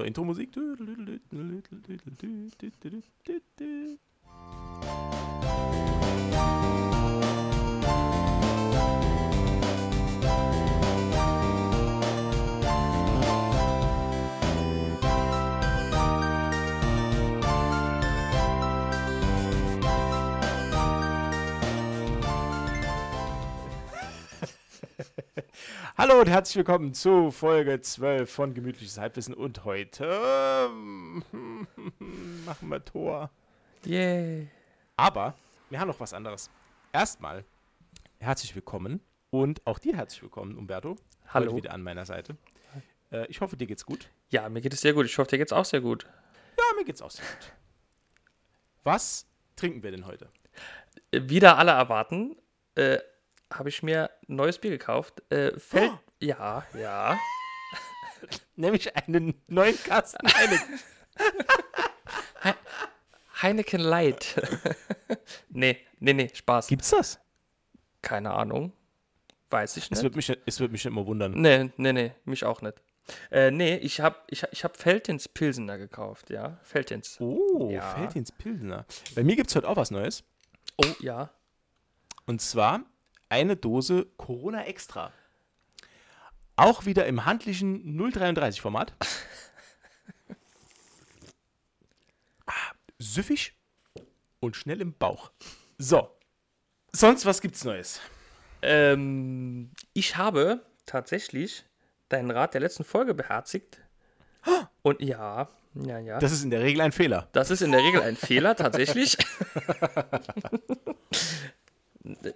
So, Intro-Musik. Hallo und herzlich willkommen zu Folge 12 von Gemütliches Halbwissen und heute ähm, machen wir Tor. Yay. Aber wir haben noch was anderes. Erstmal herzlich willkommen und auch dir herzlich willkommen, Umberto. Hallo. Heute wieder an meiner Seite. Äh, ich hoffe, dir geht's gut. Ja, mir geht es sehr gut. Ich hoffe, dir geht's auch sehr gut. Ja, mir geht's auch sehr gut. Was trinken wir denn heute? Äh, Wieder alle erwarten, äh, habe ich mir ein neues Bier gekauft. Äh, fällt. Oh. Ja, ja. Nämlich einen neuen Kasten Heineken. Heineken Light. nee, nee, nee, Spaß. Gibt's das? Keine Ahnung. Weiß ich Es nicht. wird mich, es wird mich immer wundern. Nee, nee, nee, mich auch nicht. Äh, nee, ich habe ich, ich hab Feltins Pilsener gekauft, ja. Feltins. Oh, Ja. Feldins Pilsener. Bei mir gibt's heute auch was Neues. Oh, ja. Und zwar eine Dose Corona Extra. Auch wieder im handlichen 033-Format. Ah, Süffig und schnell im Bauch. So. Sonst was gibt's Neues? Ähm, ich habe tatsächlich deinen Rat der letzten Folge beherzigt. Und ja, ja, ja. Das ist in der Regel ein Fehler. Das ist in der Regel ein Fehler, tatsächlich.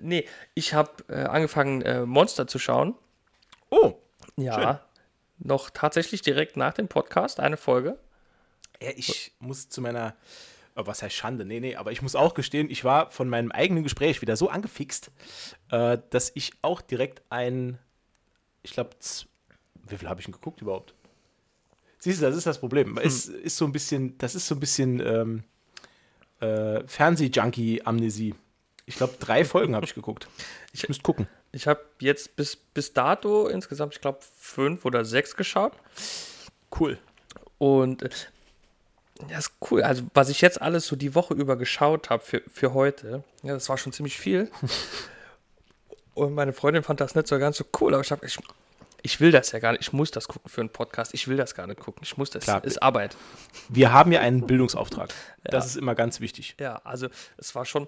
nee, ich habe äh, angefangen, äh, Monster zu schauen. Oh. Ja. Noch tatsächlich direkt nach dem Podcast, eine Folge. Ja, ich muss zu meiner, oh, was heißt Schande? Nee, nee, aber ich muss auch gestehen, ich war von meinem eigenen Gespräch wieder so angefixt, äh, dass ich auch direkt ein, ich glaube, wie viel habe ich denn geguckt überhaupt? Siehst du, das ist das Problem. Es ist so ein bisschen, das ist so ein bisschen ähm, äh, Fernseh-Junkie-Amnesie. Ich glaube, drei Folgen habe ich geguckt. Ich müsste gucken. Ich habe jetzt bis, bis dato insgesamt, ich glaube, fünf oder sechs geschaut. Cool. Und äh, ja, ist cool. Also, was ich jetzt alles so die Woche über geschaut habe für, für heute, ja, das war schon ziemlich viel. Und meine Freundin fand das nicht so ganz so cool, aber ich habe, ich, ich will das ja gar nicht. Ich muss das gucken für einen Podcast. Ich will das gar nicht gucken. Ich muss das. Klar. ist Arbeit. Wir haben ja einen Bildungsauftrag. Das ist immer ganz wichtig. Ja, also es war schon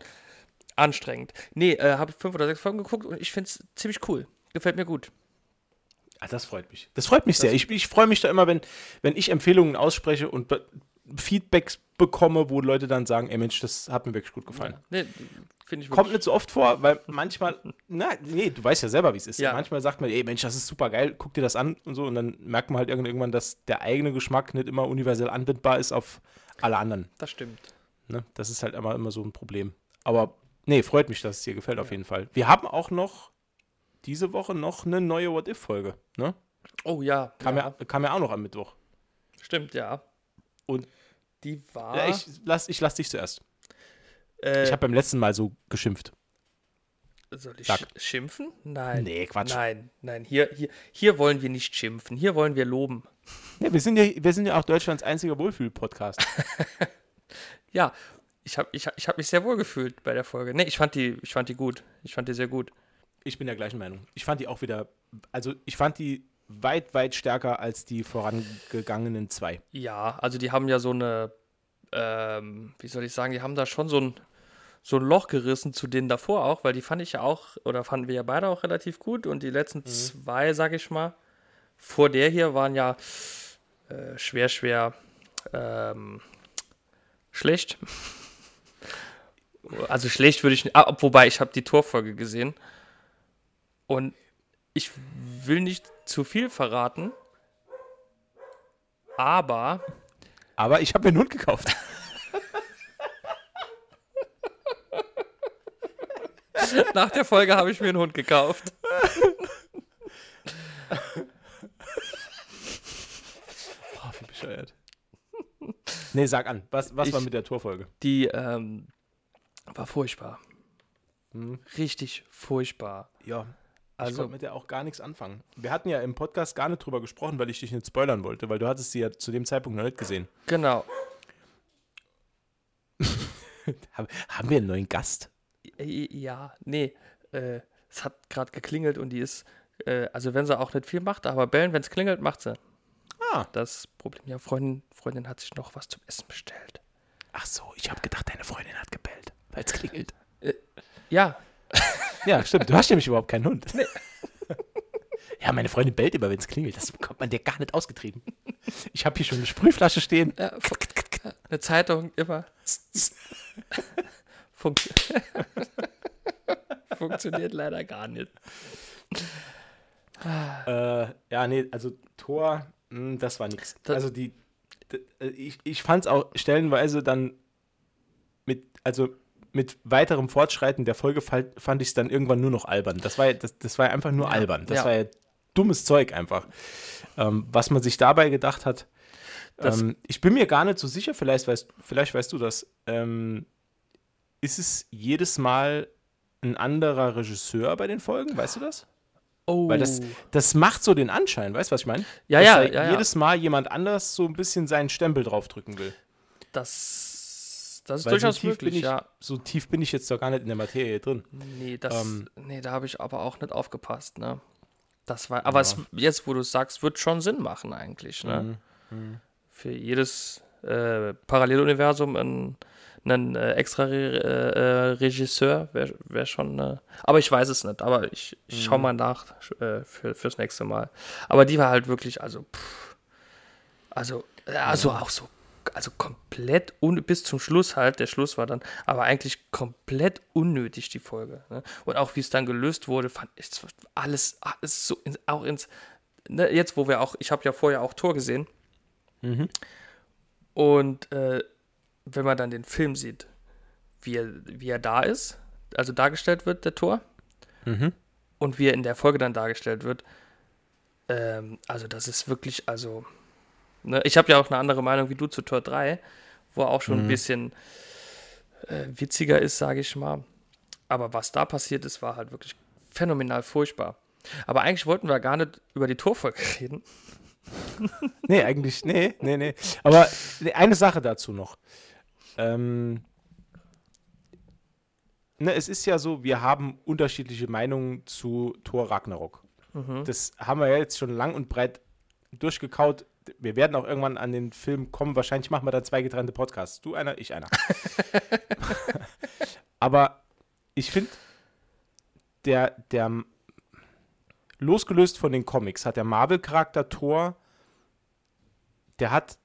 anstrengend. Nee, äh, habe fünf oder sechs Folgen geguckt und ich finde es ziemlich cool. Gefällt mir gut. Ah, das freut mich. Das freut mich sehr. Ich, ich freue mich da immer, wenn, wenn ich Empfehlungen ausspreche und be Feedbacks bekomme, wo Leute dann sagen, ey Mensch, das hat mir wirklich gut gefallen. Nee, finde ich Kommt nicht so oft vor, weil manchmal, na, nee, du weißt ja selber, wie es ist. Ja. Manchmal sagt man, ey Mensch, das ist super geil, guck dir das an und so, und dann merkt man halt irgend- irgendwann, dass der eigene Geschmack nicht immer universell anwendbar ist auf alle anderen. Das stimmt. Ne? Das ist halt immer, immer so ein Problem. Aber nee, freut mich, dass es dir gefällt auf jeden Fall. Wir haben auch noch diese Woche noch eine neue What-If-Folge. Ne? Oh ja. Kam, ja. ja. kam ja auch noch am Mittwoch. Stimmt, ja. Und Die war. Ja, ich lass, ich lass dich zuerst. äh, Ich habe beim letzten Mal so geschimpft. Soll ich Sag. sch- schimpfen? Nein. Nee, Quatsch. Nein, nein. Hier, hier, hier wollen wir nicht schimpfen. Hier wollen wir loben. Ja, wir, sind ja, wir sind ja auch Deutschlands einziger Wohlfühl-Podcast. Ja, ich habe ich, ich hab mich sehr wohl gefühlt bei der Folge. Nee, ich fand die, ich fand die gut. Ich fand die sehr gut. Ich bin der gleichen Meinung. Ich fand die auch wieder, also ich fand die weit, weit stärker als die vorangegangenen zwei. Ja, also die haben ja so eine, ähm, wie soll ich sagen, die haben da schon so ein, so ein Loch gerissen zu denen davor auch, weil die fand ich ja auch, oder fanden wir ja beide auch relativ gut. Und die letzten zwei, sag ich mal, vor der hier waren ja äh, schwer, schwer ähm, schlecht. Also schlecht würde ich nicht, ah, wobei ich habe die Torfolge gesehen. Und ich will nicht zu viel verraten, aber Aber ich habe mir einen Hund gekauft. Nach der Folge habe ich mir einen Hund gekauft. Boah, wie bescheuert. Nee, sag an. Was, was Ich- war mit der Torfolge? Die ähm, war furchtbar. Hm. Richtig furchtbar. Ja. Also, ich konnte mit der auch gar nichts anfangen. Wir hatten ja im Podcast gar nicht drüber gesprochen, weil ich dich nicht spoilern wollte, weil du hattest sie ja zu dem Zeitpunkt noch nicht gesehen. Genau. Haben wir einen neuen Gast? Ja, nee. Äh, es hat gerade geklingelt und die ist, äh, also wenn sie auch nicht viel macht, aber bellen, wenn es klingelt, macht sie. Ah. Das Problem, ja, Freundin, Freundin hat sich noch was zum Essen bestellt. Ach so, ich habe gedacht, deine Freundin hat gebellt, weil es klingelt. Äh, ja. Ja, stimmt. Du hast nämlich überhaupt keinen Hund. Nee. Ja, meine Freundin bellt immer, wenn es klingelt. Das bekommt man dir gar nicht ausgetrieben. Ich habe hier schon eine Sprühflasche stehen. Ja, eine Zeitung immer. Funkt Funktioniert leider gar nicht. Äh, ja, nee, also Tor, mh, hm, das war nichts. Also die, die, äh, ich, ich fand es auch stellenweise dann mit, also mit weiterem Fortschreiten der Folge fand ich es dann irgendwann nur noch albern. Das war, das, das war einfach nur ja, albern. Das ja. war ja dummes Zeug einfach. Ähm, was man sich dabei gedacht hat. Ähm, ich bin mir gar nicht so sicher, vielleicht weißt, vielleicht weißt du das. Ähm, ist es jedes Mal ein anderer Regisseur bei den Folgen? Weißt du das? Oh. Weil das, das macht so den Anschein, weißt du, was ich meine? Ja, ja, ja. Jedes Mal jemand anders so ein bisschen seinen Stempel draufdrücken will. Das, das ist Weil durchaus so möglich, ich, ja. So tief bin ich jetzt doch gar nicht in der Materie drin. Nee, das, ähm, nee da habe ich aber auch nicht aufgepasst, ne? Das war, aber ja. es, jetzt, wo du es sagst, wird schon Sinn machen eigentlich, ne? Mhm. Mhm. Für jedes äh, Paralleluniversum ein einen äh, extra Re äh, Regisseur wäre wär schon. Äh, aber ich weiß es nicht. Aber ich, ich schau mhm. mal nach äh, für, fürs nächste Mal. Aber die war halt wirklich, also, pff, also, also auch so, also komplett un bis zum Schluss halt. Der Schluss war dann, aber eigentlich komplett unnötig die Folge. Ne? Und auch wie es dann gelöst wurde, fand ich alles, alles so in, auch ins. Ne, jetzt, wo wir auch, ich habe ja vorher auch Tor gesehen. Mhm. Und äh, wenn man dann den Film sieht, wie er, wie er da ist, also dargestellt wird, der Tor, mhm. und wie er in der Folge dann dargestellt wird, ähm, also das ist wirklich, also, ne, ich habe ja auch eine andere Meinung wie du zu Tor 3, wo er auch schon mhm. ein bisschen äh, witziger ist, sage ich mal. Aber was da passiert ist, war halt wirklich phänomenal furchtbar. Aber eigentlich wollten wir gar nicht über die Torfolge reden. nee, eigentlich, nee, nee, nee. Aber eine Sache dazu noch. Ähm, ne, es ist ja so, wir haben unterschiedliche Meinungen zu Thor Ragnarok. Mhm. Das haben wir ja jetzt schon lang und breit durchgekaut. Wir werden auch irgendwann an den Film kommen. Wahrscheinlich machen wir da zwei getrennte Podcasts. Du einer, ich einer. Aber ich finde, der, der losgelöst von den Comics hat der Marvel-Charakter Thor, der hat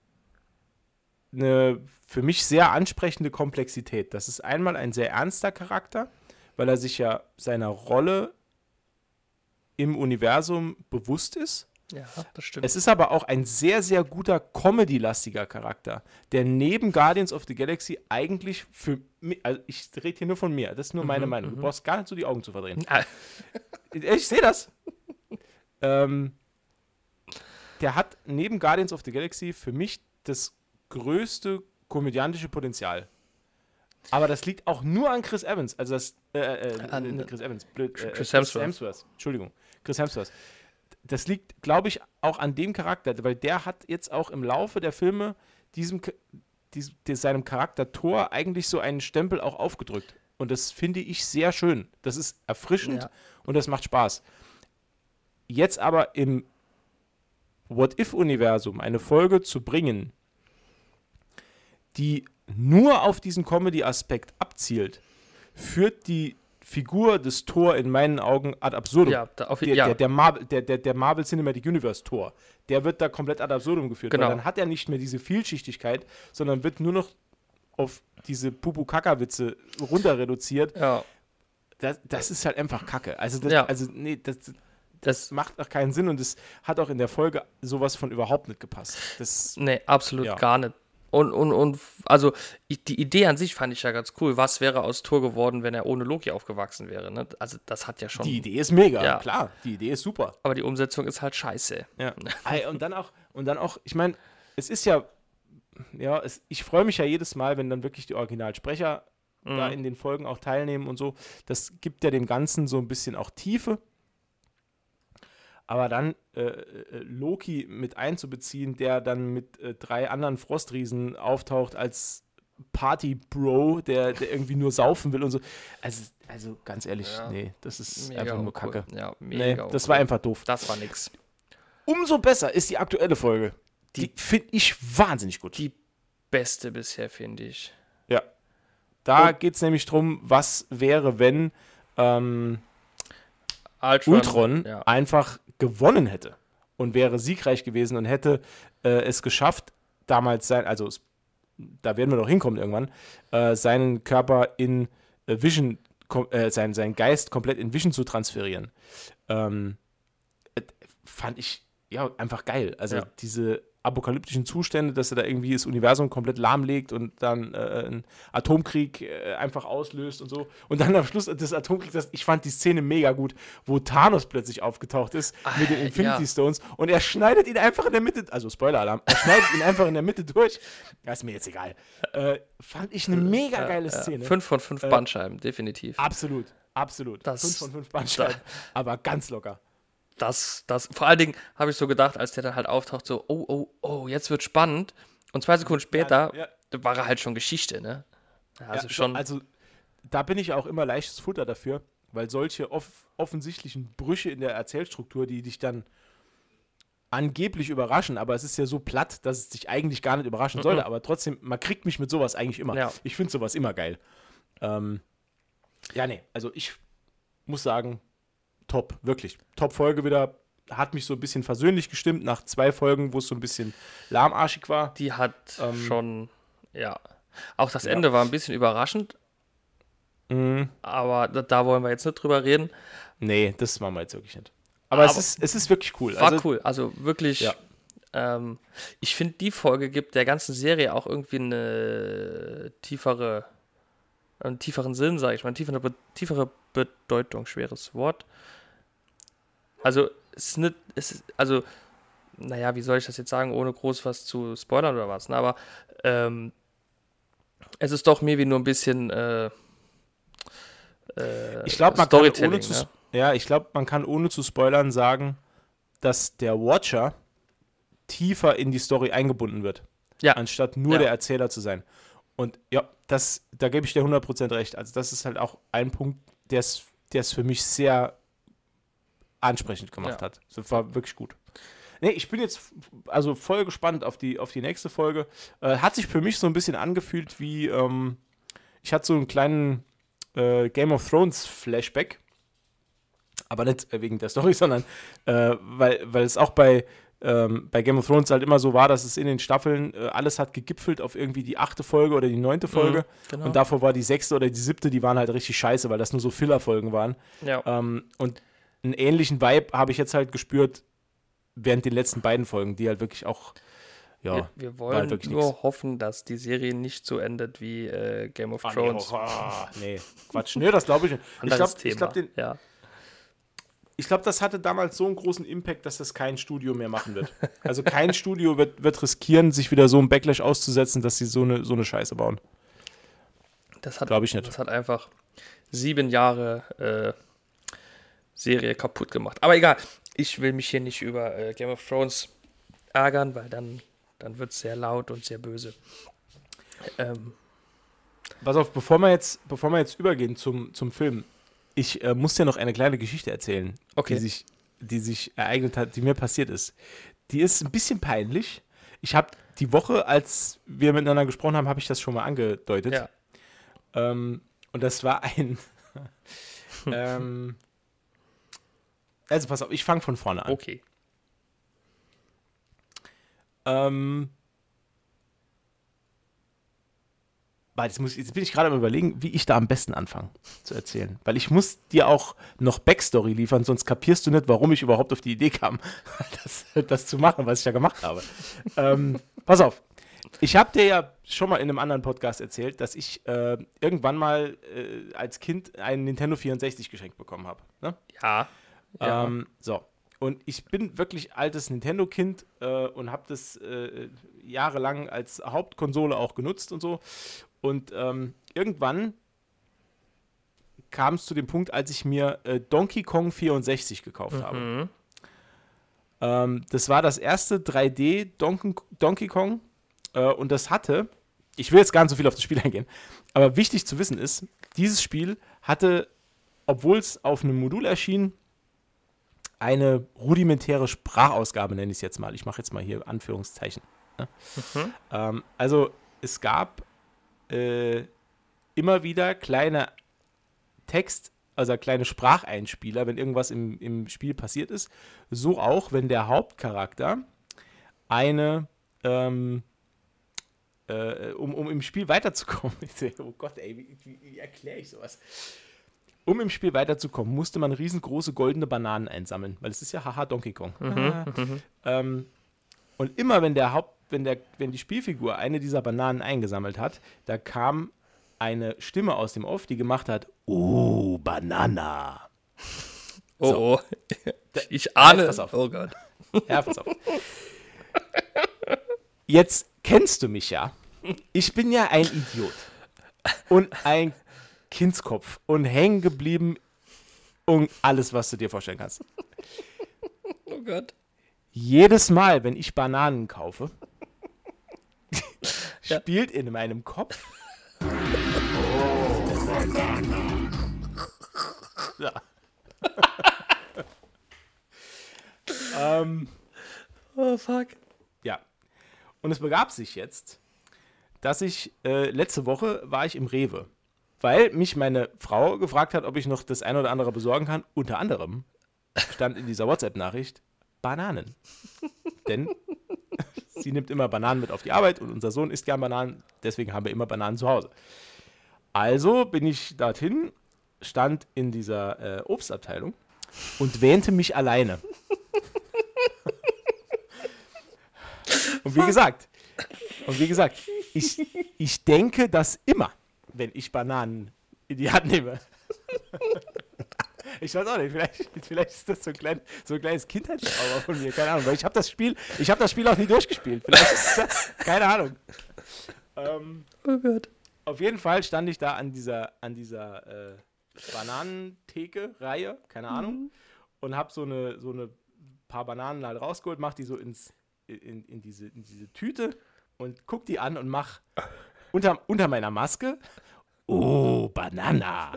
eine für mich sehr ansprechende Komplexität. Das ist einmal ein sehr ernster Charakter, weil er sich ja seiner Rolle im Universum bewusst ist. Ja, das stimmt. Es ist aber auch ein sehr, sehr guter Comedy-lastiger Charakter, der neben Guardians of the Galaxy eigentlich für mich, also ich rede hier nur von mir, das ist nur meine mhm, Meinung. Du mhm. brauchst gar nicht so die Augen zu verdrehen. Ah. ich sehe das. ähm, der hat neben Guardians of the Galaxy für mich das größte komödiantische Potenzial. Aber das liegt auch nur an Chris Evans. Also das, äh, äh, an, äh, Chris Evans, blöd, äh, Chris, Hemsworth. Hemsworth. Entschuldigung, Chris Hemsworth. Das liegt, glaube ich, auch an dem Charakter, weil der hat jetzt auch im Laufe der Filme diesem, diesem seinem Charakter Thor eigentlich so einen Stempel auch aufgedrückt. Und das finde ich sehr schön. Das ist erfrischend ja. und das macht Spaß. Jetzt aber im What-If-Universum eine Folge zu bringen, die nur auf diesen Comedy-Aspekt abzielt, führt die Figur des Thor in meinen Augen ad absurdum. Ja, da auf, der, ja. der, der, Marvel, der, der, der Marvel Cinematic Universe Thor, der wird da komplett ad absurdum geführt. Genau. Weil dann hat er nicht mehr diese Vielschichtigkeit, sondern wird nur noch auf diese Pupu-Kaka-Witze runter reduziert. Ja. Das, das ist halt einfach Kacke. Also, das, ja. also nee, das, das macht auch keinen Sinn und es hat auch in der Folge sowas von überhaupt nicht gepasst. Das, nee, absolut ja. gar nicht. Und, und, und also die Idee an sich fand ich ja ganz cool. Was wäre aus Thor geworden, wenn er ohne Loki aufgewachsen wäre? Ne? Also das hat ja schon. Die Idee ist mega, ja. klar. Die Idee ist super. Aber die Umsetzung ist halt scheiße. Ja. und dann auch, und dann auch, ich meine, es ist ja, ja, es, ich freue mich ja jedes Mal, wenn dann wirklich die Originalsprecher mhm. da in den Folgen auch teilnehmen und so. Das gibt ja dem Ganzen so ein bisschen auch Tiefe. Aber dann äh, äh, Loki mit einzubeziehen, der dann mit äh, drei anderen Frostriesen auftaucht als Party-Bro, der, der irgendwie nur saufen will und so. Also, also ganz ehrlich, ja. nee, das ist mega einfach nur Kacke. Ja, mega nee, das war einfach doof. Das war nix. Umso besser ist die aktuelle Folge. Die, die finde ich wahnsinnig gut. Die beste bisher, finde ich. Ja. Da geht es nämlich darum, was wäre, wenn ähm, Ultron, Ultron ja. einfach gewonnen hätte und wäre siegreich gewesen und hätte äh, es geschafft, damals sein, also da werden wir noch hinkommen irgendwann, äh, seinen Körper in äh, Vision, äh, sein, seinen Geist komplett in Vision zu transferieren. Ähm, äh, fand ich ja einfach geil. Also ja. diese apokalyptischen Zustände, dass er da irgendwie das Universum komplett lahmlegt und dann äh, einen Atomkrieg äh, einfach auslöst und so. Und dann am Schluss des Atomkriegs, das, ich fand die Szene mega gut, wo Thanos plötzlich aufgetaucht ist ah, mit den Infinity ja. Stones und er schneidet ihn einfach in der Mitte, also Spoiler-Alarm, er schneidet ihn einfach in der Mitte durch. Das ist mir jetzt egal. Äh, fand ich eine mega geile Szene. Fünf von fünf äh, Bandscheiben, definitiv. Absolut, absolut. Das, fünf von fünf Bandscheiben, aber ganz locker das, das, vor allen Dingen habe ich so gedacht, als der dann halt auftaucht, so, oh, oh, oh, jetzt wird spannend. Und zwei Sekunden später ja, ja. war er halt schon Geschichte, ne? Also ja, schon. Also, da bin ich auch immer leichtes Futter dafür, weil solche off offensichtlichen Brüche in der Erzählstruktur, die dich dann angeblich überraschen, aber es ist ja so platt, dass es dich eigentlich gar nicht überraschen mhm. sollte, aber trotzdem, man kriegt mich mit sowas eigentlich immer. Ja. Ich finde sowas immer geil. Ähm, ja, nee, also ich muss sagen, top, wirklich. Top-Folge wieder. Hat mich so ein bisschen versöhnlich gestimmt nach zwei Folgen, wo es so ein bisschen lahmarschig war. Die hat ähm, schon, ja. Auch das ja. Ende war ein bisschen überraschend. Mhm. Aber da, da, wollen wir jetzt nicht drüber reden. Nee, das machen wir jetzt wirklich nicht. Aber, Aber es, ist, es ist wirklich cool. War also, cool. Also wirklich. Ja. Ähm, ich finde, die Folge gibt der ganzen Serie auch irgendwie eine tiefere, einen tieferen Sinn, sage ich mal, eine tiefere, tiefere Bedeutung. Schweres Wort. Also, es ist nicht, es ist, also, naja, wie soll ich das jetzt sagen, ohne groß was zu spoilern oder was, ne? aber ähm, es ist doch mir wie nur ein bisschen äh, äh, ich glaube, man kann ohne zu, ne? ja, ich glaube, man kann ohne zu spoilern sagen, dass der Watcher tiefer in die Story eingebunden wird, ja. anstatt nur ja. der Erzähler zu sein. Und ja, das, da gebe ich dir 100% recht. Also das ist halt auch ein Punkt, der es für mich sehr ansprechend gemacht ja. hat. Das war wirklich gut. Nee, ich bin jetzt also voll gespannt auf die, auf die nächste Folge. Äh, hat sich für mich so ein bisschen angefühlt wie, ähm, ich hatte so einen kleinen äh, Game of Thrones Flashback. Aber nicht wegen der Story, sondern äh, weil, weil es auch bei, ähm, bei Game of Thrones halt immer so war, dass es in den Staffeln äh, alles hat gegipfelt auf irgendwie die achte Folge oder die neunte mhm, Folge. Mhm, genau. Und davor war die sechste oder die siebte, die waren halt richtig scheiße, weil das nur so Filler-Folgen waren. Ja. Ähm, und einen ähnlichen Vibe habe ich jetzt halt gespürt während den letzten beiden Folgen, die halt wirklich auch. Ja, wir, wir wollen halt nur nix. hoffen, dass die Serie nicht so endet wie äh, Game of ah, Thrones. Nee, oh, oh, nee, Quatsch. Nee, das glaube ich nicht. ich glaube, ich glaube, ja. Ich das hatte damals so einen großen Impact, dass das kein Studio mehr machen wird. Also kein Studio wird, wird riskieren, sich wieder so einen Backlash auszusetzen, dass sie so eine, so eine Scheiße bauen. Das glaube ich nicht. Das hat einfach sieben Jahre äh, Serie kaputt gemacht. Aber egal, ich will mich hier nicht über äh, Game of Thrones ärgern, weil dann, dann wird es sehr laut und sehr böse. Ähm. Pass auf, bevor wir jetzt, bevor wir jetzt übergehen zum, zum Film, ich äh, muss dir noch eine kleine Geschichte erzählen, okay. die, sich, die sich ereignet hat, die mir passiert ist. Die ist ein bisschen peinlich. Ich habe die Woche, als wir miteinander gesprochen haben, habe ich das schon mal angedeutet. Ja. Ähm, und das war ein ähm, also pass auf, ich fange von vorne an. Okay. Ähm. Jetzt, muss, jetzt bin ich gerade am überlegen, wie ich da am besten anfange zu erzählen. Weil ich muss dir auch noch Backstory liefern, sonst kapierst du nicht, warum ich überhaupt auf die Idee kam, das, das zu machen, was ich da gemacht habe. ähm, pass auf. Ich habe dir ja schon mal in einem anderen Podcast erzählt, dass ich äh, irgendwann mal äh, als Kind einen Nintendo 64 geschenkt bekommen habe. Ne? Ja. Ja. Ähm, so. Und ich bin wirklich altes Nintendo-Kind äh, und habe das äh, jahrelang als Hauptkonsole auch genutzt und so. Und ähm, irgendwann kam es zu dem Punkt, als ich mir äh, Donkey Kong 64 gekauft mhm. habe. Ähm, das war das erste 3D Donkey, Donkey Kong äh, und das hatte, ich will jetzt gar nicht so viel auf das Spiel eingehen, aber wichtig zu wissen ist, dieses Spiel hatte, obwohl es auf einem Modul erschien, eine rudimentäre Sprachausgabe, nenne ich es jetzt mal. Ich mache jetzt mal hier Anführungszeichen. Ne? Mhm. Ähm, also es gab äh, immer wieder kleine Text, also kleine Spracheinspieler, wenn irgendwas im, im Spiel passiert ist. So auch, wenn der Hauptcharakter eine, ähm, äh, um, um im Spiel weiterzukommen, oh Gott, ey, wie, wie, wie erkläre ich sowas? Um im Spiel weiterzukommen, musste man riesengroße goldene Bananen einsammeln, weil es ist ja haha Donkey Kong. Mhm, ah. mhm. ähm, und immer wenn der Haupt, wenn der, wenn die Spielfigur eine dieser Bananen eingesammelt hat, da kam eine Stimme aus dem Off, die gemacht hat, oh, Banana. Oh, so. oh. Ich ahne. pass auf. Oh Gott. Ja, pass auf. Jetzt kennst du mich ja. Ich bin ja ein Idiot. Und ein Kindskopf. Und hängen geblieben und alles, was du dir vorstellen kannst. Oh Gott. Jedes Mal, wenn ich Bananen kaufe, spielt in meinem Kopf ja. ähm, oh, fuck. Ja. Und es begab sich jetzt, dass ich, äh, letzte Woche war ich im Rewe, weil mich meine Frau gefragt hat, ob ich noch das eine oder andere besorgen kann. Unter anderem stand in dieser WhatsApp-Nachricht Bananen. Denn sie nimmt immer Bananen mit auf die Arbeit und unser Sohn isst gern Bananen, deswegen haben wir immer Bananen zu Hause. Also bin ich dorthin, stand in dieser äh, Obstabteilung und wähnte mich alleine. und wie gesagt, und wie gesagt, ich, ich denke das immer, wenn ich Bananen in die Hand nehme. Ich weiß auch nicht, vielleicht, vielleicht ist das so ein, klein, so ein kleines Kindheitstrauma von mir, keine Ahnung. Weil ich habe das Spiel, ich habe das Spiel auch nie durchgespielt. Vielleicht ist das, keine Ahnung. Ähm, oh Gott. Auf jeden Fall stand ich da an dieser, an dieser äh, Bananentheke-Reihe, keine mhm. Ahnung, mhm. und habe so eine, so eine paar Bananen halt rausgeholt, mach die so ins, in, in, diese, in diese Tüte und guck die an und mach unter, unter meiner Maske, oh, Banana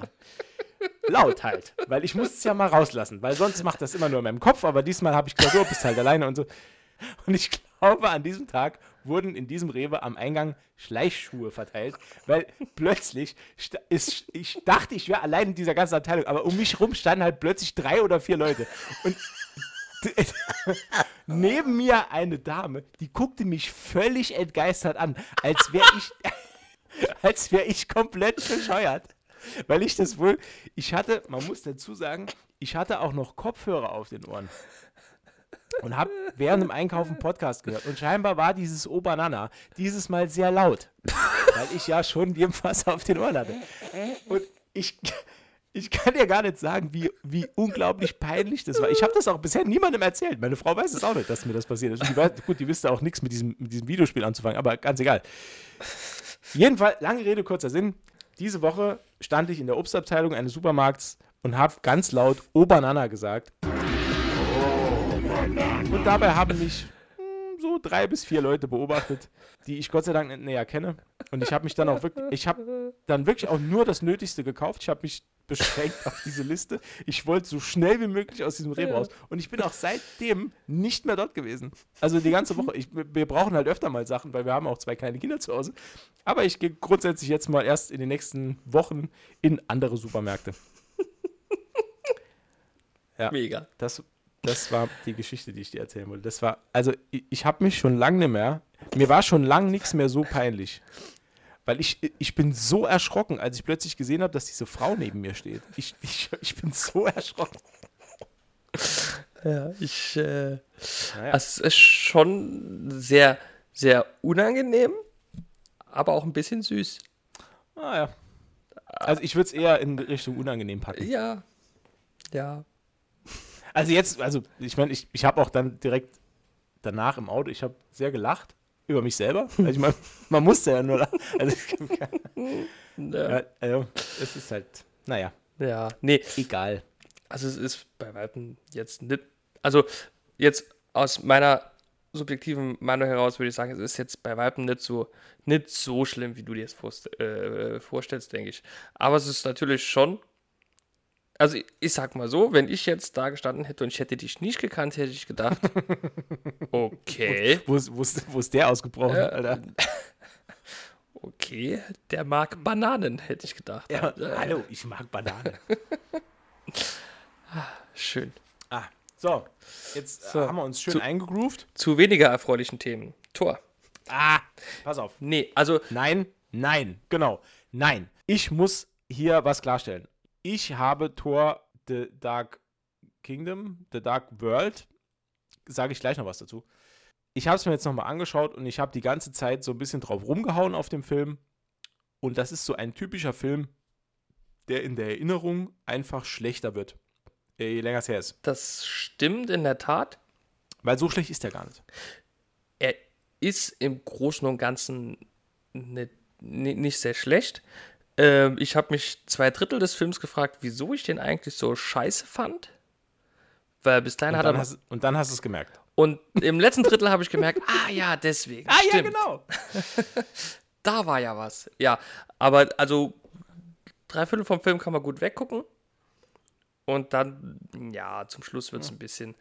laut halt, weil ich muss es ja mal rauslassen, weil sonst macht das immer nur in meinem Kopf, aber diesmal habe ich gesagt, du bist halt alleine und so. Und ich glaube, an diesem Tag wurden in diesem Rewe am Eingang Schleichschuhe verteilt, weil plötzlich ist, ich dachte, ich wäre allein in dieser ganzen Abteilung, aber um mich rum standen halt plötzlich drei oder vier Leute. Und neben mir eine Dame, die guckte mich völlig entgeistert an, als wäre ich, als wäre ich komplett bescheuert. weil ich das wohl, ich hatte, man muss dazu sagen, ich hatte auch noch Kopfhörer auf den Ohren und habe während dem Einkaufen Podcast gehört. Und scheinbar war dieses O Banana dieses Mal sehr laut, weil ich ja schon jedenfalls auf den Ohren hatte. Und ich, ich kann dir gar nicht sagen, wie, wie unglaublich peinlich das war. Ich habe das auch bisher niemandem erzählt. Meine Frau weiß es auch nicht, dass mir das passiert ist. Die weiß, gut, die wüsste auch nichts mit diesem, mit diesem Videospiel anzufangen, aber ganz egal. Jedenfalls, lange Rede, kurzer Sinn. Diese Woche stand ich in der Obstabteilung eines Supermarkts und habe ganz laut O Banana gesagt. Und dabei haben mich hm, so drei bis vier Leute beobachtet, die ich Gott sei Dank nicht näher kenne. Und ich habe mich dann auch wirklich, ich habe dann wirklich auch nur das Nötigste gekauft. Ich habe mich beschränkt auf diese Liste. Ich wollte so schnell wie möglich aus diesem Rewe raus. Und ich bin auch seitdem nicht mehr dort gewesen. Also die ganze Woche. Ich, wir brauchen halt öfter mal Sachen, weil wir haben auch zwei kleine Kinder zu Hause. Aber ich gehe grundsätzlich jetzt mal erst in den nächsten Wochen in andere Supermärkte. Ja, Mega. Das, das war die Geschichte, die ich dir erzählen wollte. Das war, also ich, ich habe mich schon lange nicht mehr, mir war schon lange nichts mehr so peinlich. Weil ich, ich bin so erschrocken, als ich plötzlich gesehen habe, dass diese Frau neben mir steht. Ich, ich, ich bin so erschrocken. Ja, ich. Äh, naja. Also es ist schon sehr, sehr unangenehm, aber auch ein bisschen süß. Ah ja. Also ich würde es eher in Richtung unangenehm packen. Ja. Ja. Also jetzt, also ich meine, ich, ich habe auch dann direkt danach im Auto, ich habe sehr gelacht über mich selber. Also ich meine, man musste ja nur. Also, ja. also, es ist halt, naja. Ja, nee. Egal. Also es ist bei weitem jetzt nicht. Also jetzt aus meiner subjektiven Meinung heraus würde ich sagen, es ist jetzt bei Weitem nicht so, nicht so schlimm, wie du dir es äh, vorstellst, denke ich. Aber es ist natürlich schon. Also ich, sag mal so, wenn ich jetzt da gestanden hätte und ich hätte dich nicht gekannt, hätte ich gedacht, okay. Wo, ist, wo, ist, wo ist der ausgebrochen, äh, Alter? Okay, der mag Bananen, hätte ich gedacht. Ja, äh. Hallo, ich mag Bananen. Schön. Ah, so. Jetzt so. haben wir uns schön zu, eingegroovt. Zu weniger erfreulichen Themen. Tor. Ah, pass auf. Nee, also. Nein, nein, genau. Nein. Ich muss hier was klarstellen. Ich habe Tor The Dark Kingdom, The Dark World, sage ich gleich noch was dazu. Ich habe es mir jetzt nochmal angeschaut und ich habe die ganze Zeit so ein bisschen drauf rumgehauen auf dem Film. Und das ist so ein typischer Film, der in der Erinnerung einfach schlechter wird je länger es her ist. Das stimmt in der Tat. Weil so schlecht ist er gar nicht. Er ist im Großen und Ganzen nicht, nicht sehr schlecht. Ähm, ich habe mich zwei Drittel des Films gefragt, wieso ich den eigentlich so scheiße fand. Weil bis dahin und hat er. Hast, und dann hast du es gemerkt. Und im letzten Drittel habe ich gemerkt, ah ja, deswegen. Ah stimmt. ja, genau. da war ja was. Ja, aber also drei Viertel vom Film kann man gut weggucken. Und dann, ja, zum Schluss wird es ein bisschen.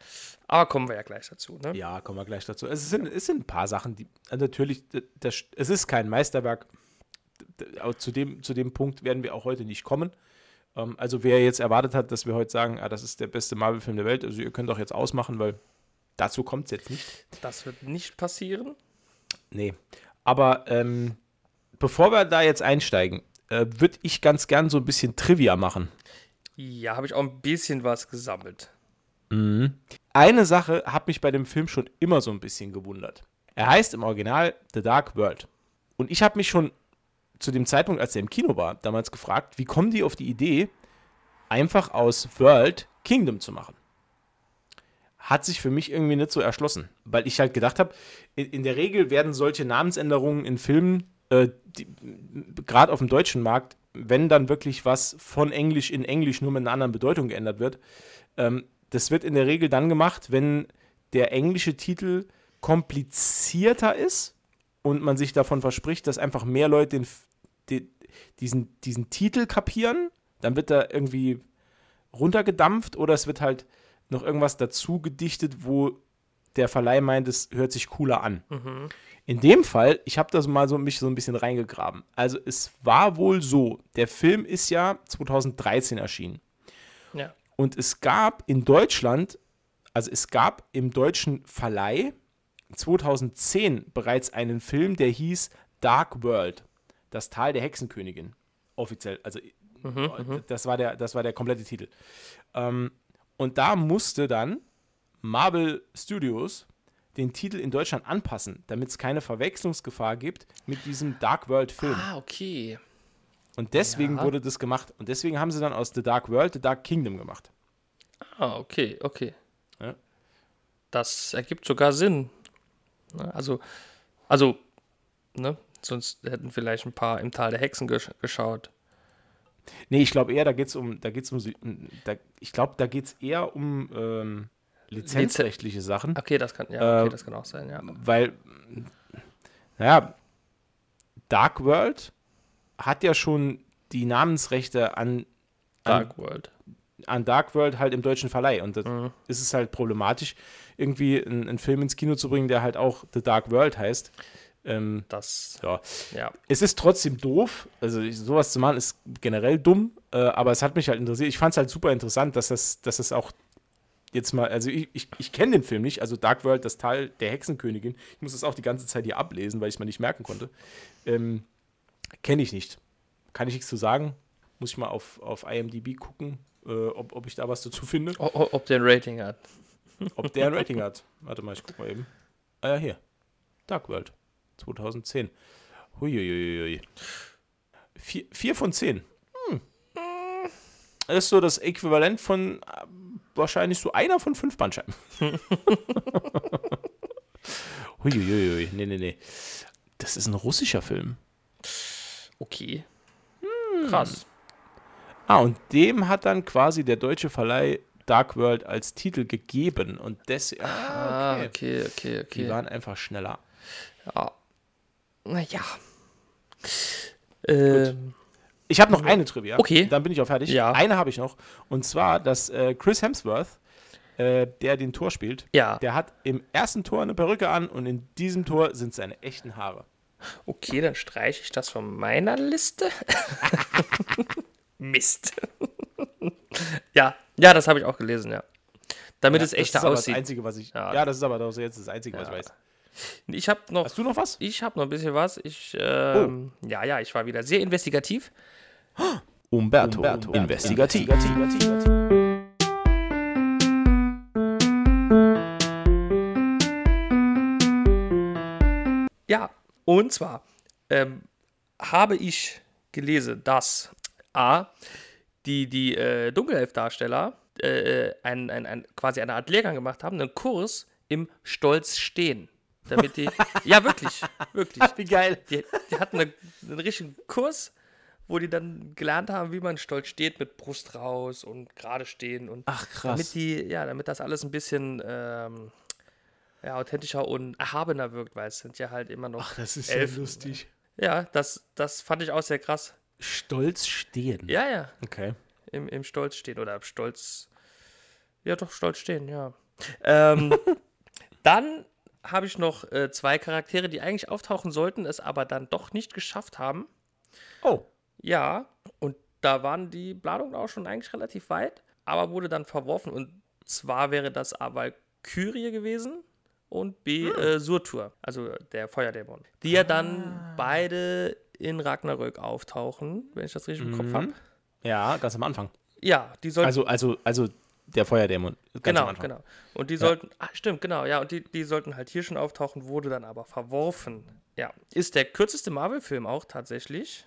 Aber kommen wir ja gleich dazu. Ne? Ja, kommen wir gleich dazu. Es sind, es sind ein paar Sachen, die also natürlich, das, es ist kein Meisterwerk. Zu dem, zu dem Punkt werden wir auch heute nicht kommen. Ähm, also, wer jetzt erwartet hat, dass wir heute sagen, ah, das ist der beste Marvel-Film der Welt, also ihr könnt auch jetzt ausmachen, weil dazu kommt es jetzt nicht. Das wird nicht passieren. Nee. Aber ähm, bevor wir da jetzt einsteigen, äh, würde ich ganz gern so ein bisschen Trivia machen. Ja, habe ich auch ein bisschen was gesammelt. Mhm. Eine Sache hat mich bei dem Film schon immer so ein bisschen gewundert. Er heißt im Original The Dark World. Und ich habe mich schon zu dem Zeitpunkt, als er im Kino war, damals gefragt, wie kommen die auf die Idee, einfach aus World Kingdom zu machen? Hat sich für mich irgendwie nicht so erschlossen, weil ich halt gedacht habe, in, in, der Regel werden solche Namensänderungen in Filmen, äh, gerade auf dem deutschen Markt, wenn dann wirklich was von Englisch in Englisch nur mit einer anderen Bedeutung geändert wird, ähm, das wird in der Regel dann gemacht, wenn der englische Titel komplizierter ist und man sich davon verspricht, dass einfach mehr Leute den, den, diesen, diesen Titel kapieren, dann wird da irgendwie runtergedampft oder es wird halt noch irgendwas dazu gedichtet, wo der Verleih meint, es hört sich cooler an. Mhm. In dem Fall, ich habe das mal so mich so ein bisschen reingegraben. Also es war wohl so, der Film ist ja 2013 erschienen. Ja. Und es gab in Deutschland, also es gab im deutschen Verleih 2010 bereits einen Film, der hieß Dark World, das Tal der Hexenkönigin. Offiziell, also mhm, mhm. das, war der, das war der komplette Titel. Ähm, und da musste dann Marvel Studios den Titel in Deutschland anpassen, damit es keine Verwechslungsgefahr gibt mit diesem Dark World Film. Ah, okay. Und deswegen ja. wurde das gemacht. Und deswegen haben sie dann aus The Dark World The Dark Kingdom gemacht. Ah, okay, okay. Ja. Das ergibt sogar Sinn. Ne, also, also, ne? Sonst hätten vielleicht ein paar im Tal der Hexen gesch geschaut. Nee, ich glaube eher, da geht es um, da geht's um, da, ich glaube, da geht es eher um ähm, lizenzrechtliche Sachen. Okay, das kann, ja, okay, äh, das kann auch sein, ja. Weil, naja, Dark World hat ja schon die Namensrechte an, an Dark World. An Dark World halt im deutschen Verleih. Und das mhm. ist es halt problematisch, irgendwie einen, einen, Film ins Kino zu bringen, der halt auch The Dark World heißt. Ähm, das, ja. ja. Es ist trotzdem doof. Also sowas zu machen ist generell dumm, äh, aber es hat mich halt interessiert. Ich fand es halt super interessant, dass das, dass das auch jetzt mal, also ich, ich, ich kenne den Film nicht, also Dark World, das Tal der Hexenkönigin. Ich muss das auch die ganze Zeit hier ablesen, weil ich es mir nicht merken konnte. Ähm, kenne ich nicht. Kann ich nichts zu sagen. Muss ich mal auf, auf IMDb gucken, äh, ob, ob ich da was dazu finde. O, ob der ein Rating hat. Ob der ein Rating hat. Warte mal, ich guck mal eben. Ah ja, hier. Dark World. 2010. Huiuiui. Vier, vier von zehn. Hm. Das ist so das Äquivalent von wahrscheinlich so einer von fünf Bandscheiben. Huiuiui, nee, nee, nee. Das ist ein russischer Film. Okay. Hm. Krass. Ah, und dem hat dann quasi der deutsche Verleih Dark World als Titel gegeben. Und deswegen. Ah, okay, okay, okay. okay. Die waren einfach schneller. Ja. Naja. Ähm, Ich habe noch eine Trivia. Okay. Dann bin ich auch fertig. Ja. Eine habe ich noch. Und zwar, dass äh, Chris Hemsworth, äh, der den Tor spielt, ja. der hat im ersten Tor eine Perücke an und in diesem Tor sind seine echten Haare. Okay, dann streiche ich das von meiner Liste. Mist. ja, ja, das habe ich auch gelesen, ja. Damit Ja, es echter das ist aussieht. Das Einzige, was ich. Ja. Ja, das ist aber doch jetzt das Einzige, was ich weiß. Ich habe noch, Hast du noch was? ich habe noch ein bisschen was. Ich, ähm, ja, ja, ich war wieder sehr investigativ. Umberto, investigativ. Ja, und zwar ähm, habe ich gelesen, dass A, die, die äh, Dunkelelf-Darsteller äh, ein, ein, ein, quasi eine Art Lehrgang gemacht haben, einen Kurs im Stolz stehen. Damit die. ja, wirklich, wirklich. Wie geil. Die, die hatten eine, einen richtigen Kurs, wo die dann gelernt haben, wie man stolz steht, mit Brust raus und gerade stehen und Ach, damit krass. die, ja, damit das alles ein bisschen ähm, ja, authentischer und erhabener wirkt, weil es sind ja halt immer noch Ach, das ist Elfen. ja lustig. Ja, das, das fand ich auch sehr krass. Stolz stehen. Ja, ja, Okay. im, im Stolz stehen oder im Stolz. Ja, doch, Stolz stehen, ja. Ähm, dann habe ich noch äh, zwei Charaktere, die eigentlich auftauchen sollten, es aber dann doch nicht geschafft haben. Oh. Ja, und da waren die Planungen auch schon eigentlich relativ weit, aber wurde dann verworfen. Und zwar wäre das A. Valkyrie gewesen und B. Äh, Surtur, also der Feuerdämon. Die ja dann beide in Ragnarök auftauchen, wenn ich das richtig im Kopf habe. Ja, ganz am Anfang. Ja, die sollten. Also, also, also der Feuerdämon. Genau, genau. Und die sollten. Ah, stimmt, genau, ja. Und die, die sollten halt hier schon auftauchen, wurde dann aber verworfen. Ja. Ist der kürzeste Marvel-Film auch tatsächlich.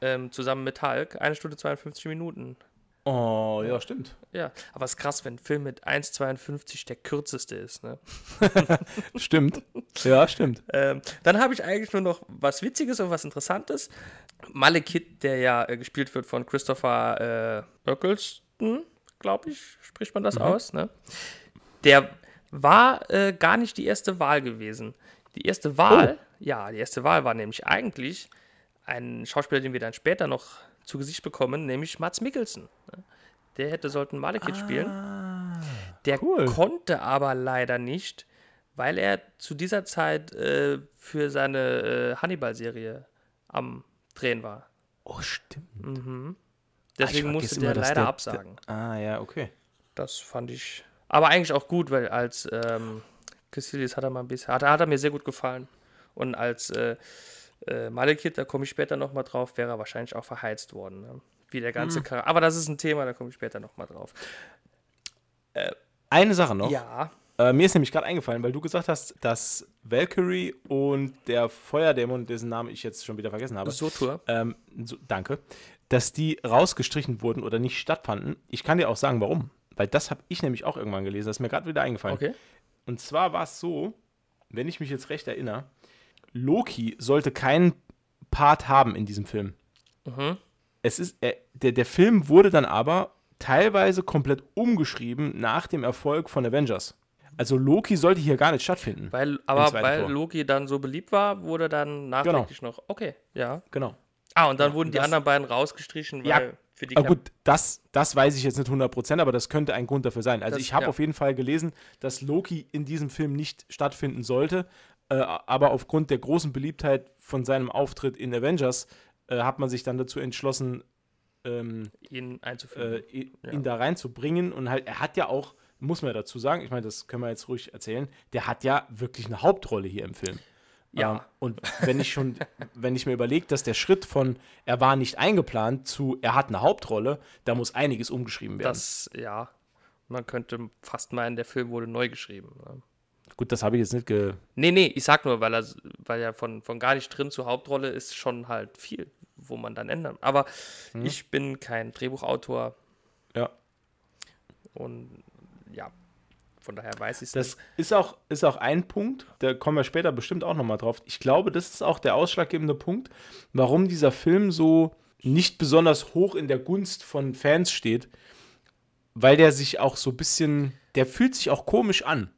Ähm, zusammen mit Hulk. Eine Stunde 52 Minuten. Oh, ja, stimmt. Ja, aber es ist krass, wenn ein Film mit 1,52 der kürzeste ist. Ne? Stimmt. Ja, stimmt. Ähm, dann habe ich eigentlich nur noch was Witziges und was Interessantes. Malekith, der ja äh, gespielt wird von Christopher äh, Eccleston, glaube ich, spricht man das aus. Ne? Der war äh, gar nicht die erste Wahl gewesen. Die erste Wahl, ja, die erste Wahl war nämlich eigentlich ein Schauspieler, den wir dann später noch zu Gesicht bekommen, nämlich Mats Mikkelsen. Der hätte sollten Malekith spielen. Der cool. konnte aber leider nicht, weil er zu dieser Zeit äh, für seine äh, Hannibal-Serie am Drehen war. Oh, stimmt. Deswegen Ah, ich musste vergesse der immer, dass leider der- absagen. Ah, ja, okay. Das fand ich. Aber eigentlich auch gut, weil als ähm, Cassilis hat er mal ein bisschen, hat, hat er mir sehr gut gefallen. Und als äh, äh, Malekith, da komme ich später nochmal drauf, wäre er wahrscheinlich auch verheizt worden. Ne? Wie der ganze Hm. Charakter. Aber das ist ein Thema, da komme ich später nochmal drauf. Eine Sache noch. Ja. Äh, mir ist nämlich gerade eingefallen, weil du gesagt hast, dass Valkyrie und der Feuerdämon, dessen Namen ich jetzt schon wieder vergessen habe, Sotur. ähm, so, danke, dass die rausgestrichen wurden oder nicht stattfanden. Ich kann dir auch sagen, warum. Weil das habe ich nämlich auch irgendwann gelesen. Das ist mir gerade wieder eingefallen. Okay. Und zwar war es so, wenn ich mich jetzt recht erinnere, Loki sollte keinen Part haben in diesem Film. Mhm. Es ist, äh, der, der Film wurde dann aber teilweise komplett umgeschrieben nach dem Erfolg von Avengers. Also Loki sollte hier gar nicht stattfinden. Weil, aber weil Tor. Loki dann so beliebt war, wurde dann nachträglich noch. Okay, ja. Genau. Ah, und dann wurden die das- anderen beiden rausgestrichen, weil Ja, für die Aber Cam- gut, das, das weiß ich jetzt nicht 100%, aber das könnte ein Grund dafür sein. Also Das- ich habe ja. auf jeden Fall gelesen, dass Loki in diesem Film nicht stattfinden sollte, äh, aber aufgrund der großen Beliebtheit von seinem Auftritt in Avengers äh, hat man sich dann dazu entschlossen, ähm, ihn äh, einzuführen. i- Ja. ihn da reinzubringen. Und halt, er hat ja auch, muss man ja dazu sagen, ich meine, das können wir jetzt ruhig erzählen, der hat ja wirklich eine Hauptrolle hier im Film. Ja. Ähm, und wenn ich schon, wenn ich mir überlege, dass der Schritt von er war nicht eingeplant zu er hat eine Hauptrolle, da muss einiges umgeschrieben werden. das, ja. Man könnte fast meinen, der Film wurde neu geschrieben. Gut, das habe ich jetzt nicht ge. Nee, nee, ich sag nur, weil er, weil er von, von gar nicht drin zur Hauptrolle ist schon halt viel, wo man dann ändern. Aber ich bin kein Drehbuchautor Ja. und ja, von daher weiß ich es Das ist auch, ist auch ein Punkt, da kommen wir später bestimmt auch nochmal drauf. Ich glaube, das ist auch der ausschlaggebende Punkt, warum dieser Film so nicht besonders hoch in der Gunst von Fans steht. weil der sich auch so ein bisschen, der fühlt sich auch komisch an.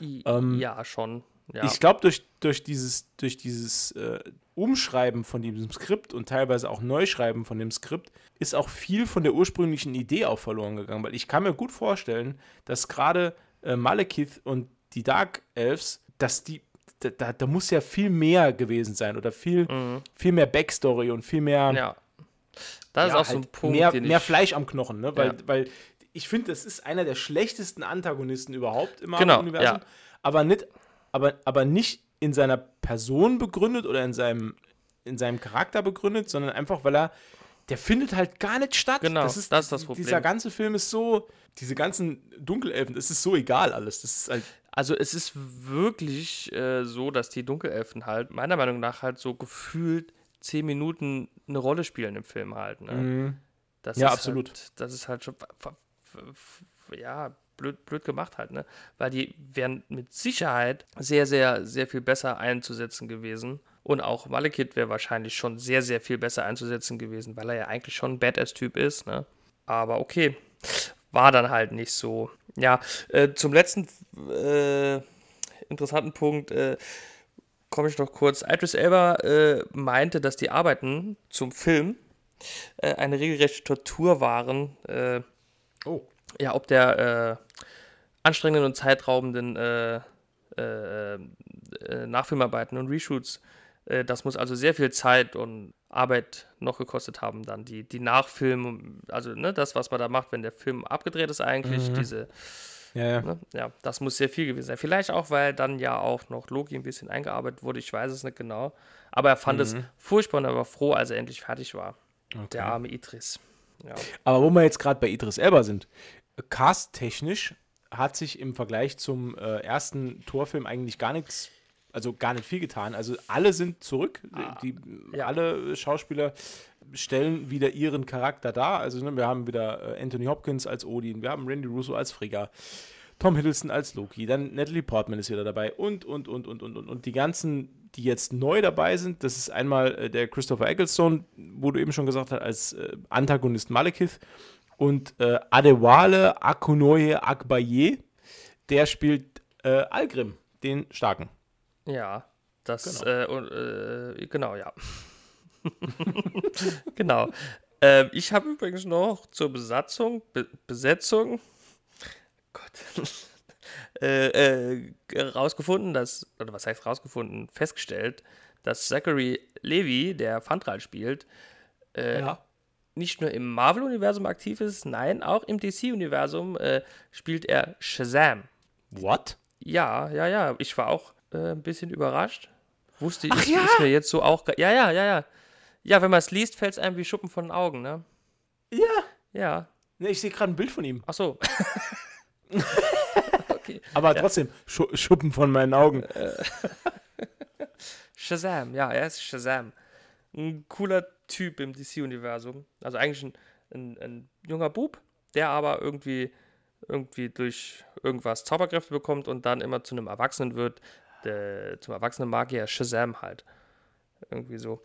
Ähm, ja, schon. Ja. Ich glaube, durch, durch dieses, durch dieses äh, Umschreiben von diesem Skript und teilweise auch Neuschreiben von dem Skript ist auch viel von der ursprünglichen Idee auch verloren gegangen. Weil ich kann mir gut vorstellen, dass gerade äh, Malekith und die Dark Elves, dass die, da, da, muss ja viel mehr gewesen sein oder viel, mhm. viel mehr Backstory und viel mehr. Ja. Das ja, ist auch halt so ein halt Punkt. Mehr, mehr Fleisch am Knochen, ne? Weil, ja. weil ich finde, das ist einer der schlechtesten Antagonisten überhaupt im genau, Universum. Ja. Aber nicht, aber, aber nicht in seiner Person begründet oder in seinem, in seinem Charakter begründet, sondern einfach, weil er, der findet halt gar nicht statt. Genau, das ist das, ist das Problem. Dieser ganze Film ist so, diese ganzen Dunkelelfen, es ist so egal alles. Das ist halt also es ist wirklich äh, so, dass die Dunkelelfen halt meiner Meinung nach halt so gefühlt zehn Minuten eine Rolle spielen im Film halt. Ne? Mhm. Ja, absolut. Halt, das ist halt schon ja blöd, blöd gemacht halt, ne? Weil die wären mit Sicherheit sehr, sehr, sehr viel besser einzusetzen gewesen. Und auch Malekith wäre wahrscheinlich schon sehr, sehr viel besser einzusetzen gewesen, weil er ja eigentlich schon ein Badass-Typ ist, ne? Aber okay, war dann halt nicht so. Ja, äh, zum letzten äh, interessanten Punkt äh, komme ich noch kurz. Idris Elba äh, meinte, dass die Arbeiten zum Film äh, eine regelrechte Tortur waren. Äh, oh. Ja, ob der anstrengenden und zeitraubenden Nachfilmarbeiten und Reshoots äh, das muss also sehr viel Zeit und Arbeit noch gekostet haben, dann die, die Nachfilme, also ne, das, was man da macht, wenn der Film abgedreht ist, eigentlich, mhm. diese. Ja, ja. Ne, ja, das muss sehr viel gewesen sein. Vielleicht auch, weil dann ja auch noch Loki ein bisschen eingearbeitet wurde, ich weiß es nicht genau. Aber er fand mhm. es furchtbar und er war froh, als er endlich fertig war. Okay. Der arme Idris. Ja. Aber wo wir jetzt gerade bei Idris Elba sind, cast-technisch hat sich im Vergleich zum äh, ersten Torfilm eigentlich gar nichts also gar nicht viel getan. Also alle sind zurück. Ah, die, ja. Alle Schauspieler stellen wieder ihren Charakter dar. Also ne, wir haben wieder äh, Anthony Hopkins als Odin, wir haben Randy Russo als Frigga, Tom Hiddleston als Loki, dann Natalie Portman ist wieder dabei und, und, und, und, und, und. Und die ganzen, die jetzt neu dabei sind, das ist einmal äh, der Christopher Ecclestone, wo du eben schon gesagt hast, als äh, Antagonist Malekith und äh, Adewale Akunoye Akbaye, der spielt äh, Algrim, den Starken. Ja, das, genau, äh, äh, genau ja. genau. Äh, ich habe übrigens noch zur Besatzung, Be Besetzung, Gott, äh, äh, rausgefunden, dass, oder was heißt rausgefunden, festgestellt, dass Zachary Levy, der Fandral spielt, äh, ja. nicht nur im Marvel-Universum aktiv ist, nein, auch im DC-Universum spielt er Shazam. What? Ja, ja, ja. Ich war auch äh, ein bisschen überrascht. Wusste ich, ja? ist mir jetzt so auch. Ja, ja, ja, ja. Ja, wenn man es liest, fällt es einem wie Schuppen von den Augen, ne? Ja. Ja. Ne, ich sehe gerade ein Bild von ihm. Ach so. okay. Aber trotzdem, Sch Schuppen von meinen Augen. Shazam, ja, er ist Shazam. Ein cooler Typ im DC-Universum. Also eigentlich ein, ein, ein junger Bub, der aber irgendwie irgendwie durch irgendwas Zauberkräfte bekommt und dann immer zu einem Erwachsenen wird, der, zum erwachsenen Magier Shazam halt. Irgendwie so.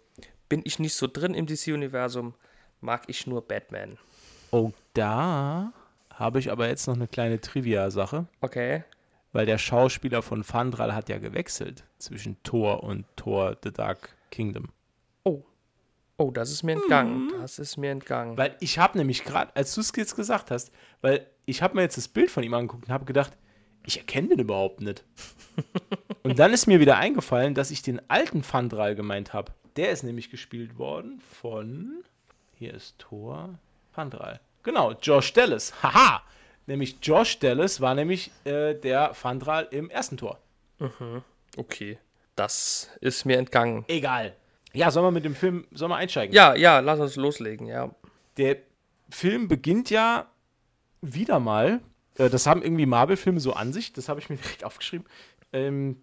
Bin ich nicht so drin im DC-Universum, mag ich nur Batman. Oh, da habe ich aber jetzt noch eine kleine Trivia-Sache. Okay. Weil der Schauspieler von Fandral hat ja gewechselt zwischen Thor und Thor The Dark Kingdom. Oh. Oh, das ist mir entgangen. Mhm. Das ist mir entgangen. Weil ich habe nämlich gerade, als du es jetzt gesagt hast, weil ich habe mir jetzt das Bild von ihm angeguckt und habe gedacht, ich erkenne den überhaupt nicht. und dann ist mir wieder eingefallen, dass ich den alten Fandral gemeint habe. Der ist nämlich gespielt worden von, hier ist Thor, Fandral. Genau, Josh Dallas. Haha! Nämlich Josh Dallas war nämlich äh, der Fandral im ersten Tor. Mhm. Okay. Das ist mir entgangen. Egal. Ja, sollen wir mit dem Film, sollen wir einsteigen? Ja, ja, lass uns loslegen, ja. Der Film beginnt ja wieder mal, äh, das haben irgendwie Marvel-Filme so an sich, das habe ich mir direkt aufgeschrieben, ähm,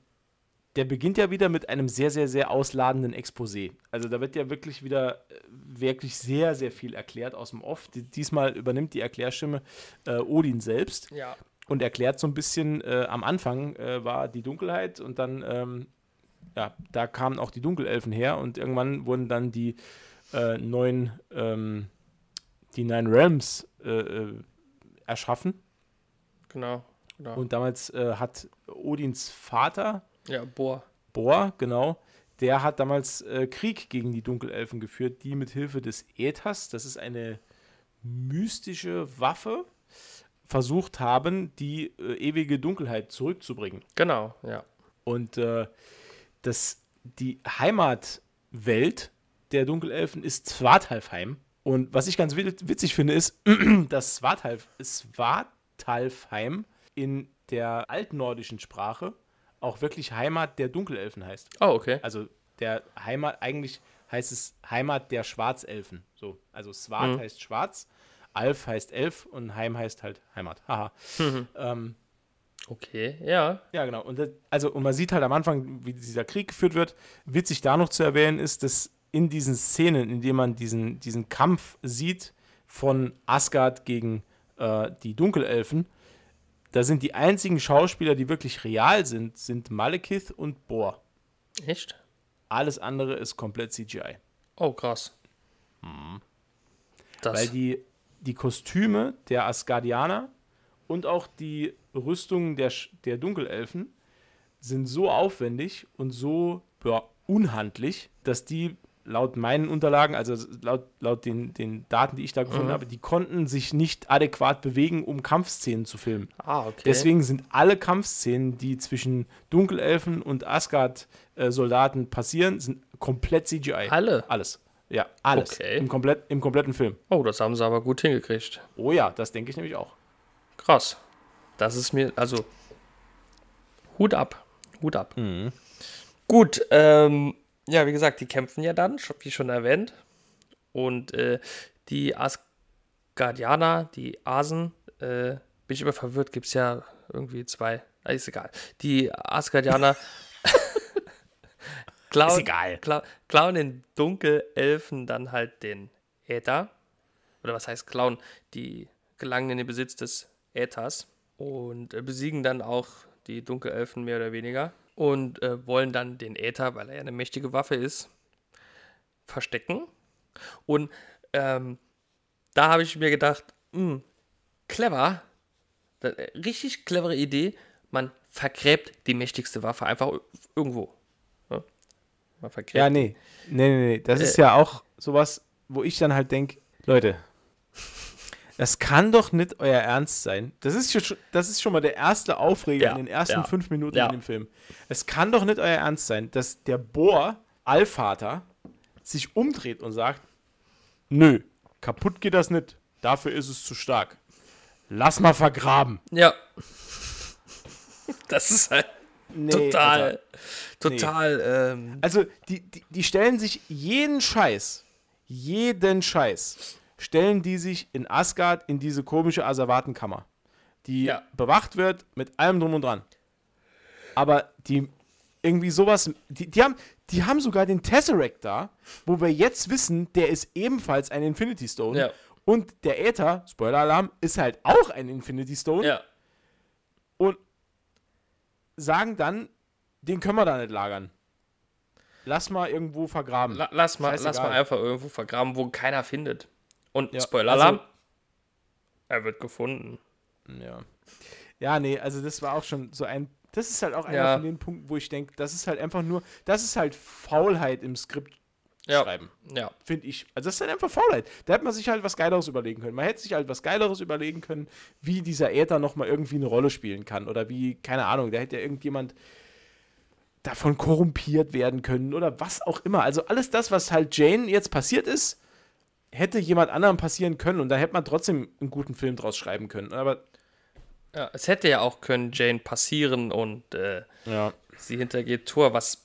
der beginnt ja wieder mit einem sehr, sehr, sehr ausladenden Exposé. Also da wird ja wirklich wieder äh, wirklich sehr, sehr viel erklärt aus dem Off. Die, diesmal übernimmt die Erklärstimme äh, Odin selbst ja. und erklärt so ein bisschen, äh, am Anfang äh, war die Dunkelheit und dann, ähm, ja, da kamen auch die Dunkelelfen her und irgendwann wurden dann die äh, neuen, ähm, die Nine Realms erschaffen. Genau. genau. Und damals äh, hat Odins Vater, ja, Bohr. Bohr, genau, der hat damals äh, Krieg gegen die Dunkelelfen geführt, die mit Hilfe des Äthers, das ist eine mystische Waffe, versucht haben, die äh, ewige Dunkelheit zurückzubringen. Genau, ja. Und äh, das, die Heimatwelt der Dunkelelfen ist Svartalfheim. Und was ich ganz witzig finde, ist, dass Svartalf, Svartalfheim in der altnordischen Sprache auch wirklich Heimat der Dunkelelfen heißt. Oh, okay. Also der Heimat, eigentlich heißt es Heimat der Schwarzelfen. So, also Swart mhm. heißt schwarz, Alf heißt Elf und Heim heißt halt Heimat. Haha. Mhm. Ähm, okay, ja. Ja, genau. Und das, also, und man sieht halt am Anfang, wie dieser Krieg geführt wird. Witzig da noch zu erwähnen ist, dass in diesen Szenen, in denen man diesen, diesen Kampf sieht von Asgard gegen äh, die Dunkelelfen, da sind die einzigen Schauspieler, die wirklich real sind, sind Malekith und Bohr. Echt? Alles andere ist komplett CGI. Oh, krass. Mhm. Weil die, die Kostüme der Asgardianer und auch die Rüstungen der, der Dunkelelfen sind so aufwendig und so ja, unhandlich, dass die laut meinen Unterlagen, also laut, laut den, den Daten, die ich da gefunden mhm. habe, die konnten sich nicht adäquat bewegen, um Kampfszenen zu filmen. Ah, okay. Deswegen sind alle Kampfszenen, die zwischen Dunkelelfen und Asgard-Soldaten passieren, sind komplett CGI. Alle? Alles. Ja, alles. Okay. Im, komplett, Im kompletten Film. Oh, das haben sie aber gut hingekriegt. Oh ja, das denke ich nämlich auch. Krass. Das ist mir, also, Hut ab. Hut ab. Mhm. Gut, ähm, ja, wie gesagt, die kämpfen ja dann, wie schon erwähnt. Und äh, die Asgardianer, die Asen, äh, bin ich immer verwirrt, gibt es ja irgendwie zwei. Ah, ist egal. Die Asgardianer klauen, ist egal. Kla klauen den Dunkelelfen dann halt den Äther. Oder was heißt klauen? Die gelangen in den Besitz des Äthers und äh, besiegen dann auch die Dunkelelfen mehr oder weniger und äh, wollen dann den Äther, weil er ja eine mächtige Waffe ist, verstecken. Und ähm, da habe ich mir gedacht, mh, hm, clever, äh, richtig clevere Idee. Man vergräbt die mächtigste Waffe einfach irgendwo. Ja, Man vergräbt. ja nee. Nee, nee, nee. Das äh, ist ja auch sowas, wo ich dann halt denke, Leute, das kann doch nicht euer Ernst sein. Das ist, schon, das ist schon mal der erste Aufreger ja, in den ersten ja, fünf Minuten ja. in dem Film. Es kann doch nicht euer Ernst sein, dass der Bohr, Allvater, sich umdreht und sagt: Nö, kaputt geht das nicht. Dafür ist es zu stark. Lass mal vergraben. Ja. Das ist halt nee, total, Alter. total. Nee. Ähm also, die, die, die stellen sich jeden Scheiß, jeden Scheiß stellen die sich in Asgard in diese komische Asservatenkammer, die ja. bewacht wird mit allem drum und dran. Aber die irgendwie sowas, die, die, haben, die haben sogar den Tesseract da, wo wir jetzt wissen, der ist ebenfalls ein Infinity Stone. Ja. Und der Äther, Spoiler-Alarm, ist halt auch ein Infinity Stone. Ja. Und sagen dann, den können wir da nicht lagern. Lass mal irgendwo vergraben. La lass, mal, lass mal einfach irgendwo vergraben, wo keiner findet. Und ja, Spoiler-Alarm, also, er wird gefunden. Ja. Ja, nee, also das war auch schon so ein. Das ist halt auch einer ja. von den Punkten, wo ich denke, das ist halt einfach nur, das ist halt Faulheit im Skript ja. schreiben. Ja. Finde ich. Also das ist halt einfach Faulheit. Da hätte man sich halt was Geileres überlegen können. Man hätte sich halt was Geileres überlegen können, wie dieser Äther nochmal irgendwie eine Rolle spielen kann. Oder wie, keine Ahnung, da hätte ja irgendjemand davon korrumpiert werden können oder was auch immer. Also alles das, was halt Jane jetzt passiert ist, hätte jemand anderem passieren können und da hätte man trotzdem einen guten Film draus schreiben können. Aber ja, es hätte ja auch können Jane passieren und äh, ja. sie hintergeht Tor, was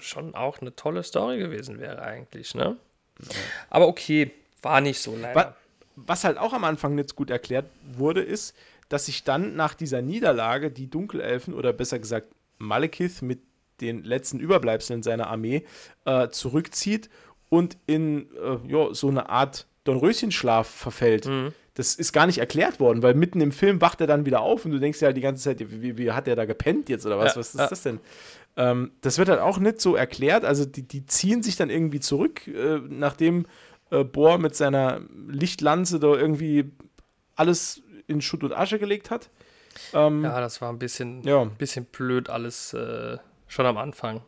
schon auch eine tolle Story gewesen wäre eigentlich, ne? Ja. Aber okay, war nicht so leider. Was halt auch am Anfang nicht gut erklärt wurde, ist, dass sich dann nach dieser Niederlage die Dunkelelfen oder besser gesagt Malekith mit den letzten Überbleibseln seiner Armee äh, zurückzieht und in äh, ja, so eine Art Dornröschenschlaf verfällt. Mhm. Das ist gar nicht erklärt worden, weil mitten im Film wacht er dann wieder auf und du denkst ja halt die ganze Zeit, wie, wie hat er da gepennt jetzt oder was? Ja, was ist ja. das denn? Ähm, das wird halt auch nicht so erklärt. Also die, die ziehen sich dann irgendwie zurück, äh, nachdem äh, Bohr mit seiner Lichtlanze da irgendwie alles in Schutt und Asche gelegt hat. Ähm, Ja, das war ein bisschen, Ja. ein bisschen blöd alles äh, schon am Anfang.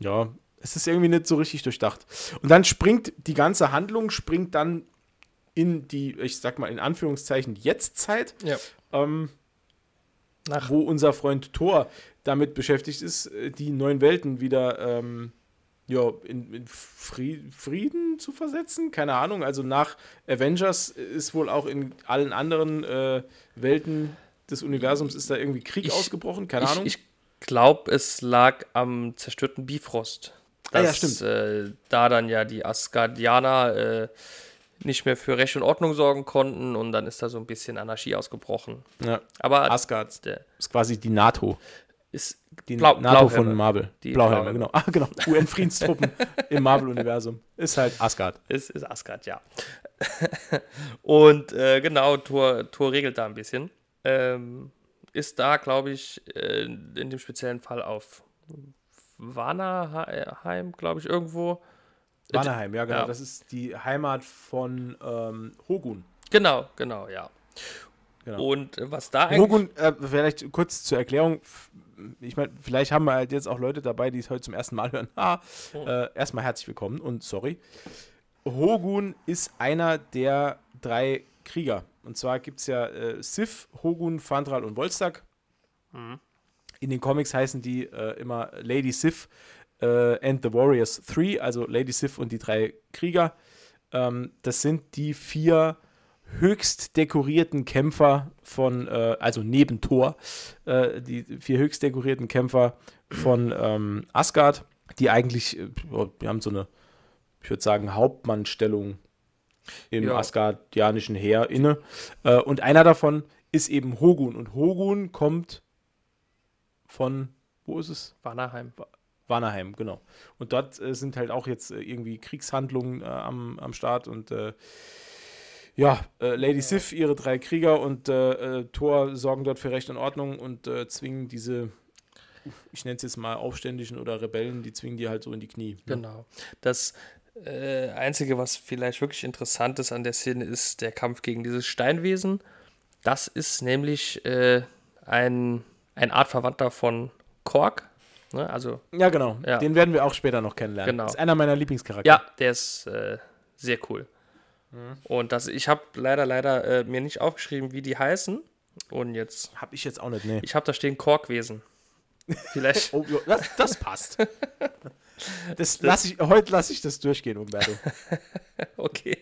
Ja, es ist irgendwie nicht so richtig durchdacht. Und dann springt die ganze Handlung, springt dann in die, ich sag mal in Anführungszeichen, Jetztzeit, Ja. ähm, wo unser Freund Thor damit beschäftigt ist, äh, die neuen Welten wieder ähm, ja, in, in Fri- Frieden zu versetzen. Keine Ahnung. Also nach Avengers ist wohl auch in allen anderen äh, Welten des Universums ist da irgendwie Krieg Ich- ausgebrochen. Keine ich Ahnung. ich glaube, es lag am zerstörten Bifrost. Ah, ja, Dass, stimmt. Äh, da dann ja die Asgardianer äh, nicht mehr für Recht und Ordnung sorgen konnten und dann ist da so ein bisschen Anarchie ausgebrochen. ja, Aber Asgard der ist quasi die NATO. ist Die Blau- NATO von Marvel. Die Blauhelme, Blauhelme. genau. Ah, genau. UN-Friedenstruppen im Marvel-Universum. Ist halt Asgard. Ist, ist Asgard, ja. und äh, genau, Thor, Thor regelt da ein bisschen. Ähm, ist da, glaube ich, äh, in dem speziellen Fall auf Vanaheim, glaube ich, irgendwo. Vanaheim, ja, genau. ja. Das ist die Heimat von ähm, Hogun. Genau, genau, ja. Genau. Und äh, was da eigentlich. Hogun, äh, vielleicht kurz zur Erklärung. Ich meine, vielleicht haben wir halt jetzt auch Leute dabei, die es heute zum ersten Mal hören. Ah, äh, erstmal herzlich willkommen und sorry. Hogun ist einer der drei Krieger. Und zwar gibt es ja äh, Sif, Hogun, Fandral und Volstagg. In den Comics heißen die äh, immer Lady Sif äh, and the Warriors 3, also Lady Sif und die drei Krieger. Ähm, das sind die vier höchst dekorierten Kämpfer von, äh, also neben Thor, äh, die vier höchst dekorierten Kämpfer von ähm, Asgard, die eigentlich, äh, ja, die haben so eine, ich würde sagen, Hauptmannstellung im Ja. asgardianischen Heer inne. Äh, und einer davon ist eben Hogun. Und Hogun kommt von, wo ist es? Vanaheim. Vanaheim, genau. Und dort äh, sind halt auch jetzt äh, irgendwie Kriegshandlungen äh, am, am Start und äh, ja, äh, Lady Sif, ihre drei Krieger und äh, Thor sorgen dort für Recht und Ordnung und zwingen diese, ich nenne es jetzt mal Aufständischen oder Rebellen, die zwingen die halt so in die Knie. ne? Genau. Das Einzige, was vielleicht wirklich interessant ist an der Szene, ist der Kampf gegen dieses Steinwesen. Das ist nämlich ein, ein Artverwandter von Kork. Ne? Also, Ja, genau. Ja. Den werden wir auch später noch kennenlernen. Genau. Ist einer meiner Lieblingscharaktere. ja, der ist äh, sehr cool. Und das, ich habe leider, leider äh, mir nicht aufgeschrieben, wie die heißen. Und jetzt, Hab ich jetzt auch nicht, nee. ich habe da stehen Korkwesen. Vielleicht. Oh, das, das passt. Das lass ich, heute lasse ich das durchgehen, Umberto. okay.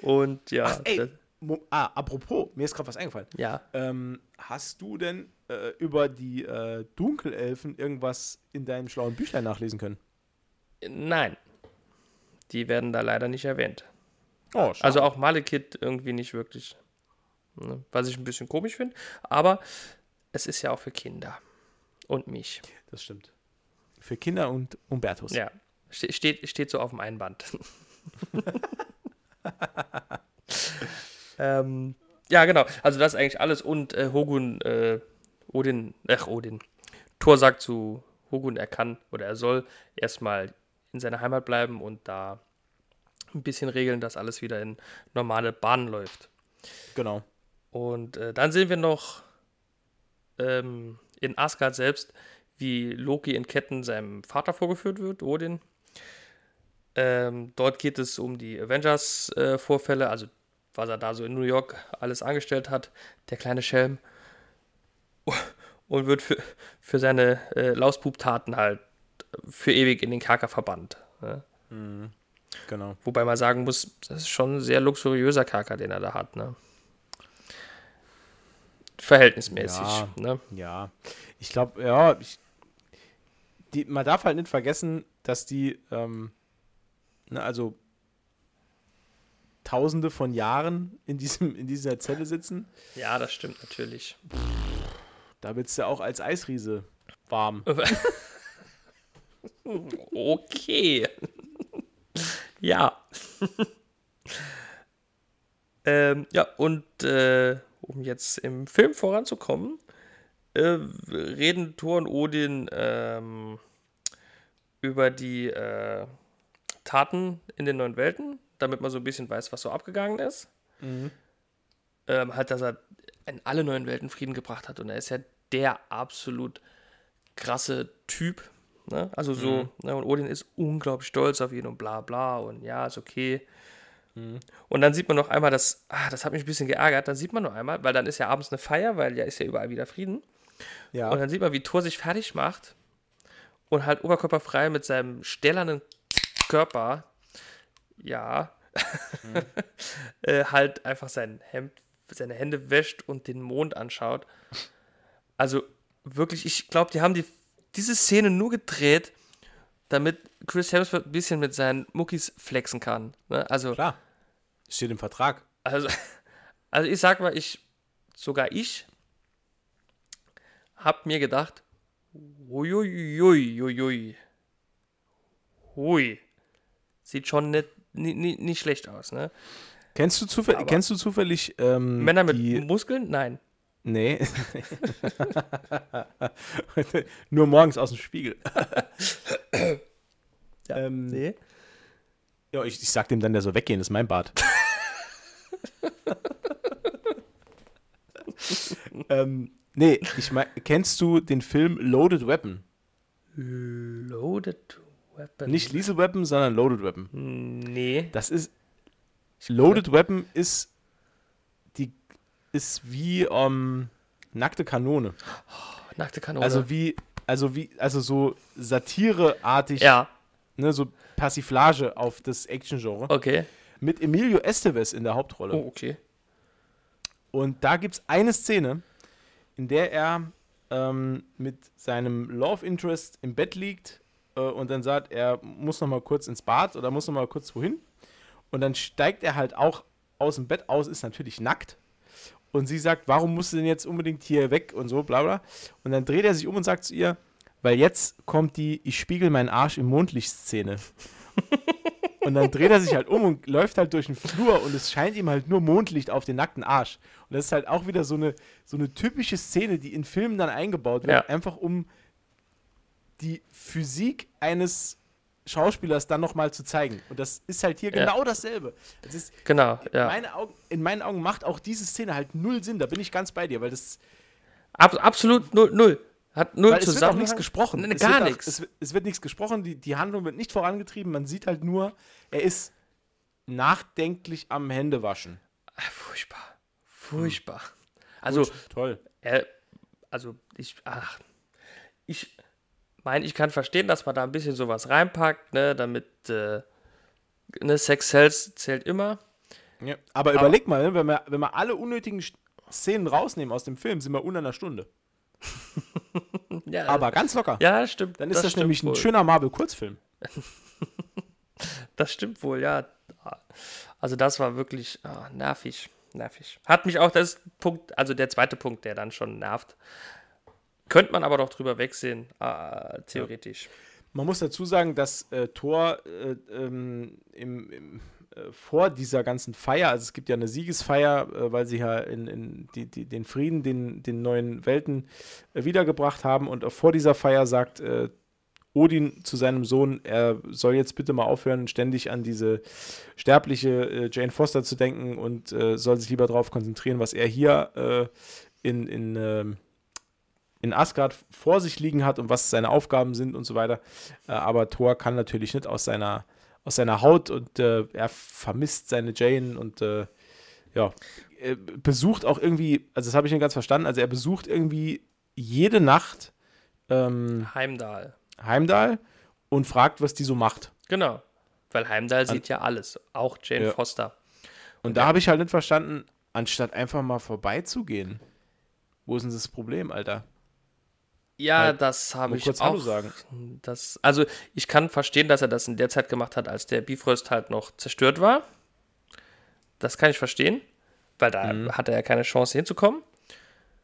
Und ja, Ach, ey, das, ah, apropos, mir ist gerade was eingefallen. ja. Ähm, hast du denn äh, über die äh, Dunkelelfen irgendwas in deinem schlauen Büchlein nachlesen können? Nein. Die werden da leider nicht erwähnt. Oh. Also auch Malekith irgendwie nicht wirklich. Ne? Was ich ein bisschen komisch finde. Aber es ist ja auch für Kinder. Und mich. das stimmt. Für Kinder und Umbertus. Ja. Ste steht, steht so auf dem Einband. ähm, ja, genau. Also das ist eigentlich alles. Und äh, Hogun, äh, Odin, ach, Odin. Thor sagt zu Hogun, er kann oder er soll erstmal in seiner Heimat bleiben und da ein bisschen regeln, dass alles wieder in normale Bahnen läuft. Genau. Und äh, dann sehen wir noch ähm, in Asgard selbst, wie Loki in Ketten seinem Vater vorgeführt wird, Odin. Ähm, dort geht es um die Avengers-Vorfälle, also was er da so in New York alles angestellt hat, der kleine Schelm. Und wird für, für seine äh, Lausbub-Taten halt für ewig in den Kerker verbannt. Ne? Genau. Wobei man sagen muss, das ist schon ein sehr luxuriöser Kerker, den er da hat. Ne? Verhältnismäßig. Ja. Ne? Ja. Ich glaube, ja, ich, die, man darf halt nicht vergessen, dass die, ähm, ne, also Tausende von Jahren in, diesem, in dieser Zelle sitzen. Ja, das stimmt natürlich. Da wird es ja auch als Eisriese warm. Okay. ja. ähm, ja, und äh, um jetzt im Film voranzukommen, äh, reden Thor und Odin ähm, über die äh, Taten in den neuen Welten, damit man so ein bisschen weiß, was so abgegangen ist. Ähm, halt, dass er in alle neuen Welten Frieden gebracht hat. Und er ist ja der absolut krasse Typ. Ne? Also so, Mhm. ne? und Odin ist unglaublich stolz auf ihn und bla bla und ja, ist okay. Und dann sieht man noch einmal, das, ah, das hat mich ein bisschen geärgert, dann sieht man noch einmal, weil dann ist ja abends eine Feier, weil ja ist ja überall wieder Frieden. Ja. Und dann sieht man, wie Thor sich fertig macht und halt oberkörperfrei mit seinem stählernen Körper, ja, äh, halt einfach sein Hemd, seine Hände wäscht und den Mond anschaut. Also wirklich, ich glaube, die haben die, diese Szene nur gedreht, damit Chris Hemsworth ein bisschen mit seinen Muckis flexen kann. Ne? Also, Klar. Steht im Vertrag. also, also ich sag mal, ich, sogar ich, hab mir gedacht, uiuiuiui, hui, sieht schon nicht, nicht, nicht, nicht schlecht aus, ne? Kennst du, zufäll Aber- kennst du zufällig ähm, Männer mit die, Muskeln? Nein. Nee. Nur morgens aus dem Spiegel. ähm, Nee. Ja, ich, ich sag dem dann, der soll weggehen, das ist mein Bad. ähm, nee, ich mein, kennst du den Film Loaded Weapon? Loaded Weapon. Nicht Lethal Weapon, sondern Loaded Weapon. Nee. Das ist. Loaded Weapon ist die ist wie ähm, nackte Kanone. Nackte Kanone. Also wie, also wie, also so satireartig, ja, ne, so Persiflage auf das Action-Genre. okay. Mit Emilio Estevez in der Hauptrolle. Oh, okay. Und da gibt es eine Szene, in der er ähm, mit seinem Love Interest im Bett liegt äh, und dann sagt, er muss noch mal kurz ins Bad oder muss noch mal kurz wohin. Und dann steigt er halt auch aus dem Bett aus, ist natürlich nackt. Und sie sagt, warum musst du denn jetzt unbedingt hier weg und so, bla bla. Und dann dreht er sich um und sagt zu ihr, weil jetzt kommt die Ich spiegel meinen Arsch im Mondlicht-Szene. Und dann dreht er sich halt um und läuft halt durch den Flur und es scheint ihm halt nur Mondlicht auf den nackten Arsch. Und das ist halt auch wieder so eine, so eine typische Szene, die in Filmen dann eingebaut wird, Ja. einfach um die Physik eines Schauspielers dann nochmal zu zeigen. Und das ist halt hier Ja. genau dasselbe. Das ist, Genau, ja. meine Augen, in meinen Augen macht auch diese Szene halt null Sinn. Da bin ich ganz bei dir, weil das Ab, absolut null, null. Hat null weil es wird auch nichts gesprochen. Nee, gar nichts. Es, wird- es wird nichts gesprochen, die, die Handlung wird nicht vorangetrieben. Man sieht halt nur, er ist nachdenklich am Händewaschen. Ah, Furchtbar. Furchtbar. Also, Toll. er, also ich, ach, ich meine, ich kann verstehen, dass man da ein bisschen sowas reinpackt, ne, damit, äh, ne, Sex Cells zählt immer. Ja. Aber, überleg mal, ne, wenn, wir, wenn wir alle unnötigen Szenen rausnehmen aus dem Film, sind wir unter einer Stunde. Ja, Aber ganz locker. ja, stimmt. Dann ist das, stimmt nämlich ein wohl. schöner Marvel-Kurzfilm. Das stimmt wohl, ja. Also das war wirklich ah, nervig, nervig. Hat mich auch das Punkt, also der zweite Punkt, der dann schon nervt. Könnte man aber doch drüber wegsehen, ah, theoretisch. Man muss dazu sagen, dass äh, Thor äh, ähm, im, im, äh, vor dieser ganzen Feier, also es gibt ja eine Siegesfeier, äh, weil sie ja in, in die, die, den Frieden, den, den neuen Welten äh, wiedergebracht haben. Und vor dieser Feier sagt Odin zu seinem Sohn, er soll jetzt bitte mal aufhören, ständig an diese sterbliche Jane Foster zu denken und soll sich lieber darauf konzentrieren, was er hier in, in, ähm, in Asgard vor sich liegen hat und was seine Aufgaben sind und so weiter. Äh, aber Thor kann natürlich nicht aus seiner, aus seiner Haut und äh, er vermisst seine Jane und äh, ja, besucht auch irgendwie, also das habe ich nicht ganz verstanden, also er besucht irgendwie jede Nacht ähm, Heimdall. Heimdall und fragt, was die so macht. Genau. Weil Heimdall sieht ja alles, auch Jane Ja. Foster. Und da habe ich halt nicht verstanden, anstatt einfach mal vorbeizugehen. Wo ist denn das Problem, Alter? Ja, Halt das habe ich kurz auch. Hallo sagen. Das, also ich kann verstehen, dass er das in der Zeit gemacht hat, als der Bifrost halt noch zerstört war. Das kann ich verstehen, weil da Mhm. hatte er keine Chance hinzukommen.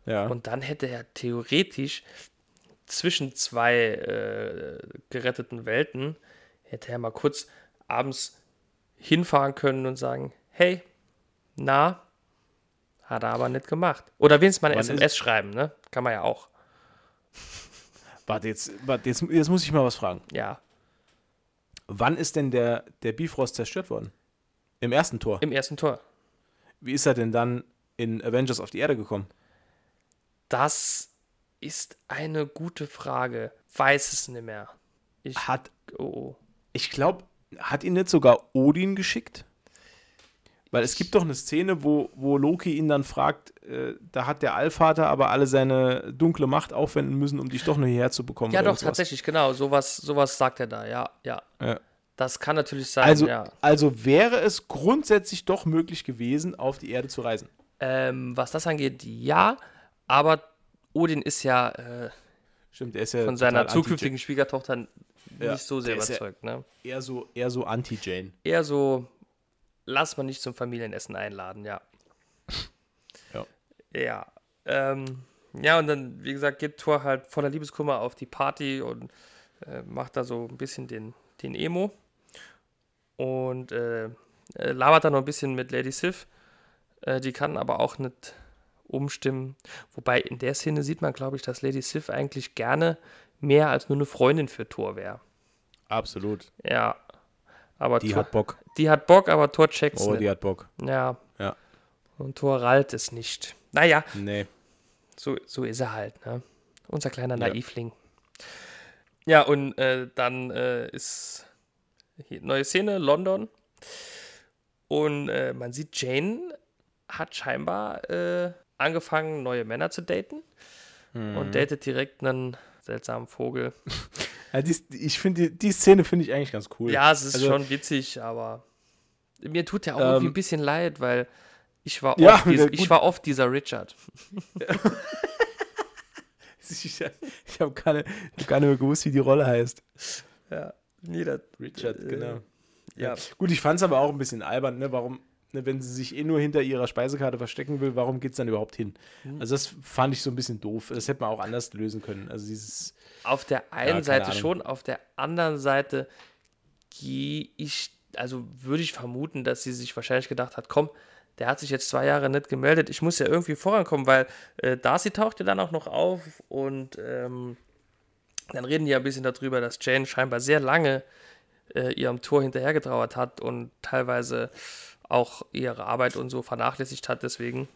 Ja. Und dann hätte er theoretisch zwischen zwei äh, geretteten Welten, hätte er mal kurz abends hinfahren können und sagen, hey, na, hat er aber nicht gemacht. Oder wenigstens mal eine Wann SMS schreiben, ne? Kann man ja auch. Warte, jetzt, warte jetzt, jetzt muss ich mal was fragen. Ja, Wann ist denn der, der Bifrost zerstört worden? Im ersten Tor. im ersten Tor. Wie ist er denn dann in Avengers auf die Erde gekommen? Das ist eine gute Frage. Weiß es nicht mehr. Ich, hat, oh, oh. ich glaube, hat ihn nicht sogar Odin geschickt? Weil es gibt doch eine Szene, wo, wo Loki ihn dann fragt, äh, da hat der Allvater aber alle seine dunkle Macht aufwenden müssen, um dich doch nur hierher zu bekommen. Ja, doch, tatsächlich, genau. Sowas, sowas sagt er da, ja, ja. ja. Das kann natürlich sein, also, ja. Also wäre es grundsätzlich doch möglich gewesen, auf die Erde zu reisen. Ähm, was das angeht, ja, aber Odin ist ja, äh, Stimmt, er ist ja von seiner zukünftigen Schwiegertochter nicht ja, so sehr überzeugt. Ne? Eher so, eher so Anti-Jane. Eher so, lass man nicht zum Familienessen einladen, ja. Ja. Ja. Ähm, ja, und dann, wie gesagt, geht Thor halt voller Liebeskummer auf die Party und äh, macht da so ein bisschen den, den Emo. Und äh, labert dann noch ein bisschen mit Lady Sif. Äh, die kann aber auch nicht umstimmen. Wobei in der Szene sieht man, glaube ich, dass Lady Sif eigentlich gerne mehr als nur eine Freundin für Thor wäre. Absolut. Ja. Aber die Thor, hat Bock. Die hat Bock, aber Thor checkt Oh, die hat Bock. Ja. Ja. Und Thor rallt es nicht. Naja. Nee. So, so ist er halt, ne? Unser kleiner Ja. Naivling. Ja, und äh, dann äh, ist hier, neue Szene, London. Und äh, man sieht, Jane hat scheinbar äh, angefangen, neue Männer zu daten. Mhm. Und datet direkt einen seltsamen Vogel. Ja, die, ich finde, die, die Szene finde ich eigentlich ganz cool. Ja, es ist Also- schon witzig, aber mir tut ja auch Ähm, irgendwie ein bisschen leid, weil ich war, Ja, oft, dies, ja, ich gut. war oft dieser Richard. Ich, ich habe keine, ich hab gar nicht mehr gewusst, wie die Rolle heißt. Ja, jeder. Richard, äh, genau. Ja, Gut, ich fand es aber auch ein bisschen albern, ne? Warum, ne, wenn sie sich eh nur hinter ihrer Speisekarte verstecken will, warum geht es dann überhaupt hin? Hm. Also das fand ich so ein bisschen doof. Das hätte man auch anders lösen können. Also dieses, auf der einen keine Seite Ahnung. schon, auf der anderen Seite gehe ich, also würde ich vermuten, dass sie sich wahrscheinlich gedacht hat, komm, der hat sich jetzt zwei Jahre nicht gemeldet, ich muss ja irgendwie vorankommen, weil äh, Darcy taucht ja dann auch noch auf und ähm, dann reden die ja ein bisschen darüber, dass Jane scheinbar sehr lange äh, ihrem Tor hinterhergetrauert hat und teilweise auch ihre Arbeit und so vernachlässigt hat deswegen.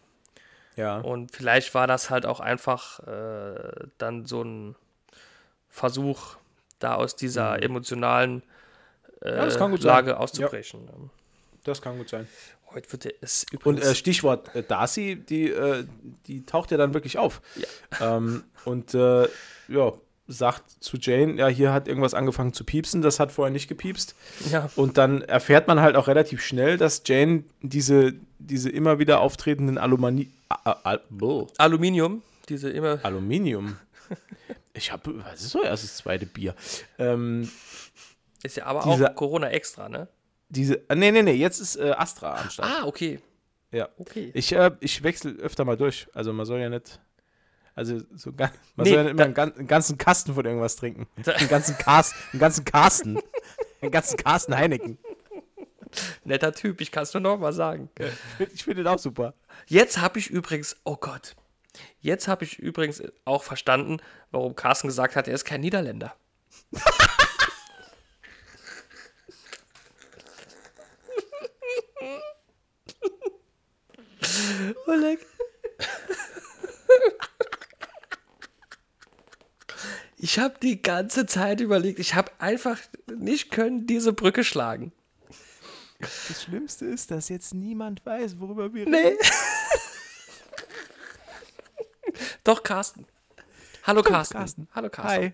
ja. Und vielleicht war das halt auch einfach äh, dann so ein Versuch, da aus dieser emotionalen äh, Mhm. das kann gut sein. Lage auszubrechen. Ähm, Das kann gut sein. Heute wird es Und übrigens. äh, Stichwort äh, Darcy, die, äh, die taucht ja dann wirklich auf. Ähm, und äh, ja, sagt zu Jane, ja, hier hat irgendwas angefangen zu piepsen, das hat vorher nicht gepiepst. ja, Und dann erfährt man halt auch relativ schnell, dass Jane diese, diese immer wieder auftretenden Alumani A A Al Aluminium, diese immer. Aluminium. Ich habe, was ist so erst das zweite Bier? Ähm, Ist ja aber diese- auch Corona extra, ne? diese, äh, nee, nee, nee, jetzt ist äh, Astra am Start. Ah, okay. Ja. Okay. Ich, äh, ich wechsle öfter mal durch. Also man soll ja nicht. Also so ga- man Nee, soll ja immer da- einen, gan einen ganzen Kasten von irgendwas trinken. Einen ganzen Cast, einen ganzen Carsten. einen ganzen Carsten Heineken. Netter Typ, ich kann es nur noch mal sagen. Ich finde den auch super. Jetzt habe ich übrigens, oh Gott, jetzt habe ich übrigens auch verstanden, warum Carsten gesagt hat, er ist kein Niederländer. Oleg. Ich habe die ganze Zeit überlegt, ich habe einfach nicht können diese Brücke schlagen. Das Schlimmste ist, dass jetzt niemand weiß, worüber wir Nee. Doch, Carsten. Hallo, Carsten. Carsten. Hallo, Carsten. Hi.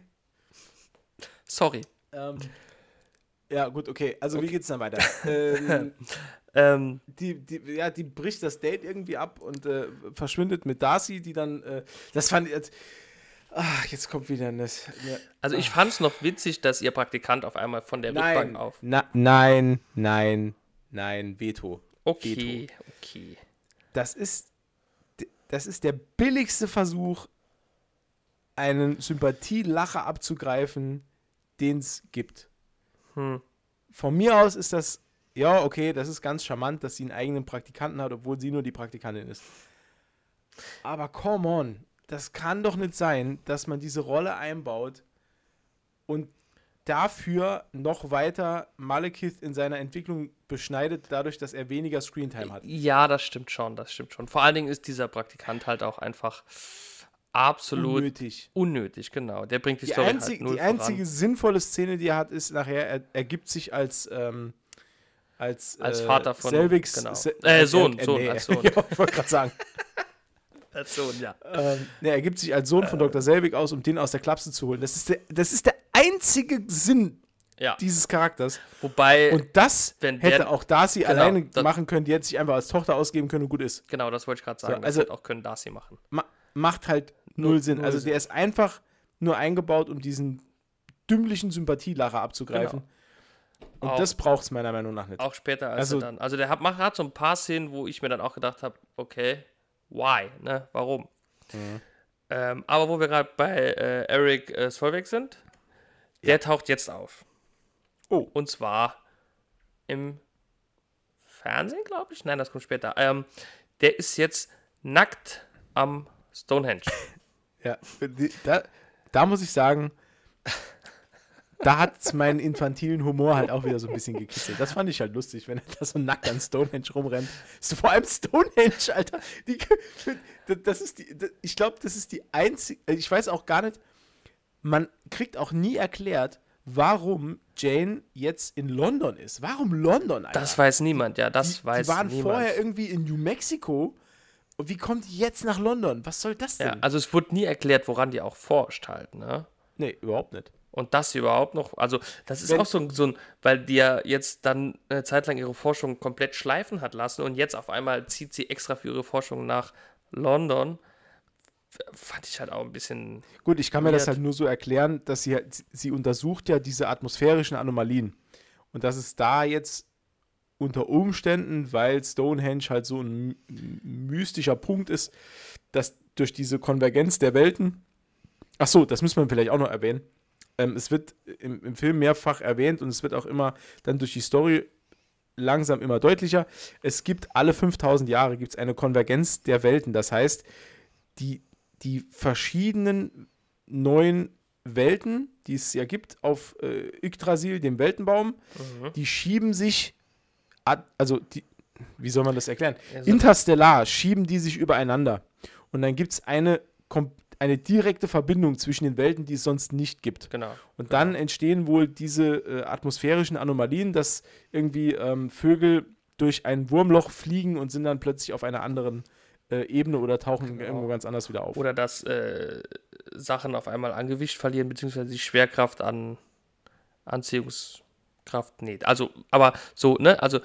Sorry. Ähm, ja, gut, okay. Also wie geht's dann weiter? ähm, Ähm, die, die, ja, die bricht das Date irgendwie ab und äh, verschwindet mit Darcy, die dann. Äh, das fand ich. Ach, jetzt kommt wieder eine. eine also ich fand es noch witzig, dass ihr Praktikant auf einmal von der nein, Rückbank auf. na, nein, nein, nein, Veto. Okay, okay. Das ist, das ist der billigste Versuch, einen Sympathielacher abzugreifen, den es gibt. Hm. Von mir aus ist das, ja, okay, das ist ganz charmant, dass sie einen eigenen Praktikanten hat, obwohl sie nur die Praktikantin ist. Aber come on, das kann doch nicht sein, dass man diese Rolle einbaut und dafür noch weiter Malekith in seiner Entwicklung beschneidet, dadurch, dass er weniger Screentime hat. Ja, das stimmt schon, das stimmt schon. Vor allen Dingen ist dieser Praktikant halt auch einfach absolut Unnötig. unnötig, genau. Der bringt die, Die, Story einzig, halt null die einzige voran. sinnvolle Szene, die er hat, ist nachher, er ergibt sich als ähm, als, Als äh, Vater von- Selvigs, genau. Se- Äh, Sohn, äh, Sohn, als Sohn. ja, ich wollte gerade sagen. Als Sohn, ja. ähm, er gibt sich als Sohn von Dr. Selvig aus, um den aus der Klapse zu holen. Das ist der, das ist der einzige Sinn Ja, dieses Charakters. wobei, Und das hätte der- auch Darcy genau, alleine das- machen können. Die hätte sich einfach als Tochter ausgeben können und gut ist. genau, das wollte ich gerade sagen. So, das also- hätte auch können Darcy machen. Ma macht halt null Null- Sinn. null also Sinn. der ist einfach nur eingebaut, um diesen dümmlichen Sympathielacher abzugreifen. Und Auch- das braucht es meiner Meinung nach nicht. Auch später, als Also- dann. Also der hat, macht- hat so ein paar Szenen, wo ich mir dann auch gedacht habe, okay, why? Ne? Warum? Mhm. Ähm, aber wo wir gerade bei äh, Eric äh, Solveig sind, der taucht jetzt auf. Oh. Und zwar im Fernsehen, glaube ich. Nein, das kommt später. Ähm, der ist jetzt nackt am Stonehenge. Ja, da, da muss ich sagen, da hat es meinen infantilen Humor halt auch wieder so ein bisschen gekitzelt. Das fand ich halt lustig, wenn er da so nackt an Stonehenge rumrennt. Vor allem Stonehenge, Alter. Die, das ist die, ich glaube, das ist die einzige, ich weiß auch gar nicht, man kriegt auch nie erklärt, warum Jane jetzt in London ist. Warum London, Alter? Das weiß niemand, ja, das die, weiß die waren niemand. vorher irgendwie in New Mexico. Und wie kommt die jetzt nach London? Was soll das denn? ja, also es wurde nie erklärt, woran die auch forscht halt, ne? nee, überhaupt nicht. Und das überhaupt noch, also das ist Wenn- auch so ein, so ein, weil die ja jetzt dann eine Zeit lang ihre Forschung komplett schleifen hat lassen und jetzt auf einmal zieht sie extra für ihre Forschung nach London. Fand ich halt auch ein bisschen. Gut, ich kann mir das halt nur so erklären, dass sie, sie- sie untersucht ja diese atmosphärischen Anomalien. Und dass es da jetzt unter Umständen, weil Stonehenge halt so ein my- mystischer Punkt ist, dass durch diese Konvergenz der Welten. Ach so, das müssen wir vielleicht auch noch erwähnen. Ähm, es wird im, im Film mehrfach erwähnt und es wird auch immer dann durch die Story langsam immer deutlicher. Es gibt alle 5000 Jahre gibt's eine Konvergenz der Welten. Das heißt, die, die verschiedenen neuen Welten, die es ja gibt auf äh, Yggdrasil, dem Weltenbaum, die schieben sich, ad- also die, wie soll man das erklären? Ja, so- Interstellar schieben die sich übereinander. Und dann gibt es eine, eine direkte Verbindung zwischen den Welten, die es sonst nicht gibt. Genau. Und dann entstehen wohl diese äh, atmosphärischen Anomalien, dass irgendwie ähm, Vögel durch ein Wurmloch fliegen und sind dann plötzlich auf einer anderen äh, Ebene oder tauchen Genau. irgendwo ganz anders wieder auf. Oder dass äh, Sachen auf einmal an Gewicht verlieren, beziehungsweise die Schwerkraft an Anziehungskraft. Nee, also, aber so, ne? Also,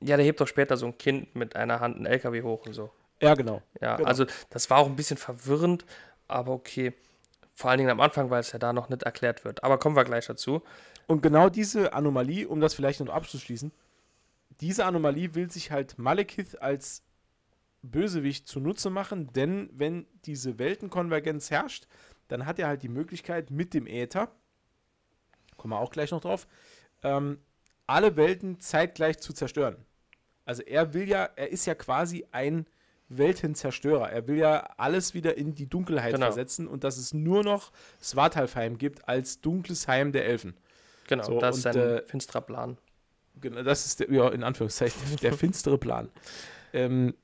ja, der hebt doch später so ein Kind mit einer Hand einen LKW hoch und so. ja, genau. Ja, Genau. also das war auch ein bisschen verwirrend, aber okay. Vor allen Dingen am Anfang, weil es ja da noch nicht erklärt wird. Aber kommen wir gleich dazu. Und genau diese Anomalie, um das vielleicht noch abzuschließen, diese Anomalie will sich halt Malekith als Bösewicht zunutze machen, denn wenn diese Weltenkonvergenz herrscht, dann hat er halt die Möglichkeit mit dem Äther, kommen wir auch gleich noch drauf, ähm, alle Welten zeitgleich zu zerstören. Also er will ja, er ist ja quasi ein Weltenzerstörer. Er will ja alles wieder in die Dunkelheit Genau. versetzen und dass es nur noch Svartalfheim gibt als dunkles Heim der Elfen. Genau, So, das ist und, sein äh, finsterer Plan. Genau, das ist der, ja, in Anführungszeichen, der finstere Plan. Ähm,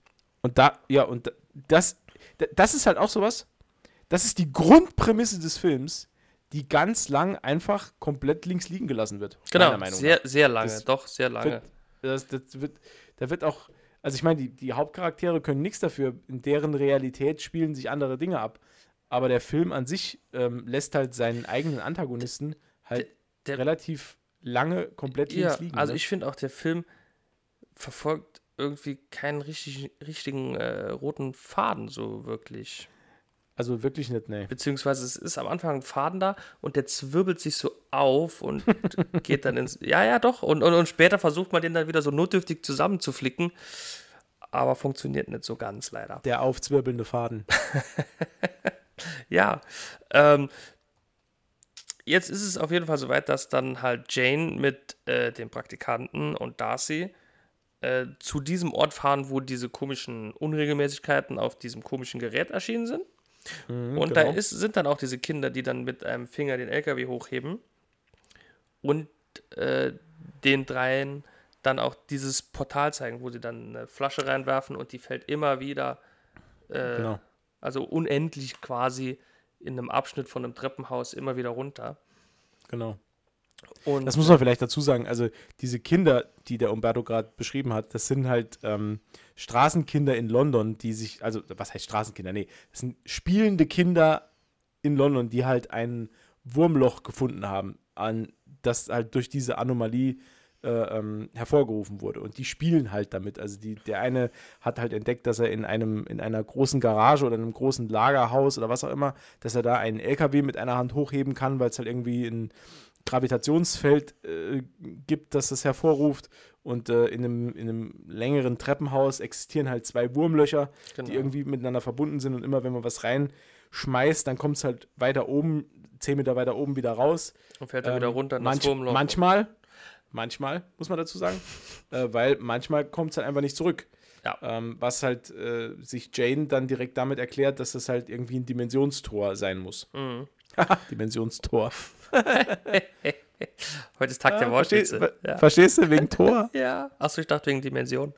und da, ja, und da- das, da- das ist halt auch sowas, das ist die Grundprämisse des Films, die ganz lang einfach komplett links liegen gelassen wird. Genau, meiner Meinung sehr, nach. sehr lange, Das doch, sehr lange. Wird, das, das wird, da wird auch, also ich meine, die, die Hauptcharaktere können nichts dafür, in deren Realität spielen sich andere Dinge ab. Aber der Film an sich ähm, lässt halt seinen eigenen Antagonisten halt Der- relativ lange komplett ja, links liegen. also ne? ich finde auch, der Film verfolgt irgendwie keinen richtig, richtigen äh, roten Faden so wirklich. Also wirklich nicht, ne. Beziehungsweise es ist am Anfang ein Faden da und der zwirbelt sich so auf und geht dann ins. Ja, ja, doch. Und, und, und später versucht man den dann wieder so notdürftig zusammenzuflicken. Aber funktioniert nicht so ganz leider. Der aufzwirbelnde Faden. Ja. Ähm, jetzt ist es auf jeden Fall soweit, dass dann halt Jane mit äh, dem Praktikanten und Darcy äh, zu diesem Ort fahren, wo diese komischen Unregelmäßigkeiten auf diesem komischen Gerät erschienen sind. Und da genau. ist, sind dann auch diese Kinder, die dann mit einem Finger den LKW hochheben. und äh, den dreien dann auch dieses Portal zeigen, wo sie dann eine Flasche reinwerfen und die fällt immer wieder, äh, genau. also unendlich quasi in einem Abschnitt von einem Treppenhaus immer wieder runter. Genau. Und das muss man vielleicht dazu sagen. Also, diese Kinder, die der Umberto gerade beschrieben hat, das sind halt ähm, Straßenkinder in London, die sich, also, was heißt Straßenkinder? Nee, das sind spielende Kinder in London, die halt ein Wurmloch gefunden haben, an das halt durch diese Anomalie äh, ähm, hervorgerufen wurde. Und die spielen halt damit. Also die, der eine hat halt entdeckt, dass er in einem, in einer großen Garage oder einem großen Lagerhaus oder was auch immer, dass er da einen LKW mit einer Hand hochheben kann, weil es halt irgendwie ein Gravitationsfeld äh, gibt, das das hervorruft. Und äh, in, einem, in einem längeren Treppenhaus existieren halt zwei Wurmlöcher, genau. die irgendwie miteinander verbunden sind. Und immer wenn man was reinschmeißt, dann kommt es halt weiter oben, zehn Meter weiter oben wieder raus. Und fährt dann ähm, wieder runter in manch, Wurmloch. Manchmal, Manchmal, muss man dazu sagen. äh, weil manchmal kommt es halt einfach nicht zurück. Ja. Ähm, was halt äh, sich Jane dann direkt damit erklärt, dass das halt irgendwie ein Dimensionstor sein muss. Mhm. Dimensionstor. Heute ist Tag ah, der Wortwitze. Versteh, ja. Verstehst du, wegen Tor? ja. Achso, ich dachte wegen Dimension.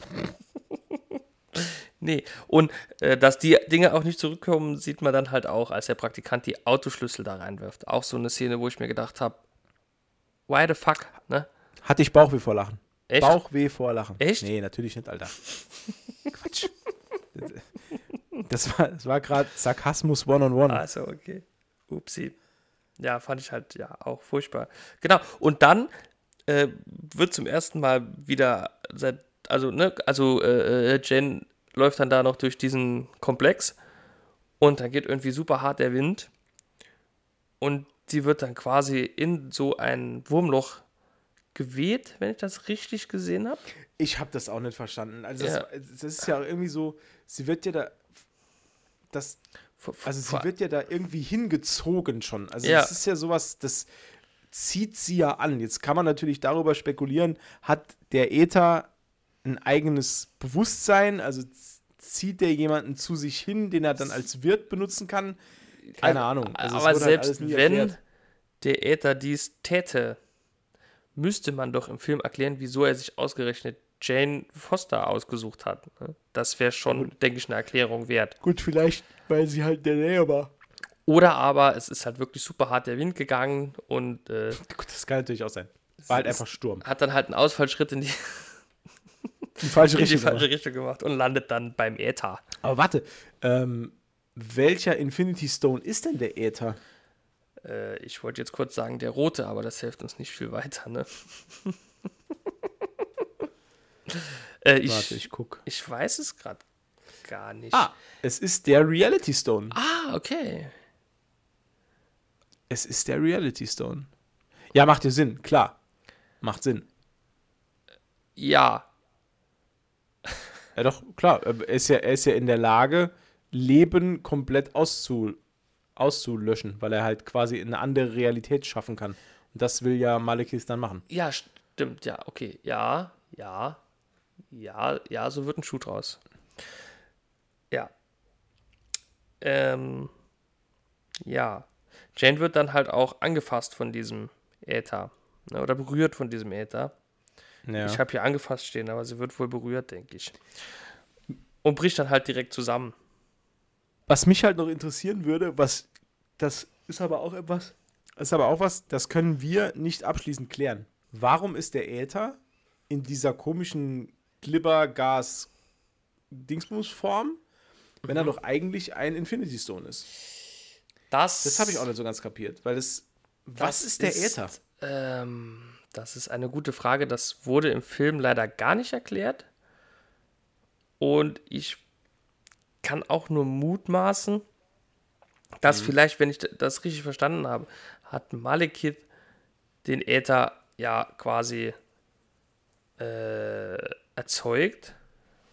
nee, und äh, dass die Dinge auch nicht zurückkommen, sieht man dann halt auch, als der Praktikant die Autoschlüssel da reinwirft. Auch so eine Szene, wo ich mir gedacht habe, why the fuck, ne? Hatte ich Bauchweh vor Lachen. Echt? Bauchweh vor Lachen. Echt? Nee, natürlich nicht, Alter. Quatsch. Das war, das war gerade Sarkasmus one-on-one. Also, okay. Upsi. Ja, fand ich halt ja auch furchtbar. Genau. Und dann äh, wird zum ersten Mal wieder seit, also, ne, also äh, äh Jen läuft dann da noch durch diesen Komplex und da geht irgendwie super hart der Wind. Und sie wird dann quasi in so ein Wurmloch geweht, wenn ich das richtig gesehen habe. Ich habe das auch nicht verstanden. Also ja. das, das, ist ja irgendwie so, sie wird ja da das also sie wird ja da irgendwie hingezogen schon. Also ja. das ist ja sowas, das zieht sie ja an. Jetzt kann man natürlich darüber spekulieren, hat der Äther ein eigenes Bewusstsein, also zieht der jemanden zu sich hin, den er dann als Wirt benutzen kann? Keine Ahnung. Also aber halt selbst halt wenn der Äther dies täte, müsste man doch im Film erklären, wieso er sich ausgerechnet Jane Foster ausgesucht hat. Ne? Das wäre schon, denke ich, eine Erklärung wert. Gut, vielleicht, weil sie halt der Nähe war. Oder aber es ist halt wirklich super hart der Wind gegangen und. Äh, das kann natürlich auch sein. War halt einfach Sturm. Hat dann halt einen Ausfallschritt in die, die falsche, in Richtung, die falsche Richtung gemacht und landet dann beim Äther. Aber warte, ähm, welcher Infinity Stone ist denn der Äther? Äh, ich wollte jetzt kurz sagen, der rote, aber das hilft uns nicht viel weiter, ne? äh, ich, Warte, ich guck. Ich weiß es gerade gar nicht. Ah, es ist der Reality Stone. Ah, okay. Es ist der Reality Stone. Ja, macht ja Sinn, klar. Macht Sinn. Ja. Ja, doch, klar. Er ist ja, er ist ja in der Lage, Leben komplett auszu, auszulöschen, weil er halt quasi eine andere Realität schaffen kann. Und das will ja Malekith dann machen. Ja, stimmt, ja, okay. Ja, ja, ja, ja, so wird ein Schuh draus. Ja. Ähm, ja. Jane wird dann halt auch angefasst von diesem Äther. Ne, oder berührt von diesem Äther. Ja. Ich habe hier angefasst stehen, aber sie wird wohl berührt, denke ich. Und bricht dann halt direkt zusammen. Was mich halt noch interessieren würde, was das ist aber auch etwas, ist aber auch was, das können wir nicht abschließend klären. Warum ist der Äther in dieser komischen Glibbergas-Dingsbums-Form, wenn er mhm. doch eigentlich ein Infinity Stone ist? Das, das habe ich auch nicht so ganz kapiert, weil es. Was ist der ist, Äther? Ähm, das ist eine gute Frage. Das wurde im Film leider gar nicht erklärt. Und ich kann auch nur mutmaßen, dass mhm. vielleicht, wenn ich das richtig verstanden habe, hat Malekith den Äther ja quasi äh, erzeugt.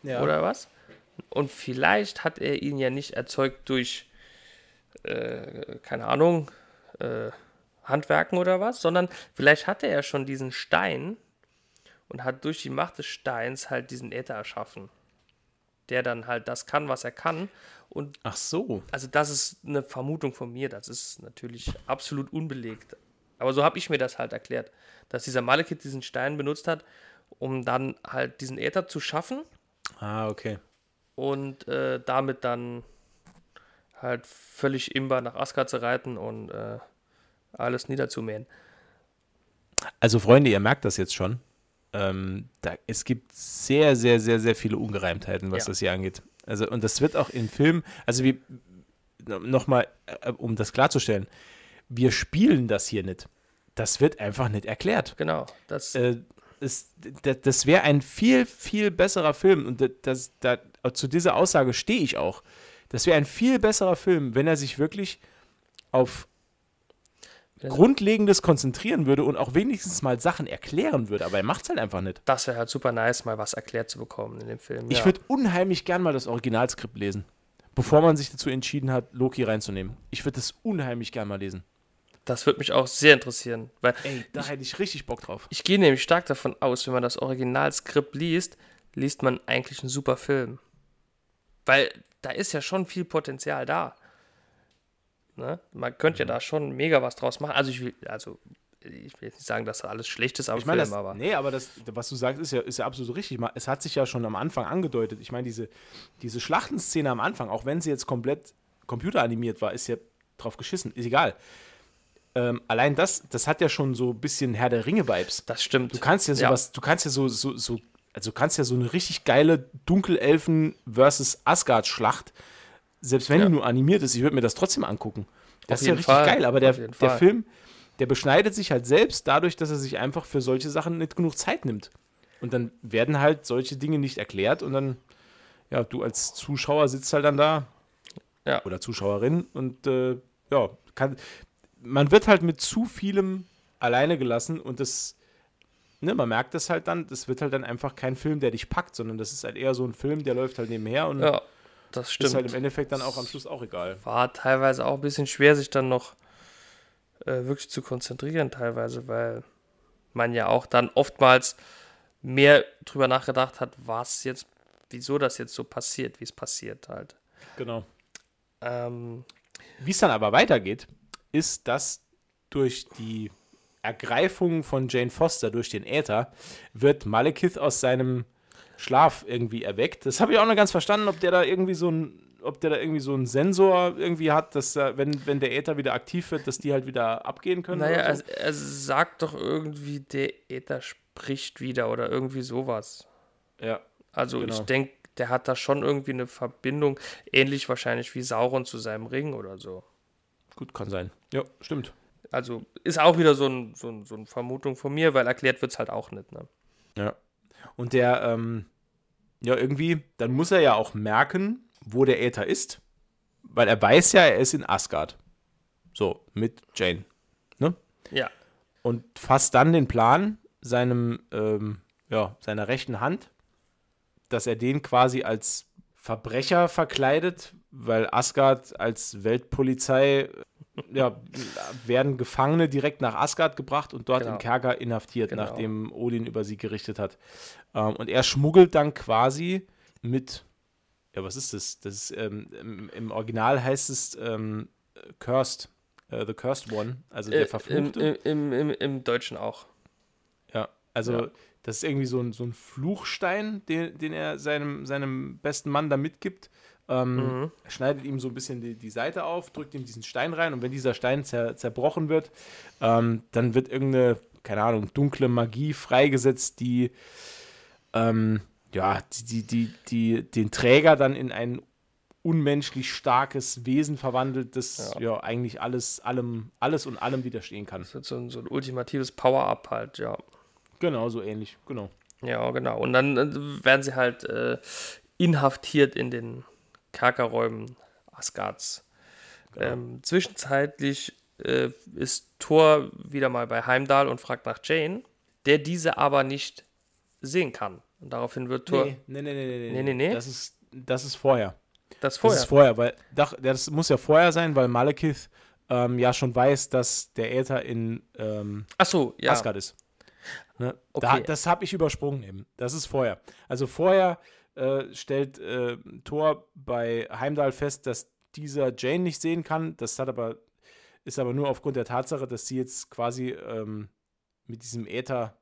Ja. Oder was? Und vielleicht hat er ihn ja nicht erzeugt durch, äh, keine Ahnung, äh, Handwerken oder was, sondern vielleicht hatte er schon diesen Stein und hat durch die Macht des Steins halt diesen Äther erschaffen. Der dann halt das kann, was er kann. Und Ach so. Also, das ist eine Vermutung von mir. Das ist natürlich absolut unbelegt. Aber so habe ich mir das halt erklärt, dass dieser Malekith diesen Stein benutzt hat, um dann halt diesen Äther zu schaffen. Ah, okay. Und äh, damit dann halt völlig imbar nach Asgard zu reiten und äh, alles niederzumähen. Also, Freunde, ihr merkt das jetzt schon. Ähm, da, es gibt sehr, sehr, sehr, sehr viele Ungereimtheiten, was ja. das hier angeht. Also, und das wird auch in Filmen, also wie, nochmal, äh, um das klarzustellen, wir spielen das hier nicht. Das wird einfach nicht erklärt. Genau. Das, äh, ist, das, das wäre ein viel, viel besserer Film. Und das, das, zu dieser Aussage stehe ich auch. Das wäre ein viel besserer Film, wenn er sich wirklich auf Grundlegendes konzentrieren würde und auch wenigstens mal Sachen erklären würde, aber er macht es halt einfach nicht. Das wäre halt super nice, mal was erklärt zu bekommen in dem Film. Ich ja. würde unheimlich gern mal das Originalskript lesen, bevor man sich dazu entschieden hat, Loki reinzunehmen. Ich würde das unheimlich gern mal lesen. Das würde mich auch sehr interessieren. Weil Ey, da ich, hätte ich richtig Bock drauf. Ich gehe nämlich stark davon aus, wenn man das Originalskript liest, liest man eigentlich einen super Film. Weil da ist ja schon viel Potenzial da. Ne? Man könnte ja mhm. da schon mega was draus machen. Also ich will, also ich will jetzt nicht sagen, dass da alles schlecht ist am ich mein, Film, das, aber. Nee, aber das, was du sagst, ist ja, ist ja absolut richtig. Es hat sich ja schon am Anfang angedeutet. Ich meine, diese, diese Schlachtenszene am Anfang, auch wenn sie jetzt komplett computeranimiert war, ist ja drauf geschissen. Ist egal. Ähm, allein das, das hat ja schon so ein bisschen Herr der Ringe-Vibes. Das stimmt. Du kannst ja sowas, ja. du kannst ja so, so, so also du kannst ja so eine richtig geile Dunkelelfen versus Asgard-Schlacht, selbst wenn ja. die nur animiert ist, ich würde mir das trotzdem angucken. Das Auf ist ja richtig Fall. geil, aber der, der Film, der beschneidet sich halt selbst dadurch, dass er sich einfach für solche Sachen nicht genug Zeit nimmt. Und dann werden halt solche Dinge nicht erklärt und dann, ja, du als Zuschauer sitzt halt dann da ja. oder Zuschauerin und äh, ja, kann, man wird halt mit zu vielem alleine gelassen und das ne, man merkt das halt dann, das wird halt dann einfach kein Film, der dich packt, sondern das ist halt eher so ein Film, der läuft halt nebenher und ja, das stimmt. ist halt im Endeffekt dann auch am Schluss auch egal. War teilweise auch ein bisschen schwer, sich dann noch äh, wirklich zu konzentrieren, teilweise, weil man ja auch dann oftmals mehr drüber nachgedacht hat, was jetzt, wieso das jetzt so passiert, wie es passiert halt. Genau. Ähm, wie es dann aber weitergeht, ist, dass durch die Ergreifung von Jane Foster durch den Äther wird Malekith aus seinem Schlaf irgendwie erweckt. Das habe ich auch noch ganz verstanden, ob der da irgendwie so ein, ob der da irgendwie so einen Sensor irgendwie hat, dass er, wenn, wenn der Äther wieder aktiv wird, dass die halt wieder abgehen können. Naja, so. er, er sagt doch irgendwie, der Äther spricht wieder oder irgendwie sowas. Ja. Also genau. ich denke, der hat da schon irgendwie eine Verbindung, ähnlich wahrscheinlich wie Sauron zu seinem Ring oder so. Gut, kann sein. Ja, stimmt. Also ist auch wieder so, ein, so, ein, so eine Vermutung von mir, weil erklärt wird es halt auch nicht. Ne? Ja. Und der, ähm, ja, irgendwie, dann muss er ja auch merken, wo der Äther ist, weil er weiß ja, er ist in Asgard. So, mit Jane. Ne? Ja. Und fasst dann den Plan, seinem, ähm, ja, seiner rechten Hand, dass er den quasi als Verbrecher verkleidet, weil Asgard als Weltpolizei ja, werden Gefangene direkt nach Asgard gebracht und dort genau. im Kerker inhaftiert, genau. nachdem Odin über sie gerichtet hat. Ähm, und er schmuggelt dann quasi mit, ja, was ist das? Das ist, ähm, im, im, Original heißt es ähm, Cursed, uh, The Cursed One, also der äh, Verfluchte. Im, im, Im, Deutschen auch. Ja, also ja. Das ist irgendwie so ein, so ein Fluchstein, den, den er seinem, seinem besten Mann da mitgibt. Ähm, mhm. Schneidet ihm so ein bisschen die, die Seite auf, drückt ihm diesen Stein rein und wenn dieser Stein zer, zerbrochen wird, ähm, dann wird irgendeine, keine Ahnung, dunkle Magie freigesetzt, die, ähm, ja, die, die, die, den Träger dann in ein unmenschlich starkes Wesen verwandelt, das ja, ja eigentlich alles, allem, alles und allem widerstehen kann. Das ist so ein, so ein ultimatives Power-Up halt, ja. Genau, so ähnlich, genau. Ja, genau. Und dann äh, werden sie halt äh, inhaftiert in den Kerkerräumen Asgards. Genau. Ähm, zwischenzeitlich äh, ist Thor wieder mal bei Heimdall und fragt nach Jane, der diese aber nicht sehen kann. Und daraufhin wird Thor. Nee, nee, nee, nee, nee. nee, nee. Das, ist, das ist vorher. Das, vorher. das ist vorher, weil das muss ja vorher sein, weil Malekith ähm, ja schon weiß, dass der Äther in ähm, so, ja. Asgard ist. Ne? Okay. Da, das habe ich übersprungen eben. Das ist vorher. Also vorher äh, stellt äh, Thor bei Heimdall fest, dass dieser Jane nicht sehen kann. Das hat aber ist aber nur aufgrund der Tatsache, dass sie jetzt quasi ähm, mit diesem Äther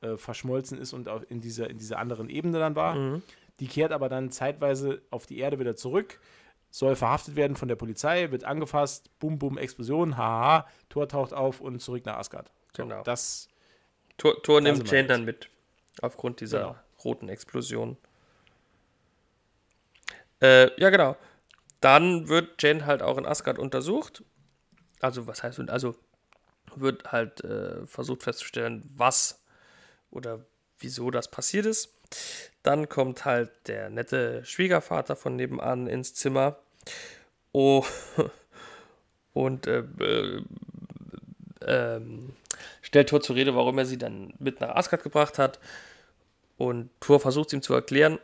äh, verschmolzen ist und in dieser, in dieser anderen Ebene dann war. Mhm. Die kehrt aber dann zeitweise auf die Erde wieder zurück, soll verhaftet werden von der Polizei, wird angefasst, bum, bum, Explosion, haha, Tor taucht auf und zurück nach Asgard. So, genau. Das. Tor, Tor nimmt Jane dann mit, aufgrund dieser genau. roten Explosion. Äh, ja, genau. Dann wird Jane halt auch in Asgard untersucht. Also, was heißt, also wird halt äh, versucht festzustellen, was oder wieso das passiert ist. Dann kommt halt der nette Schwiegervater von nebenan ins Zimmer. Oh, und äh, äh, ähm, stellt Thor zur Rede, warum er sie dann mit nach Asgard gebracht hat. Und Thor versucht ihm zu erklären.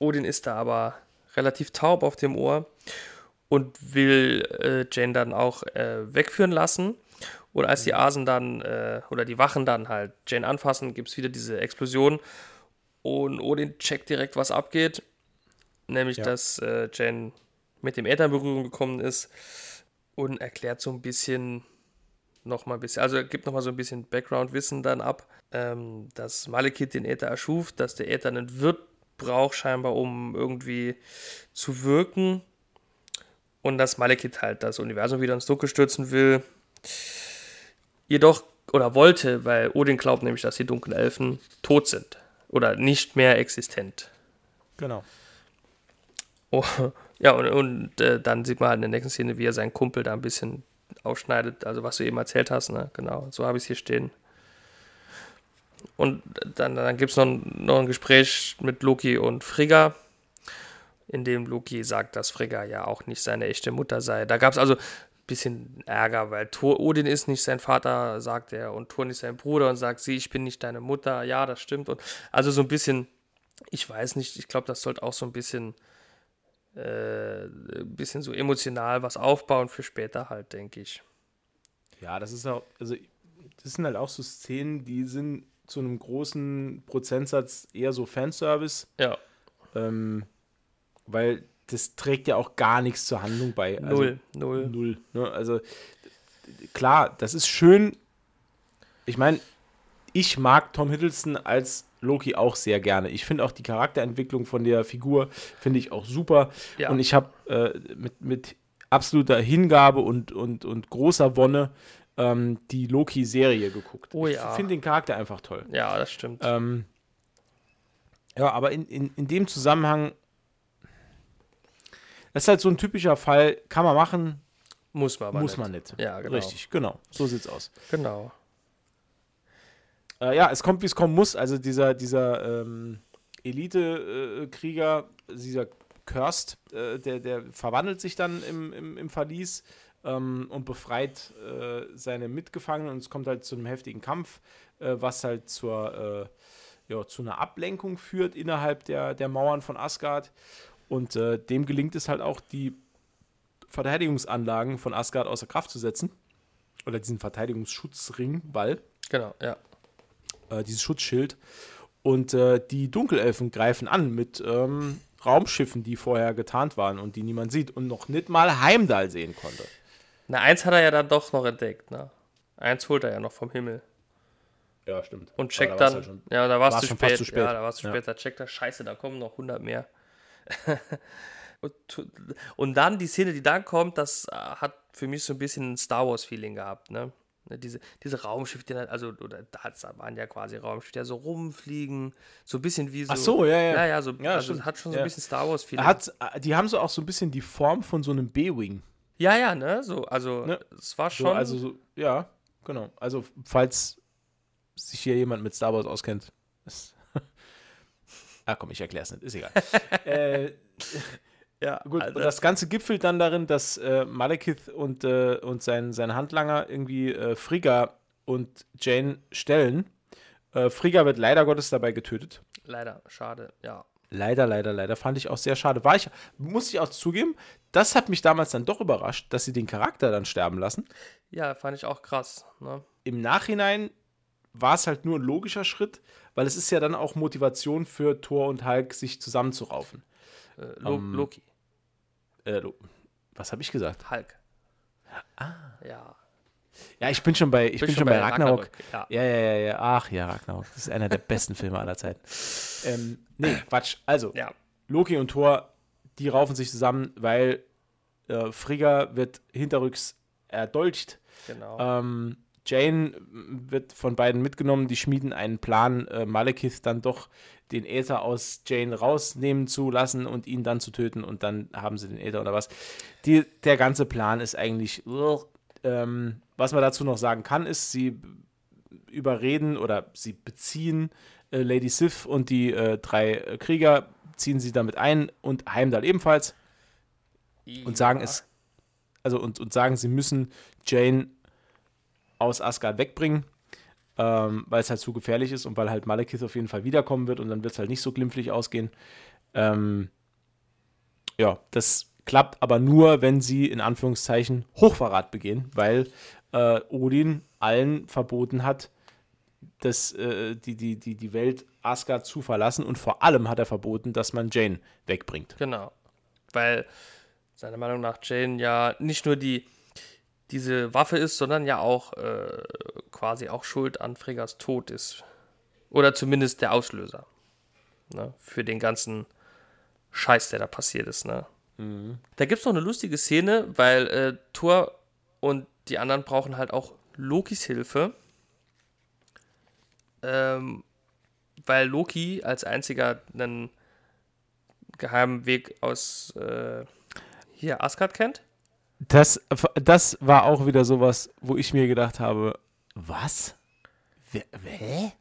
Odin ist da aber relativ taub auf dem Ohr und will äh, Jane dann auch äh, wegführen lassen. Und als die Asen dann, äh, oder die Wachen dann halt Jane anfassen, gibt es wieder diese Explosion. Und Odin checkt direkt, was abgeht. Nämlich, ja. dass äh, Jane mit dem Äther in Berührung gekommen ist. Und erklärt so ein bisschen, nochmal ein bisschen, also gibt nochmal so ein bisschen Background-Wissen dann ab, ähm, dass Malekith den Äther erschuf, dass der Äther einen Wirt braucht, scheinbar, um irgendwie zu wirken. Und dass Malekith halt das Universum wieder ins Dunkel stürzen will jedoch oder wollte, weil Odin glaubt nämlich, dass die dunklen Elfen tot sind oder nicht mehr existent. Genau. Oh, ja, und, und äh, dann sieht man halt in der nächsten Szene, wie er seinen Kumpel da ein bisschen aufschneidet, also was du eben erzählt hast, ne? Genau, so habe ich es hier stehen. Und dann, dann gibt es noch, noch ein Gespräch mit Loki und Frigga, in dem Loki sagt, dass Frigga ja auch nicht seine echte Mutter sei. Da gab es also bisschen Ärger, weil Thor, Odin ist nicht sein Vater, sagt er, und Thor nicht sein Bruder und sagt sie, ich bin nicht deine Mutter. Ja, das stimmt. Und also so ein bisschen, ich weiß nicht, ich glaube, das sollte auch so ein bisschen, äh, ein bisschen so emotional was aufbauen für später halt, denke ich. Ja, das ist auch, also das sind halt auch so Szenen, die sind zu einem großen Prozentsatz eher so Fanservice. Ja. Ähm, weil das trägt ja auch gar nichts zur Handlung bei. Also, null, null. Null. Ne? Also klar, das ist schön. Ich meine, ich mag Tom Hiddleston als Loki auch sehr gerne. Ich finde auch die Charakterentwicklung von der Figur finde ich auch super. Ja. Und ich habe äh, mit, mit absoluter Hingabe und, und, und großer Wonne ähm, die Loki-Serie geguckt. Oh ja. Ich finde den Charakter einfach toll. Ja, das stimmt. Ähm, ja, aber in, in, in dem Zusammenhang das ist halt so ein typischer Fall, kann man machen. Muss man aber Muss nicht. man nicht. Ja, genau. Richtig, genau. So sieht's aus. Genau. Äh, ja, es kommt, wie es kommen muss. Also dieser, dieser ähm, Elite-Krieger, äh, dieser Kirst, äh, der, der verwandelt sich dann im, im, im Verlies ähm, und befreit äh, seine Mitgefangenen und es kommt halt zu einem heftigen Kampf, äh, was halt zur, äh, ja, zu einer Ablenkung führt innerhalb der, der Mauern von Asgard. Und äh, dem gelingt es halt auch, die Verteidigungsanlagen von Asgard außer Kraft zu setzen. Oder diesen Verteidigungsschutzring, Ball. Genau, ja. Äh, dieses Schutzschild. Und äh, die Dunkelelfen greifen an mit ähm, Raumschiffen, die vorher getarnt waren und die niemand sieht und noch nicht mal Heimdall sehen konnte. Na, eins hat er ja dann doch noch entdeckt, ne? Eins holt er ja noch vom Himmel. Ja, stimmt. Und checkt da dann. Halt schon, ja, da war es zu, spät. zu spät. Ja, da war es zu spät. Ja. Da checkt er, scheiße, da kommen noch 100 mehr. und, dann die Szene, die dann kommt, das äh, hat für mich so ein bisschen ein Star Wars-Feeling gehabt, ne? Ne diese, diese Raumschiffe, die dann, also, oder da waren ja quasi Raumschiffe, die so rumfliegen, so ein bisschen wie so. Ach so, ja, ja. Ja, ja, so, ja, also hat schon so ein bisschen Star Wars-Feeling. Äh, die haben so auch so ein bisschen die Form von so einem B-Wing. Ja, ja, ne? So, also, ne? es war schon. So, also, so, ja, genau. Also, falls sich hier jemand mit Star Wars auskennt, ist Ah, komm, ich erkläre es nicht, ist egal. äh, ja, gut. Also, das Ganze gipfelt dann darin, dass äh, Malekith und, äh, und sein, sein Handlanger irgendwie äh, Frigga und Jane stellen. Äh, Frigga wird leider Gottes dabei getötet. Leider, schade, ja. Leider, leider, leider. Fand ich auch sehr schade. War ich, muss ich auch zugeben, das hat mich damals dann doch überrascht, dass sie den Charakter dann sterben lassen. Ja, fand ich auch krass. Ne? Im Nachhinein war es halt nur ein logischer Schritt, weil es ist ja dann auch Motivation für Thor und Hulk, sich zusammenzuraufen. Äh, Lo ähm, Loki. Äh, was habe ich gesagt? Hulk. Ah. Ja. Ja, ich bin schon bei, ich bin, schon bei, Ragnarok. Ragnarok. Ja. ja. ja, ja, Ach ja, Ragnarok. Das ist einer der besten Filme aller Zeiten. Ähm, nee, Quatsch. Also, ja. Loki und Thor, die raufen sich zusammen, weil äh, Frigga wird hinterrücks erdolcht. Genau. Ähm, Jane wird von beiden mitgenommen. Die schmieden einen Plan, äh, Malekith dann doch den Äther aus Jane rausnehmen zu lassen und ihn dann zu töten und dann haben sie den Äther oder was. Die, der ganze Plan ist eigentlich. Ähm, was man dazu noch sagen kann, ist, sie überreden oder sie beziehen äh, Lady Sif und die äh, drei Krieger, ziehen sie damit ein und Heimdall ebenfalls ja. und sagen es, also und, und sagen, sie müssen Jane aus Asgard wegbringen, ähm, weil es halt zu gefährlich ist und weil halt Malekith auf jeden Fall wiederkommen wird und dann wird es halt nicht so glimpflich ausgehen. Ähm, ja, das klappt aber nur, wenn sie in Anführungszeichen Hochverrat begehen, weil äh, Odin allen verboten hat, das, äh, die, die, die, die Welt Asgard zu verlassen und vor allem hat er verboten, dass man Jane wegbringt. Genau. Weil seiner Meinung nach Jane ja nicht nur die diese Waffe ist, sondern ja auch äh, quasi auch schuld an Fregas Tod ist. Oder zumindest der Auslöser. Ne? Für den ganzen Scheiß, der da passiert ist. Ne? Mhm. Da gibt es noch eine lustige Szene, weil äh, Thor und die anderen brauchen halt auch Lokis Hilfe. Ähm, weil Loki als einziger einen geheimen Weg aus äh, hier Asgard kennt. Das, das war auch wieder sowas, wo ich mir gedacht habe, was? Hä?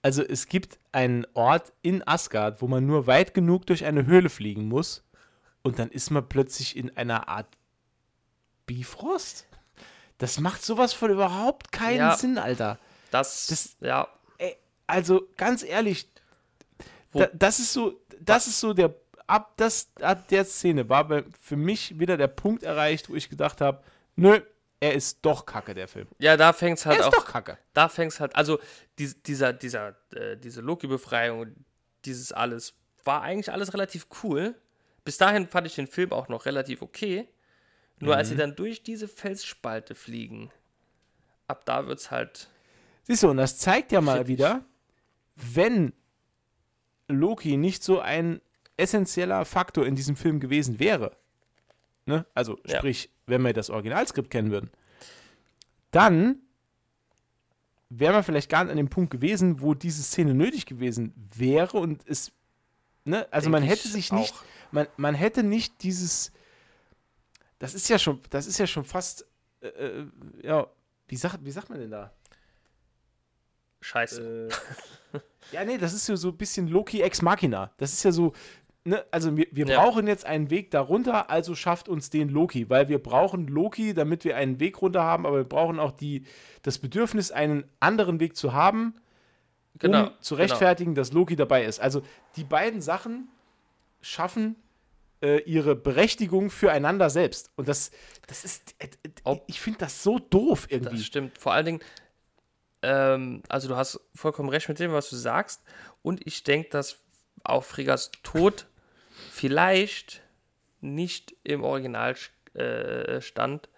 Also es gibt einen Ort in Asgard, wo man nur weit genug durch eine Höhle fliegen muss und dann ist man plötzlich in einer Art Bifrost. Das macht sowas von überhaupt keinen ja, Sinn, Alter. Das, das ja. Ey, also ganz ehrlich, da, das ist so, das ist so der ab, das, ab der Szene war für mich wieder der Punkt erreicht, wo ich gedacht habe, nö, er ist doch kacke, der Film. Ja, da fängt es halt er ist auch. doch kacke. Da fängt es halt, also die, dieser, dieser, äh, diese Loki-Befreiung, dieses alles, war eigentlich alles relativ cool. Bis dahin fand ich den Film auch noch relativ okay. Nur mhm. als sie mhm. dann durch diese Felsspalte fliegen, ab da wird es halt. Siehst du, und das zeigt ja mal wieder, wenn Loki nicht so ein essentieller Faktor in diesem Film gewesen wäre, ne? also ja. sprich, wenn wir das Originalskript kennen würden, dann wäre man vielleicht gar nicht an dem Punkt gewesen, wo diese Szene nötig gewesen wäre und es, ne? also Denk man hätte sich nicht, man, man hätte nicht dieses, das ist ja schon, das ist ja schon fast, äh, äh ja, wie sagt, wie sagt man denn da? Scheiße. Äh, ja, nee, das ist ja so ein bisschen Loki ex Machina. Das ist ja so, ne, also wir, wir ja. brauchen jetzt einen Weg darunter, also schafft uns den Loki, weil wir brauchen Loki, damit wir einen Weg runter haben, aber wir brauchen auch die, das Bedürfnis, einen anderen Weg zu haben, genau. um zu genau. rechtfertigen, genau. dass Loki dabei ist. Also die beiden Sachen schaffen äh, ihre Berechtigung füreinander selbst. Und das, das ist, äh, äh, ich finde das so doof irgendwie. Das stimmt. Vor allen Dingen, ähm, also du hast vollkommen recht mit dem, was du sagst. Und ich denke, dass auch Friggas Tod vielleicht nicht im Original äh, stand,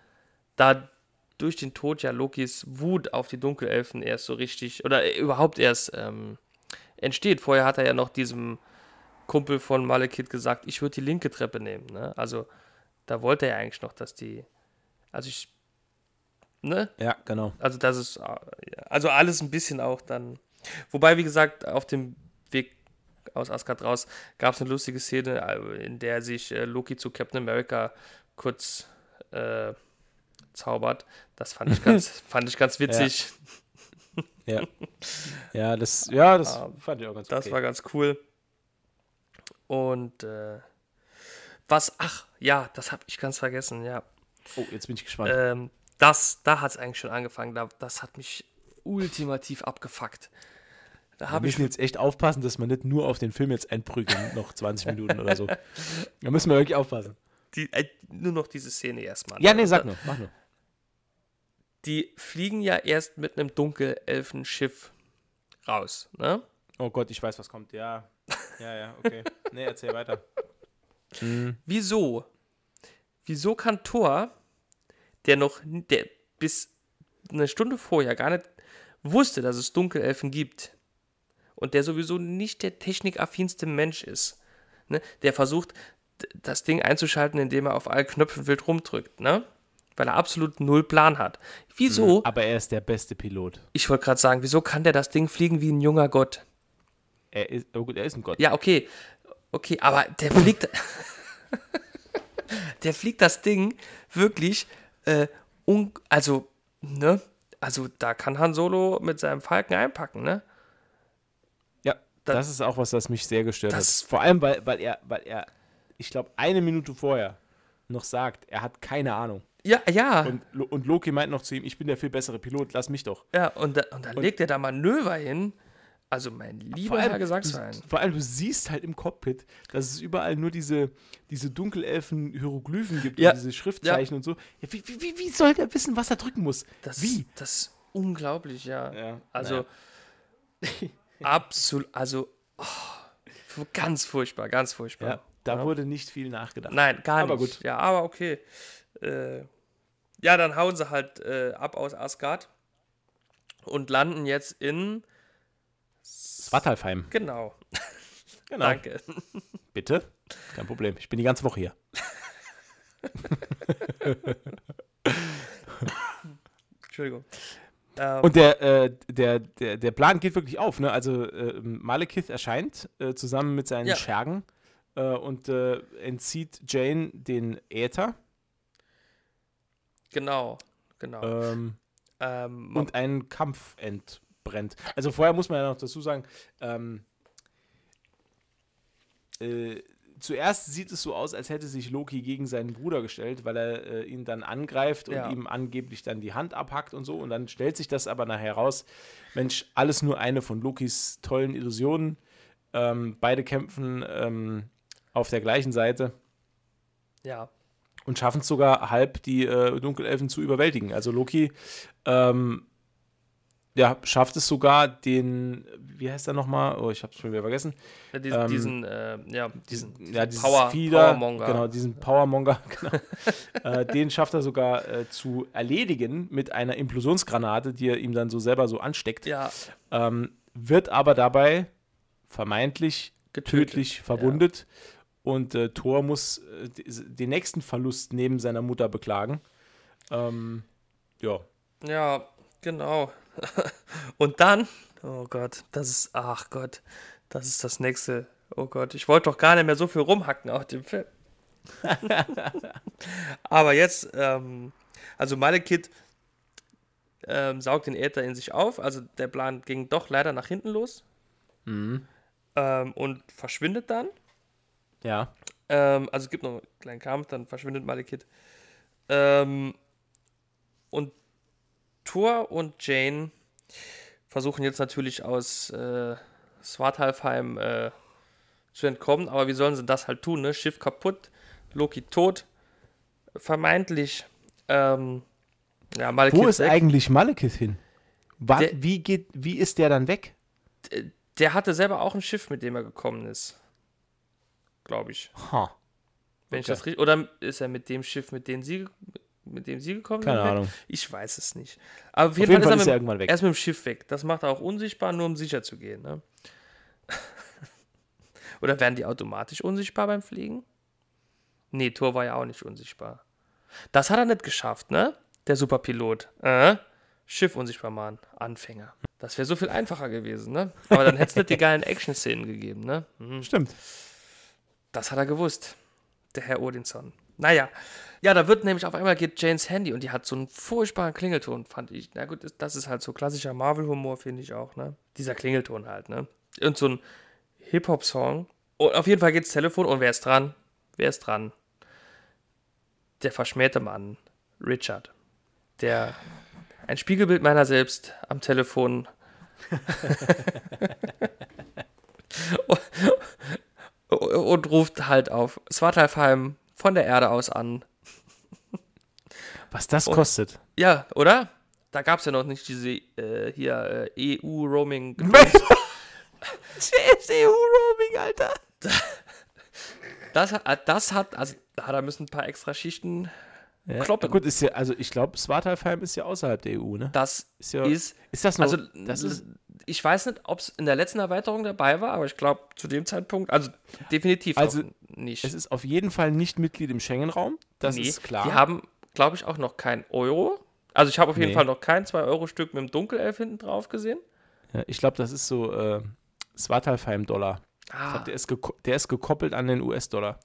da durch den Tod ja Lokis Wut auf die Dunkelelfen erst so richtig oder überhaupt erst ähm, entsteht. Vorher hat er ja noch diesem Kumpel von Malekith gesagt, ich würde die linke Treppe nehmen. Ne? Also da wollte er eigentlich noch, dass die, also ich, ne? Ja, genau. Also das ist, also alles ein bisschen auch dann, wobei wie gesagt auf dem Weg aus Asgard raus, gab es eine lustige Szene, äh, in der sich äh, Loki zu Captain America kurz äh, zaubert. Das fand ich ganz, fand ich ganz witzig. Ja. ja. ja. das, ja, das ah, fand ich auch ganz Das okay. war ganz cool. Und äh, was, ach, ja, das habe ich ganz vergessen, ja. Oh, jetzt bin ich gespannt. Ähm, das, da hat es eigentlich schon angefangen. Da, das hat mich ultimativ abgefuckt. Da wir müssen jetzt echt aufpassen, dass man nicht nur auf den Film jetzt einprügeln, noch 20 Minuten oder so. Da müssen wir wirklich aufpassen. Die, äh, nur noch diese Szene erstmal. Ja, nee, sag nur, mach nur. Die fliegen ja erst mit einem Dunkelelfenschiff raus, ne? Oh Gott, ich weiß, was kommt. Ja, ja, ja, okay. nee, erzähl weiter. Mhm. Wieso? Wieso kann Thor der noch, der bis eine Stunde vorher gar nicht wusste, dass es Dunkelelfen gibt und der sowieso nicht der technikaffinste Mensch ist, ne? der versucht, das Ding einzuschalten, indem er auf allen Knöpfen wild rumdrückt, ne? Weil er absolut null Plan hat. Wieso? Aber er ist der beste Pilot. Ich wollte gerade sagen, wieso kann der das Ding fliegen wie ein junger Gott? Er ist, oh gut, er ist ein Gott. Ja, okay. Okay, aber der fliegt. der fliegt das Ding wirklich, äh, un, also, ne? Also, da kann Han Solo mit seinem Falken einpacken, ne? Das, das ist auch was, was mich sehr gestört hat. Vor allem, weil, weil er, weil er, ich glaube, eine Minute vorher noch sagt, er hat keine Ahnung. Ja, ja. Und, und Loki meint noch zu ihm, ich bin der viel bessere Pilot, lass mich doch. Ja, und, da, und dann und, legt er da Manöver hin. Also mein lieber Herr Gesangsverein. Vor allem, du siehst halt im Cockpit, dass es überall nur diese, diese Dunkelelfen-Hieroglyphen gibt ja. und diese Schriftzeichen ja. und so. Ja, wie, wie, wie soll der wissen, was er drücken muss? Das, wie? Das ist unglaublich, ja. ja also, absolut, also, oh, ganz furchtbar, ganz furchtbar. Ja, da wurde nicht viel nachgedacht. Nein, gar aber nicht. Gut. Ja, aber okay. Äh, ja, dann hauen sie halt äh, ab aus Asgard und landen jetzt in Svartalfheim. Genau. genau. Danke. Bitte? Kein Problem. Ich bin die ganze Woche hier. Entschuldigung. Ähm, Und der, äh, der, der, der Plan geht wirklich auf. Ne? Also äh, Malekith erscheint äh, zusammen mit seinen Ja. Schergen äh, und äh, entzieht Jane den Äther genau, genau. ähm, Ähm, und ein Kampf entbrennt. Also vorher muss man ja noch dazu sagen, ähm, äh, zuerst sieht es so aus, als hätte sich Loki gegen seinen Bruder gestellt, weil er äh, ihn dann angreift und Ja. ihm angeblich dann die Hand abhackt und so. Und dann stellt sich das aber nachher raus, Mensch, alles nur eine von Lokis tollen Illusionen. Ähm, beide kämpfen ähm, auf der gleichen Seite ja, und schaffen es sogar halb, die äh, Dunkelelfen zu überwältigen. Also Loki ähm, ja, schafft es sogar, den, wie heißt er nochmal? Oh, ich habe es schon wieder vergessen. Ja, diesen, Ähm, diesen, äh, ja, diesen, Diesen, ja, Power, da, Powermonger. Genau, diesen Powermonger. Genau. äh, den schafft er sogar äh, zu erledigen mit einer Implosionsgranate, die er ihm dann so selber so ansteckt. Ja, Ähm, wird aber dabei vermeintlich getötet. tödlich verwundet. Und äh, Thor muss äh, den nächsten Verlust neben seiner Mutter beklagen. Ähm, ja. Ja, genau. Und dann, oh Gott, das ist, ach Gott, das ist das nächste. Oh Gott, ich wollte doch gar nicht mehr so viel rumhacken auf dem Film. Aber jetzt, ähm, also Malekith ähm, saugt den Äther in sich auf. Also der Plan ging doch leider nach hinten los Mhm. ähm, und verschwindet dann. Ja. Ähm, also es gibt noch einen kleinen Kampf, dann verschwindet Malekith. Ähm, und Thor und Jane versuchen jetzt natürlich aus äh, Svartalfheim äh, zu entkommen, aber wie sollen sie das halt tun? Ne? Schiff kaputt, Loki tot, vermeintlich. Ähm, ja, Malekith Wo ist weg. eigentlich Malekith hin? Wa- Der- wie, geht, wie ist der dann weg? Der hatte selber auch ein Schiff, mit dem er gekommen ist. Glaube ich. Ha. Wenn ich Okay. das richtig. Oder ist er mit dem Schiff, mit dem sie, mit dem sie gekommen Keine sind? weg? Ahnung. Ich weiß es nicht. Aber auf Auf jeden, jeden Fall, Fall ist ist er, er mit, irgendwann weg. er ist mit dem Schiff weg. Das macht er auch unsichtbar, nur um sicher zu gehen. Ne? Oder werden die automatisch unsichtbar beim Fliegen? Nee, Thor war ja auch nicht unsichtbar. Das hat er nicht geschafft, ne? Der Superpilot. Äh? Schiff unsichtbar machen. Anfänger. Das wäre so viel einfacher gewesen, ne? Aber dann hätte es nicht die geilen Action-Szenen gegeben, ne? Mhm. Stimmt. Das hat er gewusst, der Herr Odinson. Naja, ja, da wird nämlich auf einmal geht Janes Handy und die hat so einen furchtbaren Klingelton, fand ich. Na gut, das ist halt so klassischer Marvel-Humor, finde ich auch, ne? Dieser Klingelton halt, ne? Und so ein Hip-Hop-Song. Und auf jeden Fall geht's Telefon und wer ist dran? Wer ist dran? Der verschmähte Mann, Richard. Der ein Spiegelbild meiner selbst am Telefon. und, und ruft halt auf Svartalfheim von der Erde aus an. Was das Und- kostet. Ja, oder? Da gab es ja noch nicht diese äh, hier äh, EU-Roaming. CSU-Roaming, Alter. Das, hat- das hat, also da da müssen ein paar extra Schichten Ja, kloppen. Gut, ist ja, also ich glaube, Swartalfheim ist ja außerhalb der EU, ne? Das Ist ja, ist, ist das noch, also das ist, ich weiß nicht, ob es in der letzten Erweiterung dabei war, aber ich glaube zu dem Zeitpunkt, also definitiv Also, noch nicht. es ist auf jeden Fall nicht Mitglied im Schengen-Raum, das Nee, ist klar. Die haben, glaube ich, auch noch kein Euro. Also ich habe auf jeden Nee. Fall noch kein 2-Euro-Stück mit dem Dunkelelf hinten drauf gesehen. ja, ich glaube, das ist so äh, Swartalfheim-Dollar. Ich Ah, der, ist der ist gekoppelt an den US-Dollar.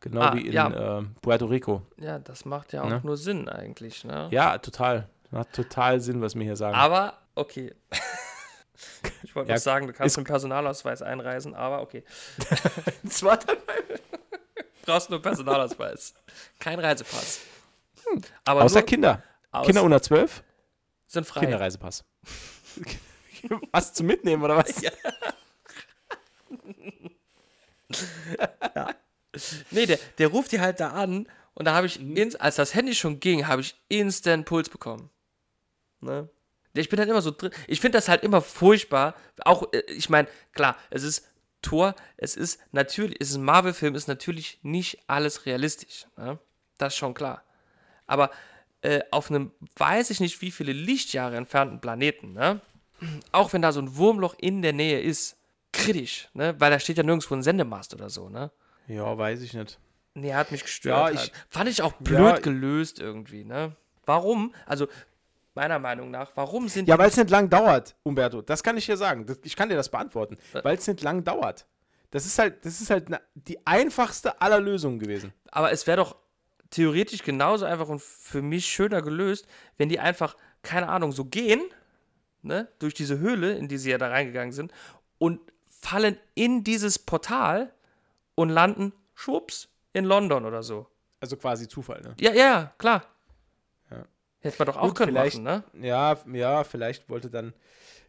Genau Ah, wie in ja. äh, Puerto Rico. ja, das macht ja auch Ne? nur Sinn eigentlich. Ne? Ja, total. Macht total Sinn, was wir hier sagen. Aber, okay. Ich wollte Ja, noch sagen, du kannst dem Personalausweis einreisen, aber okay. Swartalfheim. Brauchst nur Personalausweis. Kein Reisepass. Aber Außer nur Kinder. aus- Kinder unter 12, sind frei. Kinderreisepass. was zum Mitnehmen oder was? Ja. Nee, der, der ruft die halt da an und da habe ich, Mhm. ins, als das Handy schon ging, habe ich instant Puls bekommen. Ne? Ich bin dann immer so drin. Ich finde das halt immer furchtbar. Auch, äh, ich meine, klar, es ist Tor, es ist natürlich, es ist ein Marvel-Film, ist natürlich nicht alles realistisch. Ne? Das ist schon klar. Aber äh, auf einem, weiß ich nicht, wie viele Lichtjahre entfernten Planeten, ne? auch wenn da so ein Wurmloch in der Nähe ist, kritisch, ne? weil da steht ja nirgendwo ein Sendemast oder so. Ne? Ja, weiß ich nicht. Nee, hat mich gestört. Ja, halt. ich- Fand ich auch blöd Ja. gelöst irgendwie, ne? Warum? Also, meiner Meinung nach, warum sind Ja, weil es nicht lang dauert, Umberto. Das kann ich dir sagen. Das, ich kann dir das beantworten. Äh. Weil es nicht lang dauert. Das ist halt, das ist halt na, die einfachste aller Lösungen gewesen. aber es wäre doch theoretisch genauso einfach und für mich schöner gelöst, wenn die einfach, keine Ahnung, so gehen, ne, durch diese Höhle, in die sie ja da reingegangen sind, und fallen in dieses Portal und landen, schwupps, in London oder so. Also quasi Zufall, ne? Ja, ja, klar. Ja. Hätte man doch auch Gut, können vielleicht- machen, ne? Ja, ja, vielleicht wollte dann